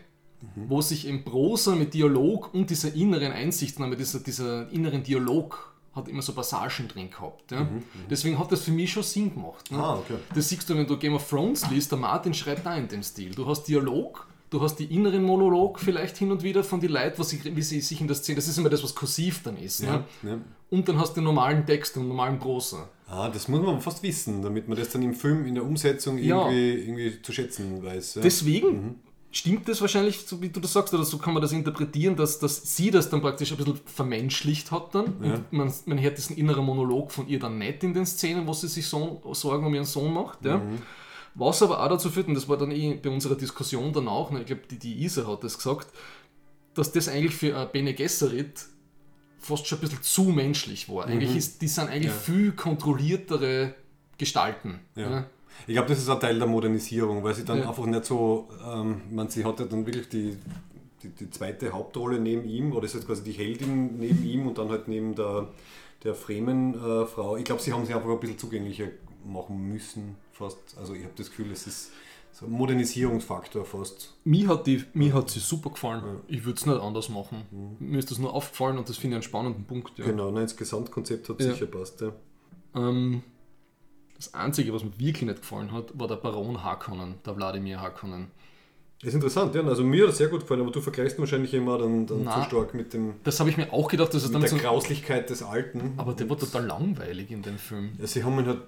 wo sich im Prosa mit Dialog und dieser inneren Einsichtnahme, dieser, dieser inneren Dialog hat immer so Passagen drin gehabt. Ja? Deswegen hat das für mich schon Sinn gemacht. Ne? Ah, okay. Das siehst du, wenn du Game of Thrones liest, der Martin schreibt da in dem Stil. Du hast Dialog, du hast die inneren Monolog vielleicht hin und wieder von den Leuten, was sie, wie sie sich in der Szene, das ist immer das, was kursiv dann ist. Ne? Ja. Und dann hast du den normalen Text, den normalen Prosa. Ah, das muss man fast wissen, damit man das dann im Film, in der Umsetzung Ja. irgendwie, irgendwie zu schätzen weiß. Ja. Deswegen stimmt das wahrscheinlich, so wie du das sagst, oder so kann man das interpretieren, dass, dass sie das dann praktisch ein bisschen vermenschlicht hat dann. Und man, man hört diesen inneren Monolog von ihr dann nicht in den Szenen, wo sie sich so, Sorgen um ihren Sohn macht. Ja. Was aber auch dazu führt, und das war dann eh bei unserer Diskussion dann auch, ne, ich glaube, die, die Isa hat das gesagt, dass das eigentlich für äh, Bene Gesserit fast schon ein bisschen zu menschlich war. Eigentlich ist, die sind eigentlich viel kontrolliertere Gestalten. Ja. Ich glaube, das ist ein Teil der Modernisierung, weil sie dann Ja. einfach nicht so, ähm, man, sie hat ja dann wirklich die, die, die zweite Hauptrolle neben ihm, oder ist jetzt quasi die Heldin neben ihm und dann halt neben der, der Fremen-Frau. ich glaube, sie haben sie einfach ein bisschen zugänglicher machen müssen, fast. Also ich habe das Gefühl, es ist so ein Modernisierungsfaktor fast. Mir hat, die, mir hat sie super gefallen. Ich würde es nicht anders machen. Mir ist das nur aufgefallen und das finde ich einen spannenden Punkt. Ja. Genau, nein, das Gesamtkonzept hat Ja. sicher passt. Ja. Ähm, das Einzige, was mir wirklich nicht gefallen hat, war der Baron Harkonnen, der Wladimir Harkonnen. Ist interessant, ja. Also mir hat es sehr gut gefallen, aber du vergleichst wahrscheinlich immer dann, dann Na. zu stark mit, dem, Das habe ich mir auch gedacht, dass es mit damit der so, Grauslichkeit des Alten. Aber der war total langweilig in dem Film. Ja, sie haben ihn halt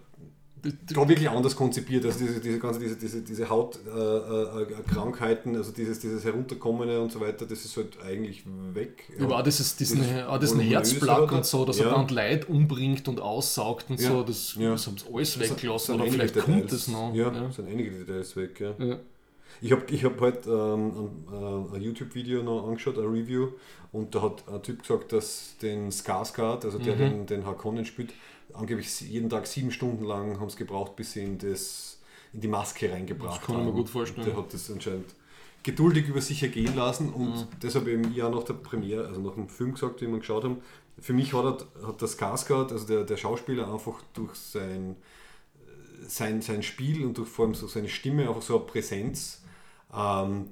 da wirklich anders konzipiert, also diese, diese ganze, diese, diese, diese Hautkrankheiten, äh, äh, Krankheiten, also dieses, dieses Herunterkommene und so weiter, das ist halt eigentlich weg. Ja, aber auch dieses, diesen, Das auch diesen Herzblack und so, dass er Ja. dann Leid umbringt und aussaugt und Ja. so, das, Ja. das haben sie alles weggelassen oder vielleicht kommt Details. es noch. Ja, Ja. sind einige Details weg, ja. Ja. Ich habe ich hab heute ähm, ein, äh, ein YouTube-Video noch angeschaut, ein Review, und da hat ein Typ gesagt, dass den Skarsgård, also Mhm. der den, den Harkonnen spielt, angeblich jeden Tag sieben Stunden lang haben es gebraucht, bis sie in, das, in die Maske reingebracht Das kann ich mir haben. gut vorstellen. Der hat das anscheinend geduldig über sich ergehen lassen und Mhm. deshalb eben ja nach der Premiere, also nach dem Film gesagt, den wir geschaut haben, für mich hat, er, hat das Skarsgård, also der, der Schauspieler, einfach durch sein sein, sein Spiel und durch vor allem so seine Stimme einfach so eine Präsenz. Ähm,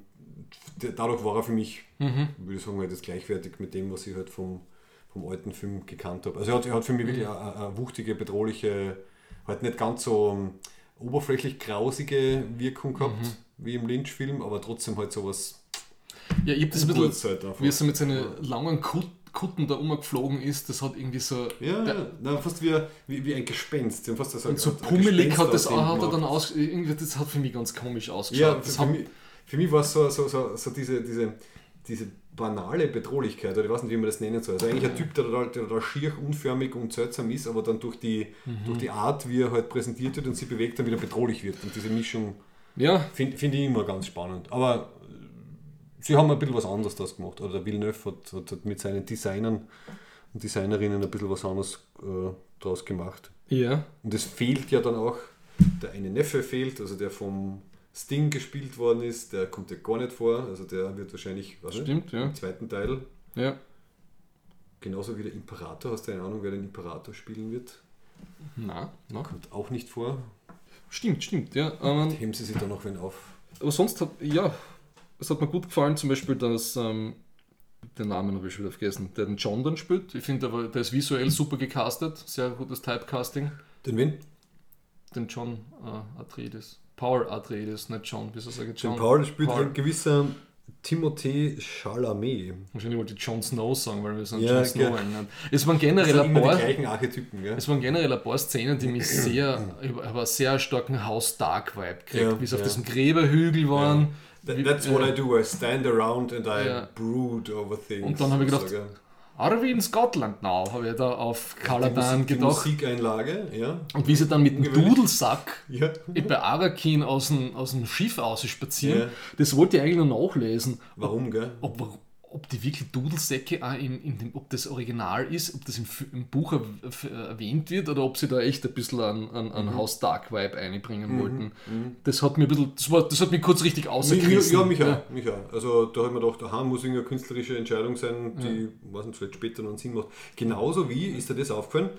dadurch war er für mich, würde ich sagen, halt jetzt gleichwertig mit dem, was ich halt vom, vom alten Film gekannt habe. Also er hat, er hat für mich wirklich eine, eine wuchtige, bedrohliche, halt nicht ganz so ähm, oberflächlich grausige Wirkung gehabt wie im Lynch-Film, aber trotzdem halt sowas Ja, ich habe das ein bisschen, halt wie er so mit seinen langen Kut Kutten da umgeflogen ist, das hat irgendwie so. Ja, der, ja, fast wie, wie, wie ein Gespenst. Fast so, und so pummelig hat das auch, hat er dann aus. Irgendwie, das hat für mich ganz komisch Ja, ausgeschaut. für, das für, hat, mich, für mich war es so, so, so, so diese, diese, diese banale Bedrohlichkeit, oder ich weiß nicht, wie man das nennen soll. Also eigentlich ein Typ, der total, der total schier, unförmig und seltsam ist, aber dann durch die, Mhm. durch die Art, wie er halt präsentiert wird und sie bewegt, dann wieder bedrohlich wird. Und diese Mischung ja, finde find ich immer ganz spannend. Aber äh, sie haben ein bisschen was anderes das gemacht. Oder der Villeneuve hat, hat, hat mit seinen Designern und Designerinnen ein bisschen was anderes äh, draus gemacht. ja. Und es fehlt ja dann auch, der eine Neffe fehlt, also der vom Sting gespielt worden ist, der kommt ja gar nicht vor, also der wird wahrscheinlich was Stimmt, ja. im zweiten Teil ja. Genauso wie der Imperator. Hast du eine Ahnung, wer den Imperator spielen wird? Na, na. Kommt auch nicht vor. Stimmt, stimmt, ja. Ähm, Heben sie sich da noch wen auf. aber sonst hat, ja, es hat mir gut gefallen, zum Beispiel, dass, ähm, den Namen habe ich schon wieder vergessen, der den John dann spielt. Ich finde, aber der ist visuell super gecastet, sehr gutes Typecasting. Den wen? Den John äh, Atreides. Paul Atreides, nicht John, wieso sage ich John? Den Paul spielt Paul. ein gewisser Timothée Chalamet. Wahrscheinlich wollte ich John Snow sagen, weil wir sind Ja, John Snow erinnern. Es waren generell ein paar, Archetypen, gell? es waren generell ein paar Szenen, die mich sehr, einen sehr starken House Dark Vibe gekriegt, Ja, wie sie auf ja. diesem Gräberhügel waren. That, that's what I do. I stand around and I Ja. brood over things. Und dann habe ich gedacht, So, we in Scotland now? Habe ich da auf Caladan Musik, die gedacht. Musikeinlage, ja. Und wie sie dann mit dem. Dudelsack Ja. bei Arakin aus dem, aus dem Schiff ausspazieren, Ja. das wollte ich eigentlich noch nachlesen. Warum, gell? Ob, ob die wirklich Dudelsäcke auch in, in dem, ob das Original ist, ob das im, im Buch erwähnt wird oder ob sie da echt ein bisschen an, an, an Mhm. House Dark Vibe einbringen wollten. Das hat mir ein bisschen, das, war, das hat mich kurz richtig ausgerissen. Ja, mich auch, mich auch. Also da habe ich mir gedacht, aha, muss irgendeine künstlerische Entscheidung sein, die, weiß nicht, vielleicht später noch einen Sinn macht. Genauso wie ist dir das aufgefallen?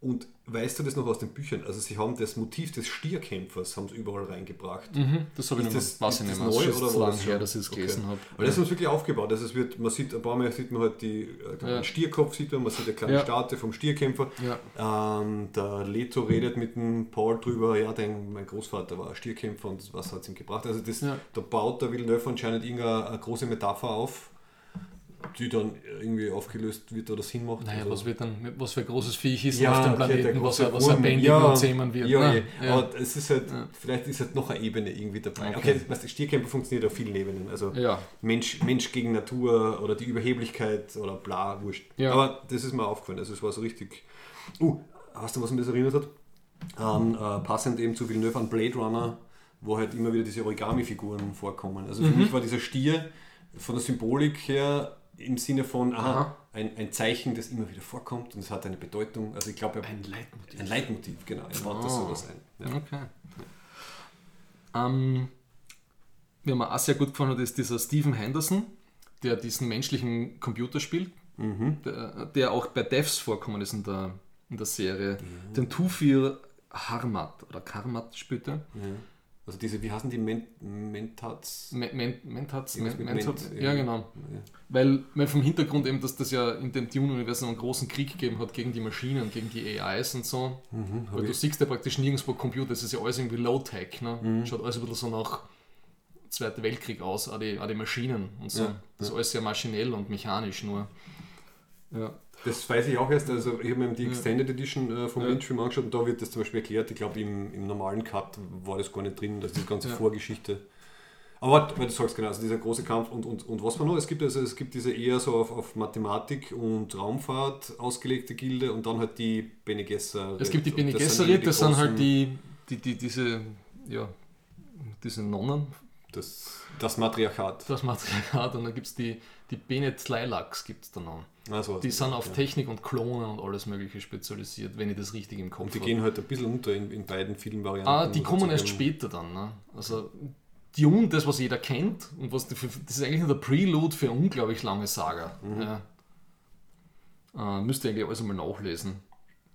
Und weißt du das noch aus den Büchern? Also sie haben das Motiv des Stierkämpfers haben sie überall reingebracht. Mhm, das habe ich Ist nicht das, weiß ich das nicht mehr. neu Es ist oder lange das her, dass ich es Okay. gelesen habe. Weil das haben sie wirklich aufgebaut. Also es wird, man sieht, ein paar Mal sieht man halt die, äh, den Ja. Stierkopf, sieht man, man sieht eine kleine Ja. Statue vom Stierkämpfer. Ähm, der Leto redet mit dem Paul drüber, ja, dein, mein Großvater war ein Stierkämpfer und was hat es ihm gebracht. Also das, Ja. da baut der Villeneuve anscheinend irgendeine eine große Metapher auf, die dann irgendwie aufgelöst wird oder Sinn macht. Naja, Also- was wird dann, was für ein großes Viech ist ja, auf dem Planeten, der was, er- was er bändigen und zähmen wird. Ja, ne? eh. Ja. aber es ist halt, vielleicht ist halt noch eine Ebene irgendwie dabei. Okay, Okay. weißt Stierkämpfer funktioniert auf vielen Ebenen. Also Ja. Mensch, Mensch gegen Natur oder die Überheblichkeit oder bla, wurscht. Ja. Aber das ist mir aufgefallen. Also es war so richtig. Uh, hast du was mich das erinnert hat? An, äh, passend eben zu Villeneuve an Blade Runner, wo halt immer wieder diese Origami-Figuren vorkommen. Also Mhm. für mich war dieser Stier von der Symbolik her im Sinne von, aha, Aha. ein, ein Zeichen, das immer wieder vorkommt und es hat eine Bedeutung. Also ich glaube, Ein Leitmotiv. ein Leitmotiv, genau. Er baut das Ah. sowas ein. Ja. Okay. Ähm, wer mir auch sehr gut gefallen hat, ist dieser Stephen Henderson, der diesen menschlichen Computer spielt, Mhm. der, der auch bei Devs vorkommen ist in der, in der Serie. Den Tufir Harmat oder Karmat spielt er. Also diese, wie heißen die Men Mentats? Men- Men- Mentats, Men- Mentats, Ment, ja ja. genau. Ja. Weil, weil vom Hintergrund eben, dass das ja in dem Dune-Universum einen großen Krieg gegeben hat gegen die Maschinen, gegen die AIs und so. Weil du siehst ja praktisch nirgendwo Computer, das ist ja alles irgendwie Low-Tech. Ne? Schaut alles ein bisschen so nach Zweiter Weltkrieg aus, auch die, auch die Maschinen und so. Ja, Das ist alles sehr maschinell und mechanisch nur. Ja. Das weiß ich auch erst, also ich habe mir die Extended Edition äh, vom Ja. Angeschaut und da wird das zum Beispiel erklärt. Ich glaube, im, im normalen Cut war das gar nicht drin, dass die ganze Ja. Vorgeschichte. Aber weil du sagst genau, also dieser große Kampf und, und, und was war noch? Es gibt also es gibt diese eher so auf, auf Mathematik und Raumfahrt ausgelegte Gilde und dann halt die Bene Gesserit. Es gibt die Bene das sind Gesserit, das sind halt die, die, die, diese, ja, diese Nonnen, Das, das Matriarchat. das Matriarchat, und dann gibt es die, die Bene Tleilax, gibt es da noch. Also, Die sind auf ja. Technik und Klone und alles mögliche spezialisiert, wenn ich das richtig im Kopf Und die habe. gehen halt ein bisschen unter in, in beiden Filmvarianten. Ah, die kommen erst später dann. Ne? Also Dune, das was jeder kennt, und was die, das ist eigentlich nur der Prelude für unglaublich lange Saga. Mhm. Ja. Äh, müsst ihr eigentlich alles einmal nachlesen.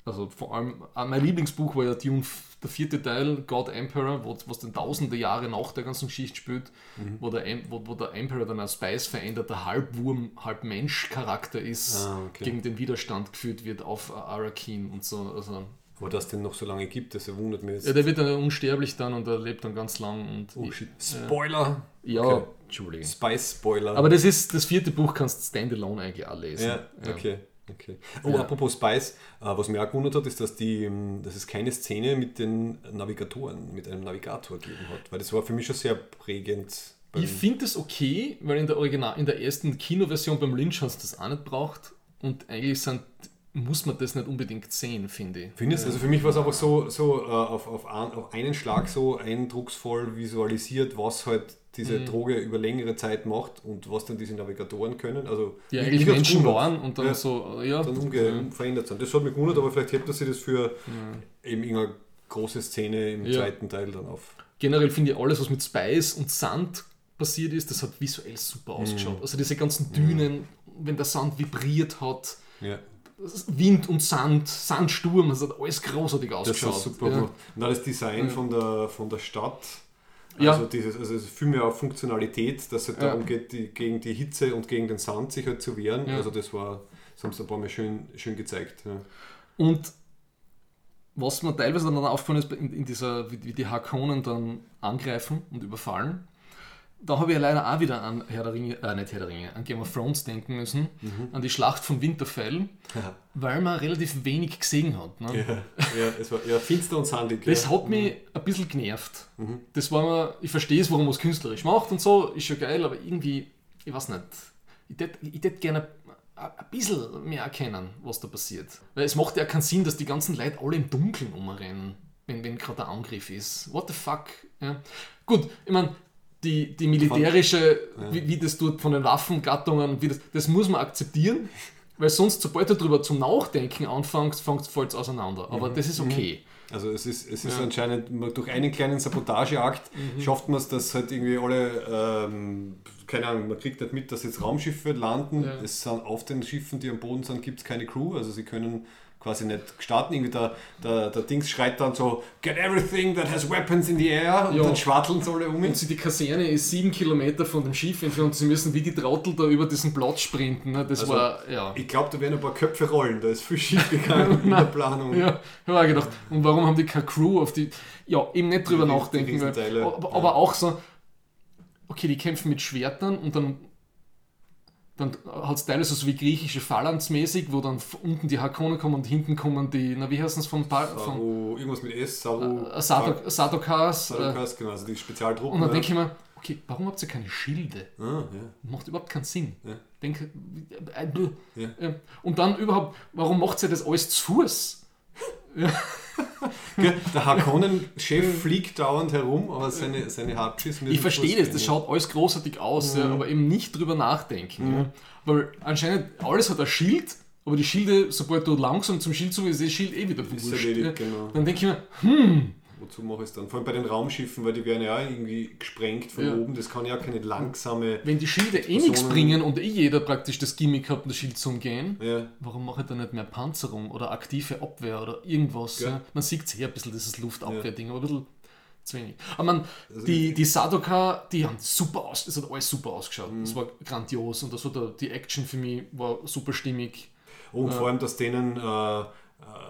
Also vor allem, äh, mein Lieblingsbuch war ja Dune, der vierte Teil, God Emperor, wo, was dann tausende Jahre nach der ganzen Geschichte spielt, Mhm. wo, der, wo, wo der Emperor dann als Spice veränderter Halbwurm, Halbmensch-Charakter ist, Ah, okay. gegen den Widerstand geführt wird auf äh, Arakin und so. Also, Aber dass den noch so lange gibt, das wundert mich jetzt. ja, der wird dann unsterblich dann und er lebt dann ganz lang. Und oh shit. Spoiler! Ja, Okay. Entschuldigung. Spice-Spoiler. Aber das ist das vierte Buch, kannst du standalone eigentlich auch lesen. Ja, okay. Okay. Oh, apropos Spice, äh, was mich auch gewundert hat, ist, dass, die, ähm, dass es keine Szene mit den Navigatoren, mit einem Navigator gegeben hat. Weil das war für mich schon sehr prägend. Ich finde es okay, weil in der Original, in der ersten Kinoversion beim Lynch hast du das auch nicht braucht. Und eigentlich sind, muss man das nicht unbedingt sehen, finde ich. Findest Also für mich war es einfach so, so äh, auf, auf, auf einen Schlag so eindrucksvoll visualisiert, was halt diese Mhm. Droge über längere Zeit macht und was dann diese Navigatoren können. Also Die mich- eigentlich Menschen waren und dann Ja. so, ja. dann umge verändert sind. Das hat mich gewundert, aber vielleicht hebt er sich das für eben irgendeine große Szene im Ja. zweiten Teil dann auf. Generell finde ich alles, was mit Spice und Sand passiert ist, das hat visuell super ausgeschaut. Also diese ganzen Dünen, wenn der Sand vibriert hat, Ja. Wind und Sand, Sandsturm, das hat alles großartig Das ausgeschaut. war super ja. gut. Und das Design von, der, von der Stadt. Ja. Also, dieses, also es ist viel mehr auf Funktionalität, dass es Ja. darum geht, die, gegen die Hitze und gegen den Sand sich halt zu wehren. Ja. Also das war, das haben sie ein paar Mal schön, schön gezeigt. Ja. Und was mir teilweise dann aufgefallen ist, in, in dieser, wie, wie die Harkonnen dann angreifen und überfallen, da habe ich ja leider auch wieder an Herr der Ringe, äh, nicht Herr der Ringe, an Game of Thrones denken müssen, an die Schlacht von Winterfell, Ja. weil man relativ wenig gesehen hat. Ne? Ja, ja, es war ja, finster und sandig. Das hat mich ein bisschen genervt. Das war mir, ich verstehe es, warum man es künstlerisch macht und so, ist schon geil, aber irgendwie, ich weiß nicht, ich hätte ich tät gerne ein ein bisschen mehr erkennen, was da passiert. Weil es macht ja keinen Sinn, dass die ganzen Leute alle im Dunkeln umrennen, wenn, wenn gerade der Angriff ist. What the fuck? Ja. Gut, ich meine, die, die militärische, wie, wie das dort von den Waffengattungen, wie das, das muss man akzeptieren, weil sonst, sobald du darüber zum Nachdenken anfängst, fällt es auseinander. Aber das ist okay. Also es ist, es ist anscheinend man- durch einen kleinen Sabotageakt Mhm. schafft man es, dass halt irgendwie alle, ähm, keine Ahnung, man kriegt nicht mit, dass jetzt Raumschiffe landen. Ja. Es sind auf den Schiffen, die am Boden sind, gibt es keine Crew, also sie können quasi nicht starten. Irgendwie der, der, der Dings schreit dann so, get everything that has weapons in the air und Ja. dann schwatteln sie alle um. Und sie, die Kaserne ist sieben Kilometer von dem Schiff entfernt und sie müssen wie die Trottel da über diesen Platz sprinten. Ne? Das Also, war, ja. Ich glaube, da werden ein paar Köpfe rollen, da ist viel schief gegangen in der Planung. Ja, ich habe auch gedacht, und warum haben die keine Crew auf die. Ja, eben nicht drüber Die nachdenken. die Weil, aber, ja. aber auch so, okay, die kämpfen mit Schwertern und dann. Dann hat es teilweise so wie griechische Phalanx-mäßig, wo dann unten die Harkonnen kommen und hinten kommen die, na wie heißen es von, Pa- von Saru, irgendwas mit S, Saru, äh, Sadok, Sadokas. Äh, genau, also die Spezialtruppen. und dann ja. denke ich mir, okay, warum habt ihr keine Schilde? ah, ja. Macht überhaupt keinen Sinn. Ja. Denke, äh. Ja. Und dann überhaupt, warum macht ihr das alles zu Fuß? Der Harkonnen-Chef fliegt dauernd herum, aber seine, seine müssen Ich verstehe das, das schaut alles großartig aus, Mhm. ja, aber eben nicht drüber nachdenken. Ja. Weil anscheinend alles hat ein Schild, aber die Schilde, sobald du langsam zum Schild zu ist das Schild eh wieder Ist wurscht. erledigt, ja. genau. Dann denke ich mir, Wozu mache ich es dann? Vor allem bei den Raumschiffen, weil die werden ja auch irgendwie gesprengt von Ja. oben. Das kann ja keine langsame. wenn die Schilde eh nichts bringen und eh jeder praktisch das Gimmick hat, das Schild zu umgehen, Ja, warum mache ich da nicht mehr Panzerung oder aktive Abwehr oder irgendwas? Ja. Man sieht es eh ein bisschen, dieses Luftabwehrding, aber ein bisschen zu wenig. Aber man, Also die, die Sadoka, die haben super aus, das hat alles super ausgeschaut. Mhm. Das war grandios und das war der, die Action für mich war super stimmig. und vor allem, dass denen äh, äh,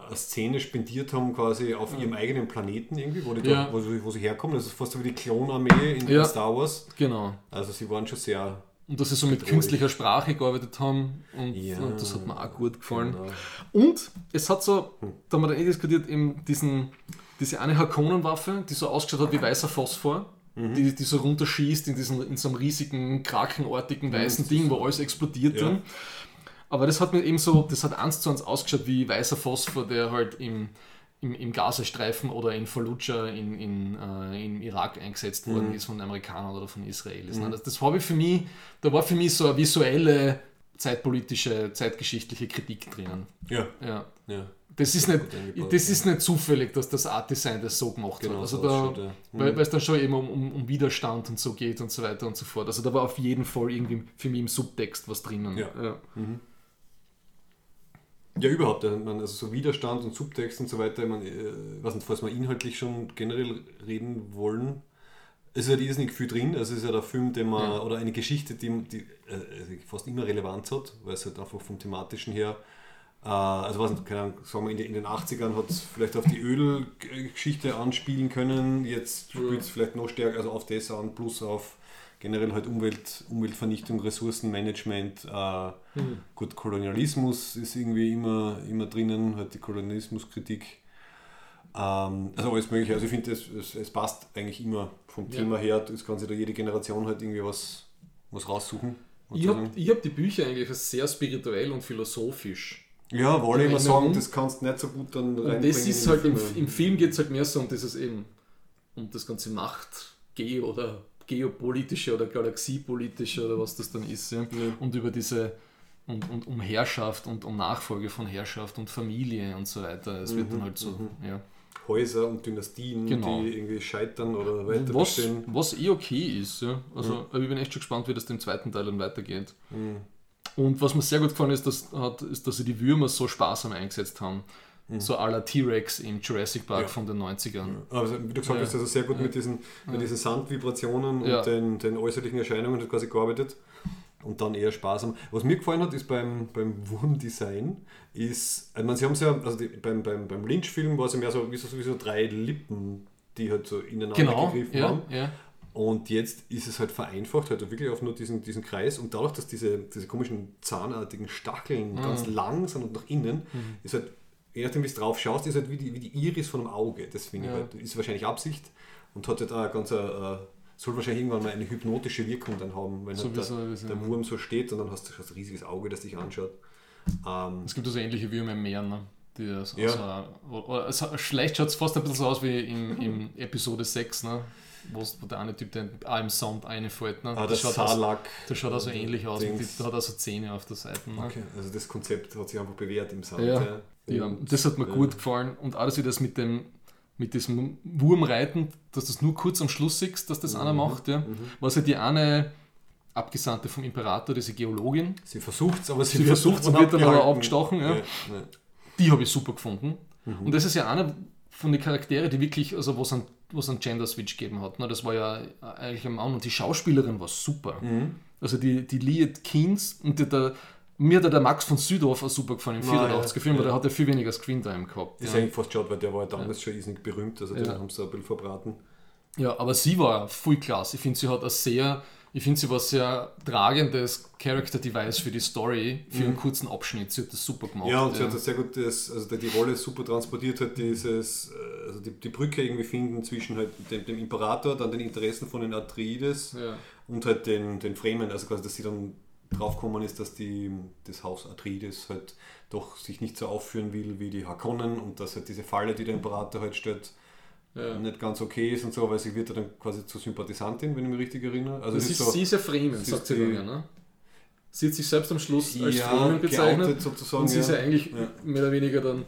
eine Szene spendiert haben, quasi auf ihrem eigenen Planeten irgendwie, wo, die Ja. da, wo, sie, wo sie herkommen. Das ist fast so wie die Klonarmee in Ja. Star Wars. Genau. Also sie waren schon sehr. Und dass sie so mit künstlicher Sprache gearbeitet haben und, Ja. und das hat mir auch gut gefallen. Genau. Und es hat so, da haben wir dann eh diskutiert, eben diesen, diese eine Harkonenwaffe, die so ausgeschaut hat wie weißer Phosphor, Mhm. die, die so runterschießt in, diesen, in so einem riesigen, krakenartigen weißen das Ding, wo alles explodiert dann. Aber das hat mir eben so, das hat eins zu eins ausgeschaut wie weißer Phosphor, der halt im, im, im Gazastreifen oder in Fallujah in, in, äh, im Irak eingesetzt worden Mhm. ist von Amerikanern oder von Israelis. ne? Das, das habe ich für mich, da war für mich so eine visuelle, zeitpolitische, zeitgeschichtliche Kritik drinnen. Ja, Ja. ja. Das ist, nicht, das ist nicht zufällig, dass das Art Design das so gemacht Genau hat. Also so da, ja. weil, weil es dann schon eben um, um, um Widerstand und so geht und so weiter und so fort. Also da war auf jeden Fall irgendwie für mich im Subtext was drinnen. Ja. Ja. Ja, überhaupt. Man, also so Widerstand und Subtext und so weiter. Man, äh, weiß nicht, falls wir inhaltlich schon generell reden wollen, es ist halt irrsinnig viel drin. Also es ist ja der Film, den man, Ja. oder eine Geschichte, die, die äh, fast immer Relevanz hat, weil es halt einfach vom thematischen her, äh, also weiß nicht, keine Ahnung, sagen wir in, den- in den 80ern hat es vielleicht auf die Ölgeschichte anspielen können, jetzt spielt es vielleicht noch stärker, also auf das an, plus auf generell halt Umwelt, Umweltvernichtung, Ressourcenmanagement, äh, gut, Kolonialismus ist irgendwie immer, immer drinnen, halt die Kolonialismuskritik. Ähm, also alles mögliche. Also ich finde, es, es, es passt eigentlich immer vom Ja. Thema her. Es kann sich da jede Generation halt irgendwie was, was raussuchen. Ich habe hab die Bücher eigentlich als sehr spirituell und philosophisch. ja, wollte ich immer Erinnerung. sagen, das kannst du nicht so gut dann Und das ist halt im, im Film geht es halt mehr so um dieses eben, um das ganze Macht, Geo- oder geopolitische oder galaxiepolitische oder was das dann ist. Ja? Und über diese und, und um Herrschaft und um Nachfolge von Herrschaft und Familie und so weiter. Es wird dann halt so, ja. Häuser und Dynastien, Genau. die irgendwie scheitern oder weiter Was, bestehen. was eh okay ist, ja. Also aber ich bin echt schon gespannt, wie das im zweiten Teil dann weitergeht. Und was mir sehr gut gefallen ist, dass, hat, ist, dass sie die Würmer so sparsam eingesetzt haben. So à la T-Rex im Jurassic Park Ja. von den 90ern. Also, wie du gesagt hast, also sehr gut mit diesen, mit diesen Sandvibrationen und den, den äußerlichen Erscheinungen hat quasi gearbeitet. Und dann eher sparsam. Was mir gefallen hat, ist beim, beim Wurmdesign, ist, ich meine, sie haben es ja, also die, beim, beim, beim Lynch-Film war es ja mehr so wie, so wie so drei Lippen, die halt so ineinander Genau, gegriffen ja, haben. ja. Und jetzt ist es halt vereinfacht, halt wirklich auf nur diesen, diesen Kreis. Und dadurch, dass diese, diese komischen zahnartigen Stacheln ganz lang sind und nach innen, ist halt, je nachdem wie du drauf schaust, ist halt wie die, wie die Iris von einem Auge. Das finde ich Ja. halt, ist wahrscheinlich Absicht und hat halt auch ganz, äh, soll wahrscheinlich irgendwann mal eine hypnotische Wirkung dann haben, wenn halt Sowieso, der, sowieso, der. Wurm so steht und dann hast du ein riesiges Auge, das dich anschaut. Ähm, Es gibt also ähnliche Würmer im Meer, ne? Die das Ja. also, oder, oder, schlecht schaut es fast ein bisschen so aus wie im, im Episode 6, ne? Wo der eine Typ den auch im Sand reinfällt. Ne? ah, das schaut aus, Sarlacc. das schaut also ähnlich aus. Dings. Mit, der hat also Zähne auf der Seite. Ne? Okay, also das Konzept hat sich einfach bewährt im Sand. Ja, Ja, Und, das hat mir äh, gut gefallen. Und auch, dass ich das mit dem mit diesem Wurmreiten, dass das nur kurz am Schluss siehst, dass das Mhm. einer macht. Ja. Was ja die eine Abgesandte vom Imperator, diese Geologin, Sie versucht es, aber sie, Sie davon und wird dann aber abgestochen, ja. ja. die habe ich super gefunden. Mhm. Und das ist ja einer von den Charakteren, die wirklich, also einen, wo es einen Gender-Switch gegeben hat. Ne? Das war ja eigentlich ein Mann und die Schauspielerin war super. Mhm. Also die, die Liet Keynes und die, der, mir hat der Max von Südorf auch super gefallen im Ah, ja, 84er Film, weil ja. der hat ja viel weniger Screentime gehabt. Ist Ja. eigentlich fast schade, weil der war ja damals schon irrsinnig berühmt, also den Ja. haben sie ein bisschen verbraten. Ja, aber sie war voll klasse. Ich finde, sie hat ein sehr, ich finde, sie war sehr tragendes Character Device für die Story, für einen kurzen Abschnitt. Sie hat das super gemacht. Mhm. Ja, und sie hat das sehr gut, das, also die Rolle super transportiert, hat dieses, äh, also die, die Brücke irgendwie finden zwischen halt dem, dem Imperator, dann den Interessen von den Atreides Ja. und halt den, den Fremen, also quasi, dass sie dann draufgekommen ist, dass die, das Haus Atreides halt doch sich nicht so aufführen will wie die Hakonnen und dass halt diese Falle, die der Imperator halt stellt, Ja. nicht ganz okay ist und so, weil sie wird ja dann quasi zur Sympathisantin, wenn ich mich richtig erinnere. Also Das ist, so, sie ist ja Fremen, sagt sie dann ja, ne? Sie hat sich selbst am Schluss als Ja, Fremen bezeichnet. sozusagen, und sie ist ja ja. eigentlich Ja. mehr oder weniger dann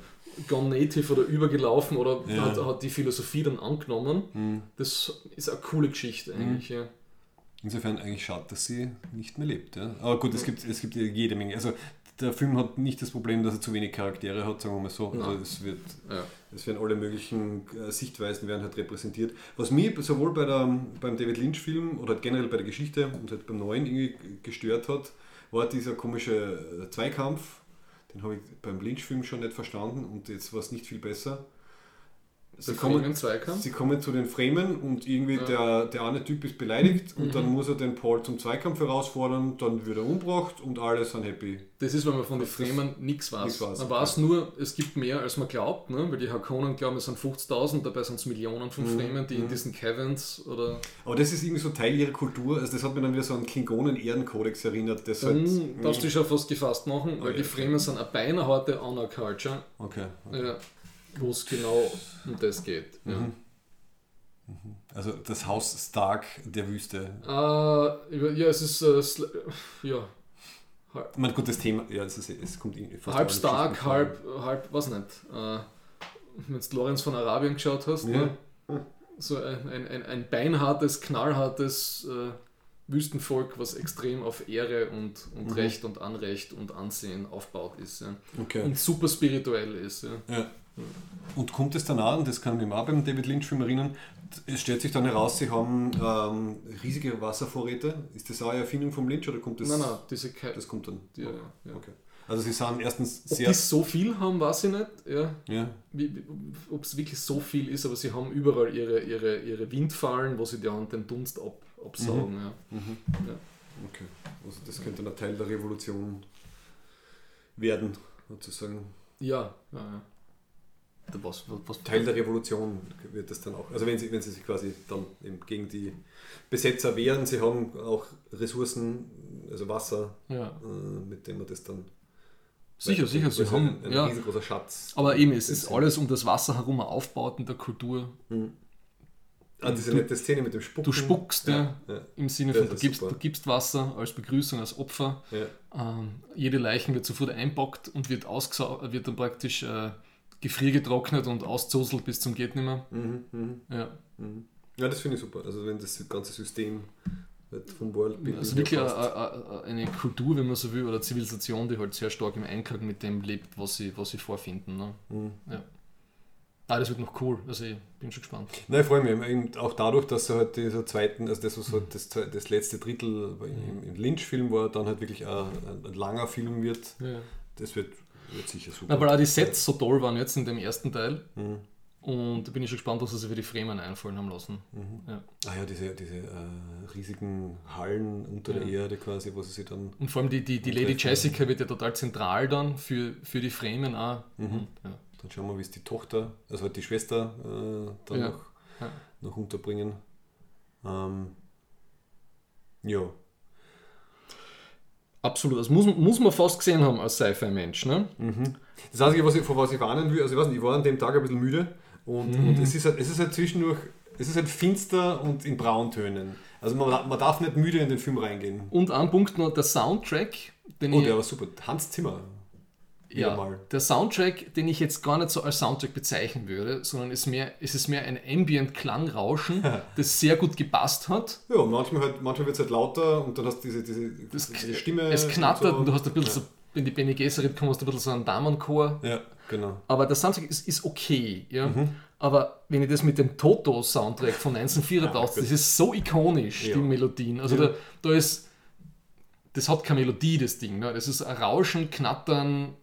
gone native oder übergelaufen oder Ja. Mhm. hat, hat die Philosophie dann angenommen. Das ist eine coole Geschichte eigentlich, ja. Insofern eigentlich schade, dass sie nicht mehr lebt. Ja? Aber gut, es gibt, es gibt jede Menge. Also der Film hat nicht das Problem, dass er zu wenig Charaktere hat, sagen wir mal so. Also es, wird, Ja. es werden alle möglichen äh, Sichtweisen werden halt repräsentiert. Was mich sowohl bei der, beim David Lynch-Film oder halt generell bei der Geschichte und halt beim neuen irgendwie gestört hat, war dieser komische äh, Zweikampf. Den habe ich beim Lynch-Film schon nicht verstanden und jetzt war es nicht viel besser. Sie kommen, sie kommen zu den Fremen und irgendwie der, der eine Typ ist beleidigt und dann muss er den Paul zum Zweikampf herausfordern, dann wird er umgebracht und alle sind happy. Das ist, wenn man von den Fremen nichts weiß. weiß, Man okay. weiß nur, es gibt mehr, als man glaubt, ne? weil die Hakonen glauben, es sind 50.000, dabei sind es Millionen von Mhm. Fremen, die in diesen Caverns oder. Aber das ist irgendwie so Teil ihrer Kultur, also das hat mir dann wieder so an Klingonen-Ehrenkodex erinnert. Das Dann halt, darfst du dich schon fast gefasst machen, weil ja. die Fremen sind eine beinahe harte Honor-Culture, okay. ja, wo es genau um das geht. Mhm. Also das Haus Stark der Wüste. Ja, über- ja es ist sl- ja, Ich meine, gut, das Thema, ja, es, ist, es kommt halb stark, halb, halb, was nicht. Äh, wenn du Lorenz von Arabien geschaut hast, Ja. ne? so ein, ein, ein, ein beinhartes, knallhartes äh, Wüstenvolk, was extrem auf Ehre und, und Mhm. Recht und Anrecht und Ansehen aufgebaut ist. Ja. Okay. Und super spirituell ist. Ja. Ja. Und kommt es danach, und das kann ich mich auch beim David Lynch-Film erinnern, es stellt sich dann heraus, sie haben ähm, riesige Wasservorräte. Ist das auch eine Erfindung vom Lynch oder kommt das? Nein, nein, diese Ke Das kommt dann. die, ja, ja. Okay. Also sie sind erstens Ob sehr. die so viel haben, weiß ich nicht. Ja. Ja. Ob es wirklich so viel ist, aber sie haben überall ihre, ihre, ihre Windfallen, wo sie dann den Dunst ab, absaugen. Ja. Ja. Okay. Also das könnte dann ein Teil der Revolution werden, sozusagen. Ja, ja, ja. Was, was, was, Teil der Revolution wird das dann auch. Also wenn sie, wenn sie sich quasi dann eben gegen die Besetzer wehren, sie haben auch Ressourcen, also Wasser, ja. äh, mit dem man das dann. Sicher, sicher, sie Also haben. ein, ein Ja. riesengroßer Schatz. Aber eben, es ist alles um das Wasser herum aufgebaut in der Kultur. Ah, diese du- nette Szene mit dem Spucken. Du spuckst, ja, ja. im Sinne von, du gibst, du gibst Wasser als Begrüßung, als Opfer. Ja. Ähm, jede Leichen wird sofort einpackt und wird, wird dann praktisch äh, gefriergetrocknet und auszoselt bis zum geht nimmer. Mhm, mhm. Ja. Ja, das finde ich super. Also wenn das ganze System halt vom Worldbuilding. Also wirklich eine, passt. eine, Kultur, wenn man so will, oder Zivilisation, die halt sehr stark im Einklang mit dem lebt, was sie, was sie vorfinden. Ne? Mhm. Ja. Ah, das wird noch cool. Also ich bin schon gespannt. Nein, ich freue mich. Eben Auch dadurch, dass er halt dieser zweiten, also das, was Mhm. halt das, zwe- das letzte Drittel im, im Lynch-Film war, dann halt wirklich ein, ein, ein langer Film wird. Ja. Das wird, wird sicher super. Weil auch die Sets so toll waren jetzt in dem ersten Teil. Mhm. Und da bin ich schon gespannt, was sie sich für die Fremen einfallen haben lassen. Mhm. Ja. Ah ja, diese, diese äh, riesigen Hallen unter der Ja. Erde quasi, wo sie sich dann. Und vor allem die, die, die Lady. Jessica wird ja total zentral dann für, für die Fremen auch. Mhm. Ja. Dann schauen wir, wie es die Tochter, also die Schwester, äh, dann noch, noch unterbringen. Ähm, ja. Absolut. Das muss, muss man fast gesehen haben als Sci-Fi-Mensch. Ne? Das Einzige, was ich, vor was ich warnen will, also ich weiß nicht, ich war an dem Tag ein bisschen müde und, Mhm. und es, ist halt, es ist halt zwischendurch, es ist halt finster und in Brauntönen. Also man, man darf nicht müde in den Film reingehen. Und ein Punkt noch, der Soundtrack, den Oh, der war super. Hans Zimmer. Ja, mal. der Soundtrack, den ich jetzt gar nicht so als Soundtrack bezeichnen würde, sondern es, mehr, es ist mehr ein Ambient-Klangrauschen, das sehr gut gepasst hat. Ja, manchmal, halt, manchmal wird es halt lauter und dann hast du diese, diese, Das, diese Stimme. es knattert so. und du hast ein bisschen so, wenn die Bene Gesserit kommen, hast du ein bisschen so einen Damenchor. Ja, genau. Aber der Soundtrack ist, ist okay, ja. Mhm. Aber wenn ich das mit dem Toto-Soundtrack von 1984, das ist so ikonisch, Ja. die Melodien. Also Ja. da, da ist, das hat keine Melodie, das Ding. Ne? Das ist ein Rauschen, Knattern,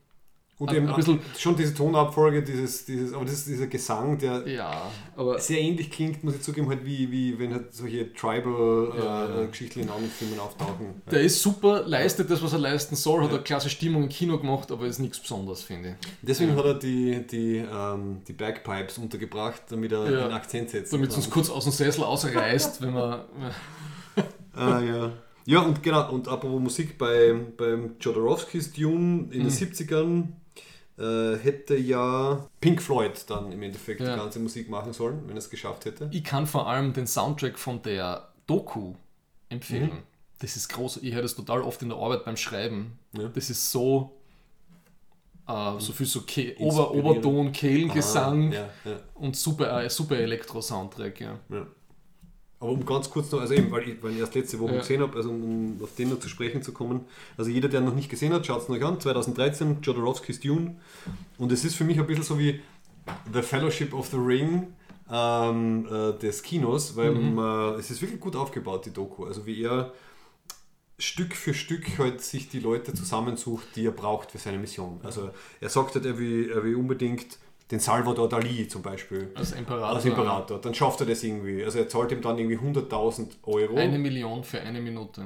Und Ein- eben ein bisschen- schon diese Tonabfolge, dieses, dieses, aber das ist dieser Gesang, der ja. Aber sehr ähnlich klingt, muss ich zugeben, halt wie, wie wenn halt solche Tribal Ja, äh, ja. Geschichten in anderen Filmen auftauchen. der ist super, leistet das, was er leisten soll, hat eine klasse Stimmung im Kino gemacht, aber ist nichts Besonderes, finde ich. Deswegen hat er die, die, ähm, die Bagpipes untergebracht, damit er Ja. einen Akzent setzt. Damit es uns kurz aus dem Sessel ausreißt, wenn man. Ah, ja. Ja, und genau, und apropos Musik, bei, beim Jodorowskis Dune in den 70ern äh, hätte ja Pink Floyd dann im Endeffekt Ja. die ganze Musik machen sollen, wenn er es geschafft hätte. Ich kann vor allem den Soundtrack von der Doku empfehlen. Mhm. Das ist groß. Ich höre das total oft in der Arbeit beim Schreiben. Ja. Das ist so. Äh, so viel so Ke Ober. Oberton, Kehlengesang Ah, ja, ja, und super, äh, super Elektro-Soundtrack. Ja. ja. Aber um ganz kurz noch, also eben, weil ich, weil ich erst letzte Woche Ja. gesehen habe, also um auf den noch zu sprechen zu kommen. Also jeder, der noch nicht gesehen hat, schaut es euch an. 2013, Jodorowskis Dune. Und es ist für mich ein bisschen so wie The Fellowship of the Ring ähm, äh, des Kinos, weil Mhm. man, es ist wirklich gut aufgebaut, die Doku. Also wie er Stück für Stück halt sich die Leute zusammensucht, die er braucht für seine Mission. Also er sagt halt, er will, er will unbedingt den Salvador Dali zum Beispiel Als Imperator. als Imperator. Dann schafft er das irgendwie. Also er zahlt ihm dann irgendwie 100.000 Euro. Eine Million für eine Minute.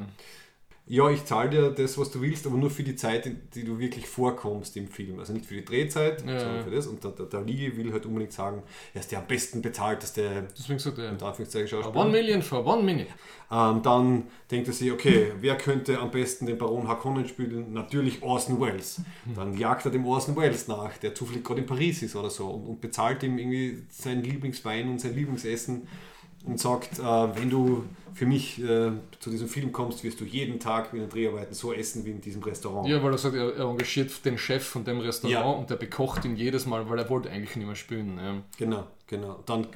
Ja, ich zahle dir das, was du willst, aber nur für die Zeit, die du wirklich vorkommst im Film. Also nicht für die Drehzeit, Ja, sondern ja. für das. Und der, der Dali will halt unbedingt sagen, er ist der am besten bezahlteste, Deswegen sagt er, Anführungszeichen, Schauspieler. one million for one minute. Ähm, dann denkt er sich, okay, wer könnte am besten den Baron Harkonnen spielen? Natürlich Orson Welles. Dann jagt er dem Orson Welles nach, der zufällig gerade in Paris ist oder so und, und bezahlt ihm irgendwie sein Lieblingswein und sein Lieblingsessen und sagt, äh, wenn du für mich äh, zu diesem Film kommst, wirst du jeden Tag in den Dreharbeiten so essen wie in diesem Restaurant. Ja, weil er sagt, er, er engagiert den Chef von dem Restaurant Ja. und der bekocht ihn jedes Mal, weil er wollte eigentlich nicht mehr spielen. Ja. Genau, genau. Dann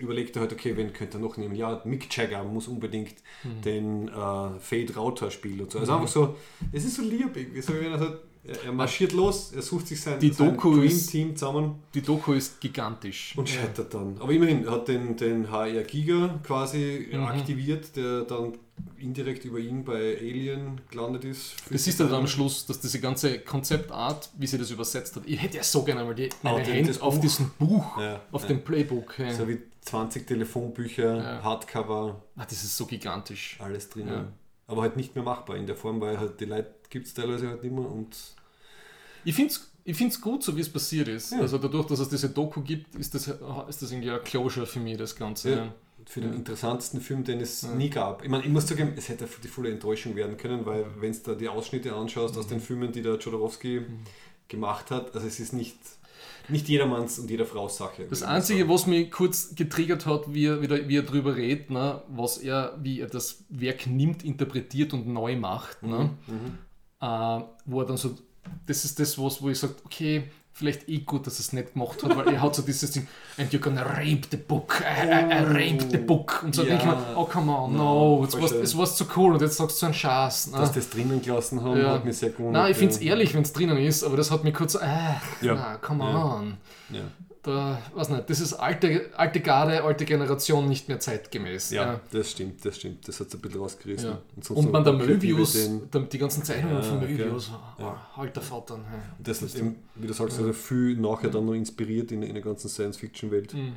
überlegt er halt, okay, wen könnte er noch nehmen? Ja, Mick Jagger muss unbedingt Mhm. den äh, Fade Rauter spielen und so. Also einfach so, es ist so lieb, irgendwie. so, wenn er, sagt, er, er marschiert los, er sucht sich sein, Die sein Doku ist- Team zusammen Die Doku ist gigantisch. und scheitert dann. Aber immerhin er hat den, den HR Giga quasi Mhm. aktiviert, der dann indirekt über ihn bei Alien gelandet ist. Das ist dann am Schluss, dass diese ganze Konzeptart, wie sie das übersetzt hat, ich hätte ja so gerne mal die, meine Oh, Hände das auf diesem Buch, Ja, auf ja. dem Playbook. Ja. So wie 20 Telefonbücher, Ja. Hardcover, Ah, das ist so gigantisch. alles drin. Ja. Aber halt nicht mehr machbar in der Form, weil halt die Leute gibt es teilweise halt nicht mehr und Ich finde es ich find's gut, so wie es passiert ist. Ja. Also dadurch, dass es diese Doku gibt, ist das, ist das irgendwie ein Closure für mich, das Ganze. Ja. Ja. für den interessantesten Film, den es nie gab. Ich meine, ich muss zugeben, es hätte die volle Enttäuschung werden können, weil wenn du da die Ausschnitte anschaust aus den Filmen, die der Jodorowsky gemacht hat, also es ist nicht, nicht jedermanns und jeder Frau's Sache. Das Einzige, sagen. was mich kurz getriggert hat, wie er, wie er, wie er drüber redet, ne, was er, wie er das Werk nimmt, interpretiert und neu macht. Ne, Mhm. Äh, wo er dann so, das ist das, was, wo ich sage, okay, vielleicht eh gut, dass er es nicht gemacht hat, weil er hat so dieses Ding, and you're gonna rape the book, I, I, I rape the book. Und so Ja. denke ich mir, oh come on, no, schön. es war zu cool und jetzt sagst du so einen Scheiß. Ne? Dass das drinnen gelassen haben, Ja. hat mich sehr gewundert. Nein, ich finde es ehrlich, wenn es drinnen ist, aber das hat mich kurz so, äh, Ja. na, come on. Ja. Da, weiß nicht, das ist alte, alte Garde, alte Generation, nicht mehr zeitgemäß. Ja, das stimmt, das stimmt. Das hat es ein bisschen rausgerissen. Ja. Und noch man der Möbius, die ganzen Zeichnungen Ja, von okay. Möbius, oh, alter Vater. Hey. Das ist eben, wie du sagst, also viel nachher dann noch inspiriert in, in der ganzen Science-Fiction-Welt. Mhm.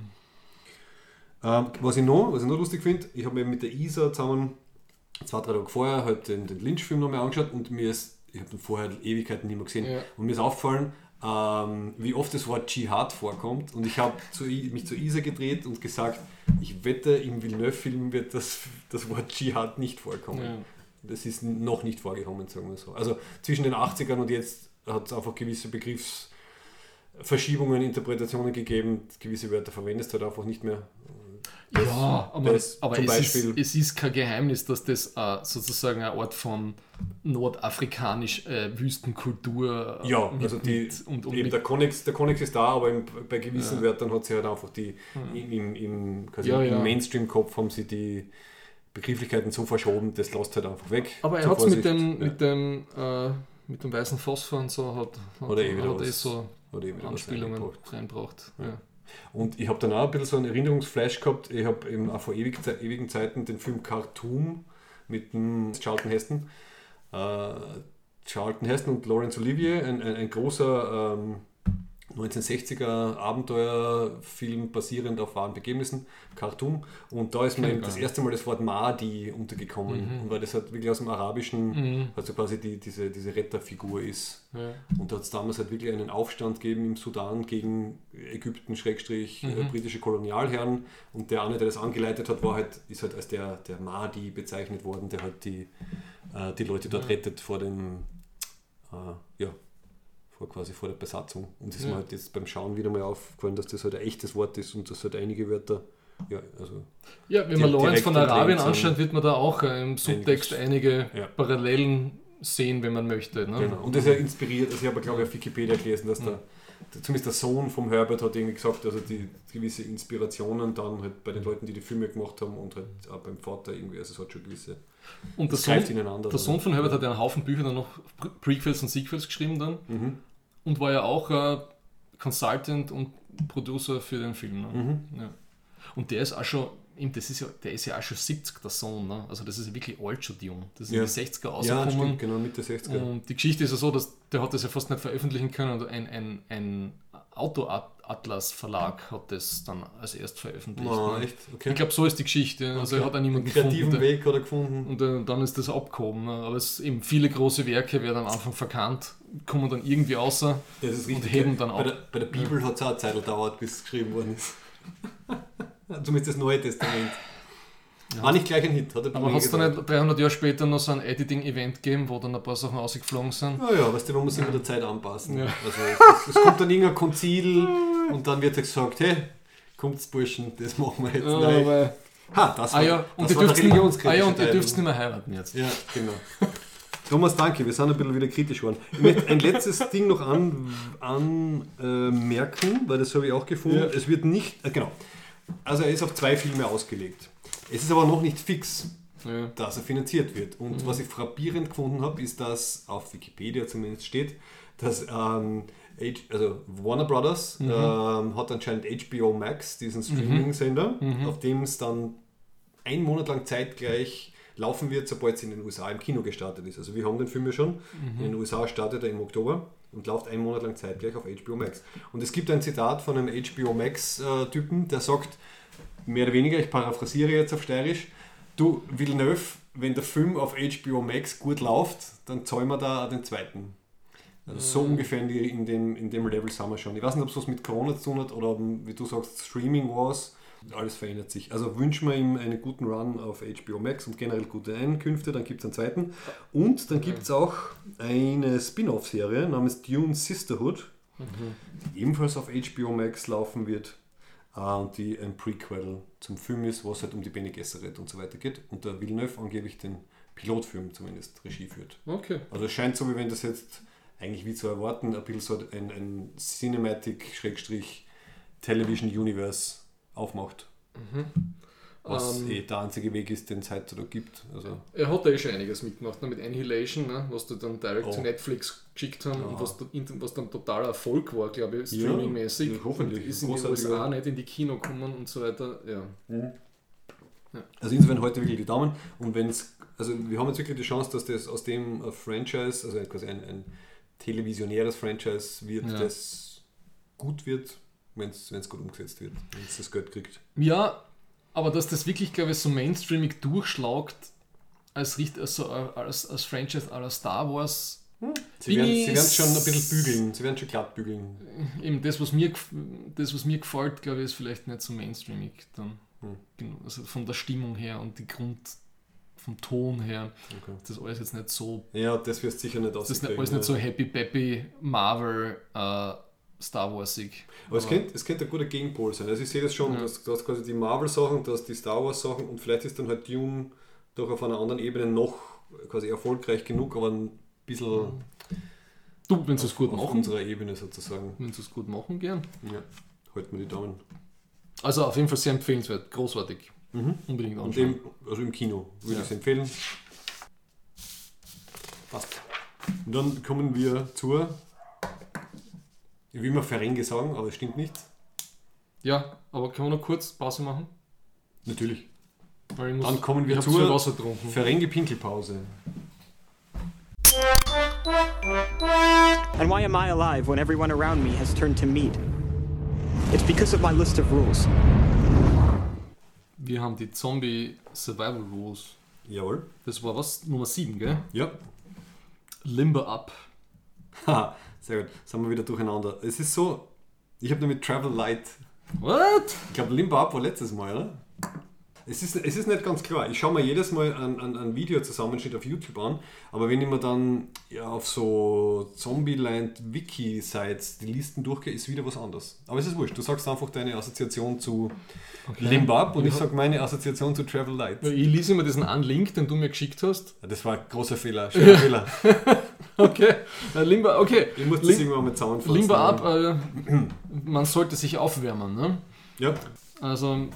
Ähm, was, ich noch, was ich noch lustig finde, ich habe mir mit der Isa zusammen zwei, drei Tage vorher halt den, den Lynch-Film nochmal angeschaut und mir ist, ich habe den vorher Ewigkeiten nicht mehr gesehen, Ja. und mir ist aufgefallen, ähm, wie oft das Wort Dschihad vorkommt. Und ich habe mich zu Isa gedreht und gesagt, ich wette, im Villeneuve-Film wird das, das Wort Dschihad nicht vorkommen. Ja. Das ist noch nicht vorgekommen, sagen wir so. Also zwischen den 80ern und jetzt hat es einfach gewisse Begriffsverschiebungen, Interpretationen gegeben. Gewisse Wörter verwendest du halt einfach nicht mehr. Ja, aber, das aber zum es, ist, es ist kein Geheimnis, dass das äh, sozusagen ein Ort von nordafrikanisch äh, Wüstenkultur äh, Ja, mit- also die, mit- und, und eben mit, der, Konnex, der Konnex ist da, aber im, bei gewissen Ja. Wörtern hat sie halt einfach die, im, im, im, Ja, im ja. Mainstream-Kopf haben sie die Begrifflichkeiten so verschoben, das lässt halt einfach weg. aber er hat es mit dem, Ja. mit dem äh, mit dem weißen Phosphor und so hat, hat, Oder eh wieder hat eh so was Anspielungen reinbracht. Ja. Und ich habe dann auch ein bisschen so einen Erinnerungsflash gehabt. Ich habe eben auch vor ewig, ewigen Zeiten den Film Khartoum mit dem Charlton Heston. Äh, Charlton Heston und Laurence Olivier, ein, ein, ein großer ähm, 1960er Abenteuerfilm basierend auf wahren Begebnissen, Khartoum. Und da ist mir eben das erste Mal das Wort Mahdi untergekommen. Mhm. Weil das halt wirklich aus dem Arabischen, Mhm. also quasi die, diese, diese Retterfigur ist. Ja. Und da hat es damals halt wirklich einen Aufstand gegeben im Sudan gegen Ägypten, Schrägstrich, äh, Mhm. britische Kolonialherren. Und der eine, der das angeleitet hat, war halt, ist halt als der, der Mahdi bezeichnet worden, der halt die, äh, die Leute dort Ja. rettet vor dem, äh, ja, vor quasi vor der Besatzung. Und es ist Ja. mir halt jetzt beim Schauen wieder mal aufgefallen, dass das halt ein echtes Wort ist und dass halt einige Wörter, ja, also Ja, wenn man Lawrence von Arabien anschaut, wird man da auch äh, im Subtext einige Ja. Parallelen sehen, wenn man möchte. Ne? Genau. Und das ist ja inspiriert, also ich habe glaube ich auf Wikipedia gelesen, dass der, zumindest der Sohn vom Herbert hat irgendwie gesagt, also die gewisse Inspirationen dann halt bei den Leuten, die die Filme gemacht haben und halt auch beim Vater irgendwie, also es hat schon gewisse, Und der Sohn, ineinander. der Sohn von Herbert hat ja einen Haufen Bücher dann noch Pre- Prequels und Sequels geschrieben dann Mhm. Und war ja auch äh, Consultant und Producer für den Film. Ne? Mhm. Ja. Und der ist auch schon, das ist ja, der ist ja auch schon 70, der Sohn. Ne? Also das ist ja wirklich alt schon jung. Das ist Ja. in die 60er Ja, rausgekommen. stimmt, genau, Mitte 60er. Und die Geschichte ist ja so, dass der hat das ja fast nicht veröffentlichen können. Und ein, ein, ein Auto-Atlas-Verlag hat das dann als erst veröffentlicht. Ah, ne? Okay. Ich glaube, so ist die Geschichte. Also er hat auch niemanden Einen kreativen gefunden. Weg hat er gefunden. Und äh, dann ist das abgehoben. Ne? Aber es eben viele große Werke werden am Anfang verkannt, kommen dann irgendwie außer. Und heben dann bei, ab. der, bei der Bibel hat es auch eine Zeit gedauert, bis es geschrieben worden ist. Zumindest das Neue Testament. War nicht gleich ein Hit, hat ein Aber hat es dann nicht 300 Jahre später noch so ein Editing-Event gegeben, wo dann ein paar Sachen ausgeflogen sind? Naja, weißt du, man muss sich mit der Zeit anpassen. Ja. Also es, es kommt dann irgendein Konzil und dann wird gesagt, hey, kommt's Burschen, das machen wir jetzt. Ja, Nein. aber, Ha, das war, ah ja, und das war der nicht, ah religionskritische ja, und ihr dürft nicht mehr heiraten jetzt. Ja, genau. Thomas, danke, wir sind ein bisschen wieder kritisch geworden. Ich möchte ein letztes Ding noch anmerken, an, äh, merken, weil das habe ich auch gefunden. Ja. Es wird nicht, äh, genau, also er ist auf zwei Filme ausgelegt. Es ist aber noch nicht fix, Ja. dass er finanziert wird. Und was ich frappierend gefunden habe, ist, dass auf Wikipedia zumindest steht, dass ähm, also Warner Brothers ähm, hat anscheinend HBO Max, diesen Streaming-Sender, auf dem es dann ein Monat lang zeitgleich laufen wird, sobald es in den USA im Kino gestartet ist. Also wir haben den Film ja schon. In den USA startet er im Oktober und läuft einen Monat lang zeitgleich auf HBO Max. Und es gibt ein Zitat von einem HBO Max-Typen, der sagt, mehr oder weniger, ich paraphrasiere jetzt auf Steirisch, du Villeneuve, wenn der Film auf HBO Max gut läuft, dann zahlen wir da den zweiten. Also so ungefähr in, dem, in dem Level sind wir schon. Ich weiß nicht, ob es was mit Corona zu tun hat oder wie du sagst, Streaming Wars. Alles verändert sich. Also wünschen wir ihm einen guten Run auf HBO Max und generell gute Einkünfte. Dann gibt es einen zweiten. Und dann gibt es auch eine Spin-off-Serie namens Dune Sisterhood, die ebenfalls auf HBO Max laufen wird. Äh, Und die ein Prequel zum Film ist, was halt um die Bene Gesserit und so weiter geht. Und der Villeneuve angeblich den Pilotfilm zumindest Regie führt. Okay. Also es scheint so, wie wenn das jetzt eigentlich wie zu erwarten, ein bisschen so ein, ein Cinematic-Television-Universe aufmacht. Was Ähm, eh der einzige Weg ist, den es heute da gibt. Also, Er hat da eh schon einiges mitgemacht, ne? mit Annihilation, ne? was die dann direkt Oh. zu Netflix geschickt haben und Ja. was, dann- was dann totaler Erfolg war, glaube ich, Ja, streamingmäßig. ja, hoffentlich. Und ist in den USA nicht in die Kino gekommen und so weiter. Ja. also insofern heute wirklich die Daumen. Und wenn es, also wir haben jetzt wirklich die Chance, dass das aus dem ein Franchise, also quasi ein, ein televisionäres Franchise wird, Ja. das gut wird, wenn es gut umgesetzt wird, wenn es das Geld kriegt. ja, aber dass das wirklich, glaube ich, so mainstreamig durchschlagt als, richt- als, so, als, als Franchise aller Star Wars, Sie Bin werden, ich sie werden schon ein bisschen bügeln, sie werden schon glatt bügeln. eben das, was mir, das, was mir gefällt, glaube ich, ist vielleicht nicht so mainstreamig dann. Hm. Genau, Also von der Stimmung her und die Grund, vom Ton her, Okay. ist das alles jetzt nicht so Ja, das wirst sicher nicht Das ist alles nicht so happy peppy Marvel äh, Star Warsig. Aber es könnte, es könnte ein guter Gegenpol sein. Also ich sehe das schon, Ja. dass du hast quasi die Marvel-Sachen, du hast die Star Wars-Sachen und vielleicht ist dann halt Dune doch auf einer anderen Ebene noch quasi erfolgreich genug, aber ein bisschen Du, wenn sie es gut auf machen, unserer Ebene sozusagen. wenn sie es gut machen, gern. Ja, halten wir die Daumen. Also auf jeden Fall sehr empfehlenswert, großartig. Unbedingt Und anschauen. im, also im Kino würde Ja. ich es empfehlen. Passt. Und dann kommen wir zur, ich will immer Ferengi sagen, aber es stimmt nicht. Ja, aber können wir noch kurz Pause machen? Natürlich. Muss, Dann kommen wir zur Wasser getrunken. Ferengi Pinkelpause. And why am I alive when everyone around me has turned to meat? It's because of my list of rules. Wir haben die Zombie Survival Rules. Jawohl. Das war was? Nummer 7, gell? Ja. Limber Up. Haha, sehr gut. Sind wir wieder durcheinander. Es ist so, ich habe damit Travel Light. What? Ich glaube, Limbo Up war letztes Mal, oder? Es ist, es ist nicht ganz klar. Ich schaue mir jedes Mal ein, ein, ein Videozusammenschnitt auf YouTube an, aber wenn ich mir dann ja, auf so Zombieland-Wiki-Sites die Listen durchgehe, ist wieder was anderes. Aber es ist wurscht. Du sagst einfach deine Assoziation zu Limbo Up und ich sage meine Assoziation zu Travel Light. Ich lese immer diesen einen Link, den du mir geschickt hast. Das war ein großer Fehler, schwerer Fehler. Okay. Äh, Limber, okay. Ich muss das Lim irgendwann mal zusammenfassen. Limber Up, äh, man sollte sich aufwärmen. Ne? Ja, Also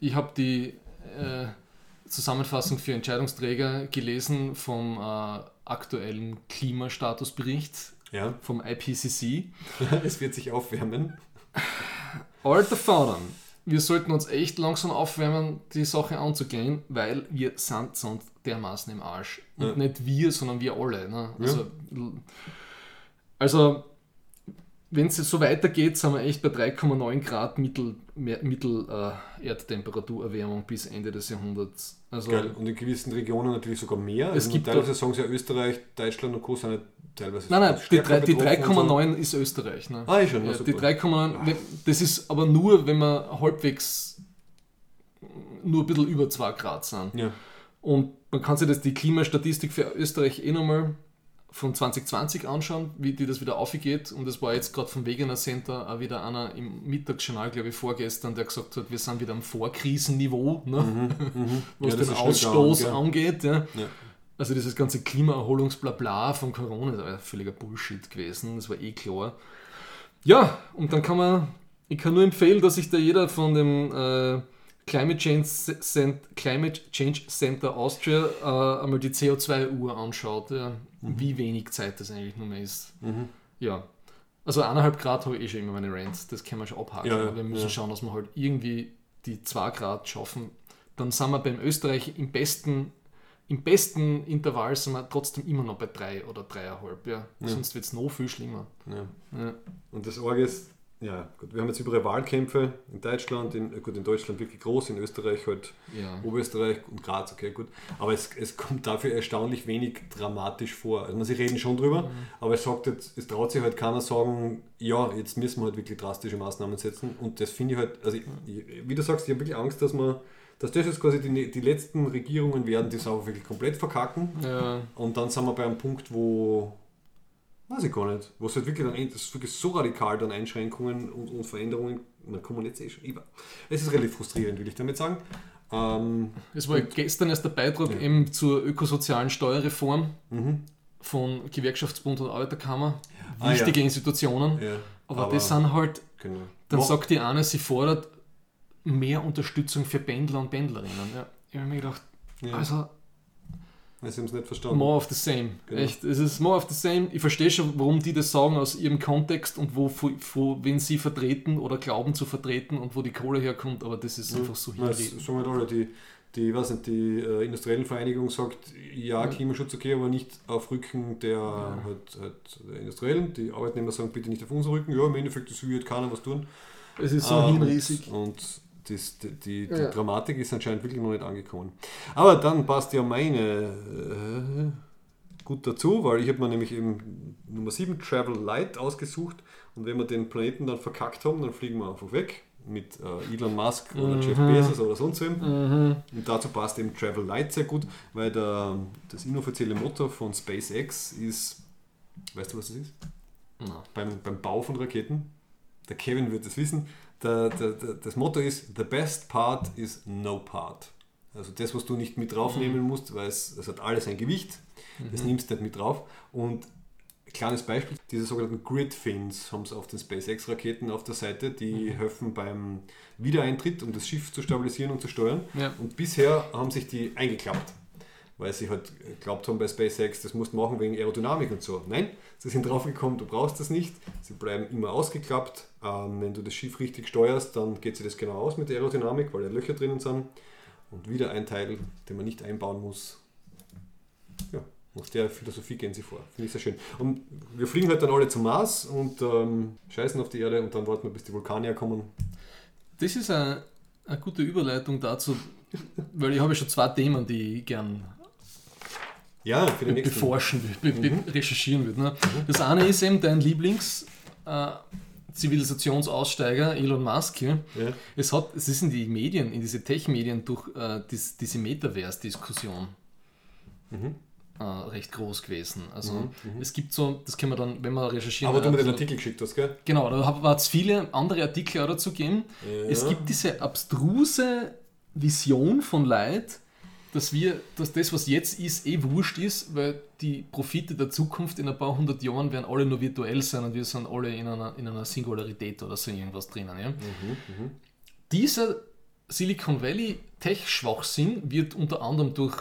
ich habe die äh, Zusammenfassung für Entscheidungsträger gelesen vom äh, aktuellen Klimastatusbericht ja. vom IPCC. es wird sich aufwärmen. Alter Vater, wir sollten uns echt langsam aufwärmen, die Sache anzugehen, weil wir sind sonst dermaßen im Arsch. Und Ja. nicht wir, sondern wir alle. Ne? Also, also wenn es so weitergeht, sind wir echt bei 3,9 Grad Mittel, Mittel äh, Erdtemperaturerwärmung bis Ende des Jahrhunderts. Also Geil. Und in gewissen Regionen natürlich sogar mehr. Es also gibt teilweise sagen sie ja Österreich, Deutschland und Co. sind ja teilweise Nein, nein, die, stärker drei- die betroffen und so. 3,9 ist Österreich. Ne? Ah, ist schon, ja, super. die 3,9, wenn- das ist aber nur, wenn wir halbwegs nur ein bisschen über 2 Grad sind. Ja. Und man kann sich das, die Klimastatistik für Österreich eh nochmal von 2020 anschauen, wie die das wieder aufgeht. Und es war jetzt gerade vom Wegener Center auch wieder einer im Mittagsjournal, glaube ich, vorgestern, der gesagt hat, wir sind wieder am Vorkrisenniveau, ne? was Ja, das den Ausstoß gegangen, angeht. Ja. Ja. Also dieses ganze Klimaerholungsblabla von Corona, das war ja völliger Bullshit gewesen, das war eh klar. Ja, und dann kann man, ich kann nur empfehlen, dass sich da jeder von dem äh, Climate, Change Cent, Climate Change Center Austria äh, einmal die CO2-Uhr anschaut, ja, wie wenig Zeit das eigentlich nur mehr ist. Ja. Also eineinhalb Grad habe ich eh schon immer meine Rants, das können wir schon abhaken. Ja, ja, wir müssen ja. schauen, dass wir halt irgendwie die 2 Grad schaffen. Dann sind wir beim Österreich im besten, im besten Intervall sind wir trotzdem immer noch bei 3 oder 3,5. Ja. Sonst wird es noch viel schlimmer. Und das Orge ist, ja, gut, wir haben jetzt überall Wahlkämpfe in Deutschland, in, gut, in Deutschland wirklich groß, in Österreich halt, Ja. Oberösterreich und Graz, okay, gut. Aber es, es kommt dafür erstaunlich wenig dramatisch vor. Also, sie reden schon drüber, aber es sagt jetzt, es traut sich halt keiner sagen, ja, jetzt müssen wir halt wirklich drastische Maßnahmen setzen. Und das finde ich halt, also, ich, wie du sagst, ich habe wirklich Angst, dass man, dass das jetzt quasi die, die letzten Regierungen werden, die es einfach wirklich komplett verkacken. Ja. Und dann sind wir bei einem Punkt, wo, weiß ich gar nicht, wo es halt wirklich dann das ist wirklich so radikal dann Einschränkungen und, und Veränderungen, man man jetzt eh schon, ich- es ist relativ frustrierend, will ich damit sagen. Ähm, Es war gestern erst der Beitrag eben zur ökosozialen Steuerreform von Gewerkschaftsbund und Arbeiterkammer, Ah, wichtige ja. Institutionen. Ja, aber, aber- das sind halt, Genau. dann Mo- sagt die eine, sie fordert mehr Unterstützung für Pendler und Pendlerinnen. Ja, ich habe mir gedacht, Ja. Also Sie haben es nicht verstanden. more of the same. Genau. Echt, es ist more of the same. Ich verstehe schon, warum die das sagen aus ihrem Kontext und wo, wo wen sie vertreten oder glauben zu vertreten und wo die Kohle herkommt, aber das ist einfach so hinreden. sagen alle, die, die, weiß nicht, die äh, industriellen Vereinigung sagt, ja, Klimaschutz okay, aber nicht auf Rücken der, halt, halt der Industriellen. Die Arbeitnehmer sagen, bitte nicht auf unseren Rücken. Ja, im Endeffekt, das will halt keiner was tun. Es ist so Ah, hinriesig. Und das, die, die, die Ja. Dramatik ist anscheinend wirklich noch nicht angekommen. Aber dann passt ja meine äh, gut dazu, weil ich habe mir nämlich eben Nummer 7 Travel Light ausgesucht und wenn wir den Planeten dann verkackt haben, dann fliegen wir einfach weg mit äh, Elon Musk oder Jeff Bezos oder sonst wem. Und dazu passt eben Travel Light sehr gut, weil der, das inoffizielle Motto von SpaceX ist, weißt du was das ist? Beim, beim Bau von Raketen. Der Kevin wird es wissen. Der, der, der, das Motto ist: The best part is no part. Also das, was du nicht mit draufnehmen musst, weil es, es hat alles ein Gewicht, das nimmst du nicht mit drauf. Und kleines Beispiel, diese sogenannten Grid Fins haben es auf den SpaceX-Raketen auf der Seite, die helfen beim Wiedereintritt, um das Schiff zu stabilisieren und zu steuern. Ja. Und bisher haben sich die eingeklappt weil sie halt geglaubt haben bei SpaceX, das musst du machen wegen Aerodynamik und so. Nein, sie sind draufgekommen, du brauchst das nicht. Sie bleiben immer ausgeklappt. Ähm, wenn du das Schiff richtig steuerst, dann geht sich das genau aus mit der Aerodynamik, weil da Löcher drinnen sind. Und wieder ein Teil, den man nicht einbauen muss. Ja, nach der Philosophie gehen sie vor. Finde ich sehr schön. Und wir fliegen halt dann alle zum Mars und ähm, scheißen auf die Erde und dann warten wir, bis die Vulkanier kommen. Das ist eine, eine gute Überleitung dazu, weil ich habe schon zwei Themen, die ich gern Ja, für den nächsten. beforschen will, be, be, recherchieren würde. Ne? Das eine ist eben dein Lieblings äh, Zivilisationsaussteiger Elon Musk. Ja? Ja. Es, hat, es ist in die Medien, in diese Tech-Medien durch äh, dies, diese Metaverse-Diskussion äh, recht groß gewesen. Also es gibt so, das können wir dann, wenn wir recherchieren. Aber du mir äh, den so- Artikel geschickt hast, gell? Genau, da hat es viele andere Artikel auch dazu gegeben. Es gibt diese abstruse Vision von Leid, dass wir, dass das, was jetzt ist, eh wurscht ist, weil die Profite der Zukunft in ein paar hundert Jahren werden alle nur virtuell sein und wir sind alle in einer, in einer Singularität oder so irgendwas drinnen. Ja? Dieser Silicon Valley Tech-Schwachsinn wird unter anderem durch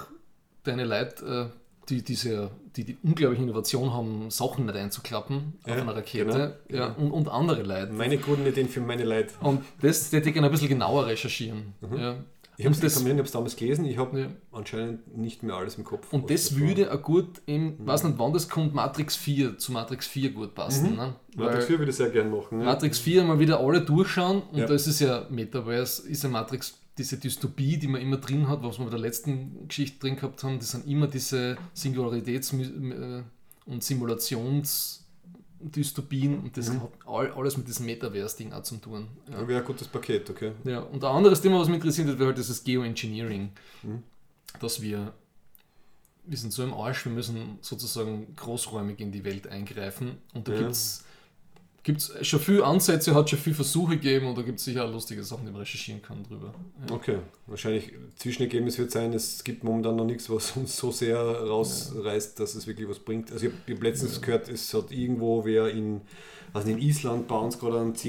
deine Leute, äh, die diese die, die unglaubliche Innovation haben, Sachen nicht einzuklappen auf einer Rakete genau, ja, und, und andere Leute. Meine guten Ideen für meine Leute. Und das hätte ich gerne ein bisschen genauer rescharchieren. Ja. Ich habe das- es damals gelesen, ich habe Ja. anscheinend nicht mehr alles im Kopf. Und das würde auch gut, im, weiß nicht wann das kommt, Matrix 4, zu Matrix 4 gut passen. Ne? Matrix Weil 4 würde ich sehr gerne machen. Ja. Matrix 4 mal wieder alle durchschauen und Ja. da ist es ja Metaverse, ist ja Matrix, diese Dystopie, die man immer drin hat, was wir bei der letzten Geschichte drin gehabt haben, das sind immer diese Singularitäts- äh, und Simulationsdystopien und Mhm. das hat all, alles mit diesem Metaverse-Ding auch zu tun. Ja. Ja. Wäre ein gutes Paket, okay. Ja, und ein anderes Thema, was mich interessiert hat, wäre halt dieses Geoengineering. Dass wir, wir sind so im Arsch, wir müssen sozusagen großräumig in die Welt eingreifen. Und da Ja. gibt es schon viele Ansätze, hat schon viele Versuche gegeben und da gibt es sicher auch lustige Sachen, die man recherchieren kann drüber. Ja. Okay, wahrscheinlich Zwischenergebnis wird sein, es gibt momentan noch nichts, was uns so sehr rausreißt, dass es wirklich was bringt. Also ich habe hab letztens gehört, es hat irgendwo wer in, also in Island bauen sie gerade einen Ja.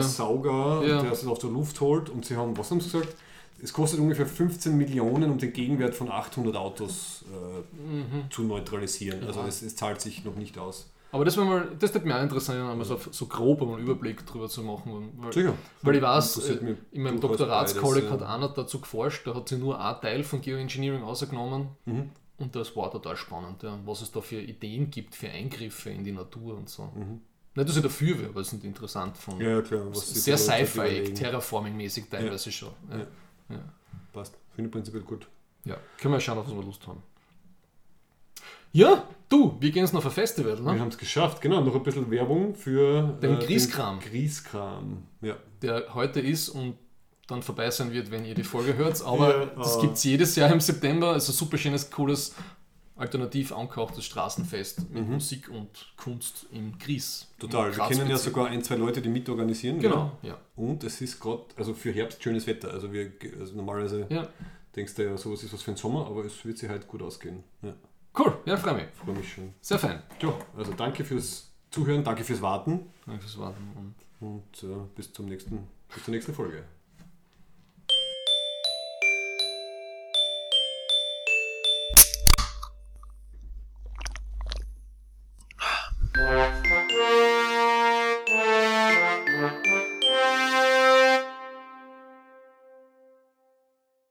CO2-Sauger, Ja. der es aus der Luft holt und sie haben, was haben sie gesagt? Es kostet ungefähr 15 Millionen, um den Gegenwert von 800 Autos äh, zu neutralisieren. Also es, es zahlt sich noch nicht aus. Aber das wäre mal, das würde mich auch interessieren, einmal so, so grob einmal einen Überblick drüber zu machen. Weil, Sicher. Weil ich weiß, äh, in meinem Doktoratskolleg hat einer dazu geforscht, da hat sich nur ein Teil von Geoengineering ausgenommen Mhm. und das war total spannend, ja, was es da für Ideen gibt, für Eingriffe in die Natur und so. Nicht, dass ich dafür wäre, aber es ist interessant von Mhm. Ja, klar. sehr sci-fi. Terraforming-mäßig teilweise schon. Ja. Ja. Passt. Finde ich prinzipiell gut. ja, können wir schauen, auf was wir Lust haben. Ja, du, wir gehen jetzt noch auf ein Festival, Wir ne? haben es geschafft, genau. Noch ein bisschen Werbung für Den Grieskram. Den Grieskram. Ja. der heute ist und dann vorbei sein wird, wenn ihr die Folge hört. Aber Ja, das äh, gibt es jedes Jahr im September. Es ist ein super schönes, cooles, alternativ angehauchtes Straßenfest mit Musik und Kunst im Gries. Mhm. Total. Wir kennen ja sogar ein, zwei Leute, die mitorganisieren. Genau, ja. Und es ist gerade, also für Herbst schönes Wetter. Also wir also normalerweise ja. denkst du ja, sowas ist was für den Sommer, aber es wird sich halt gut ausgehen. Ja. Cool, ja, freue mich. Freue mich schon. Sehr fein. Jo, also danke fürs Zuhören, danke fürs Warten. Danke fürs Warten und, und äh, bis, zum nächsten, bis zur nächsten Folge.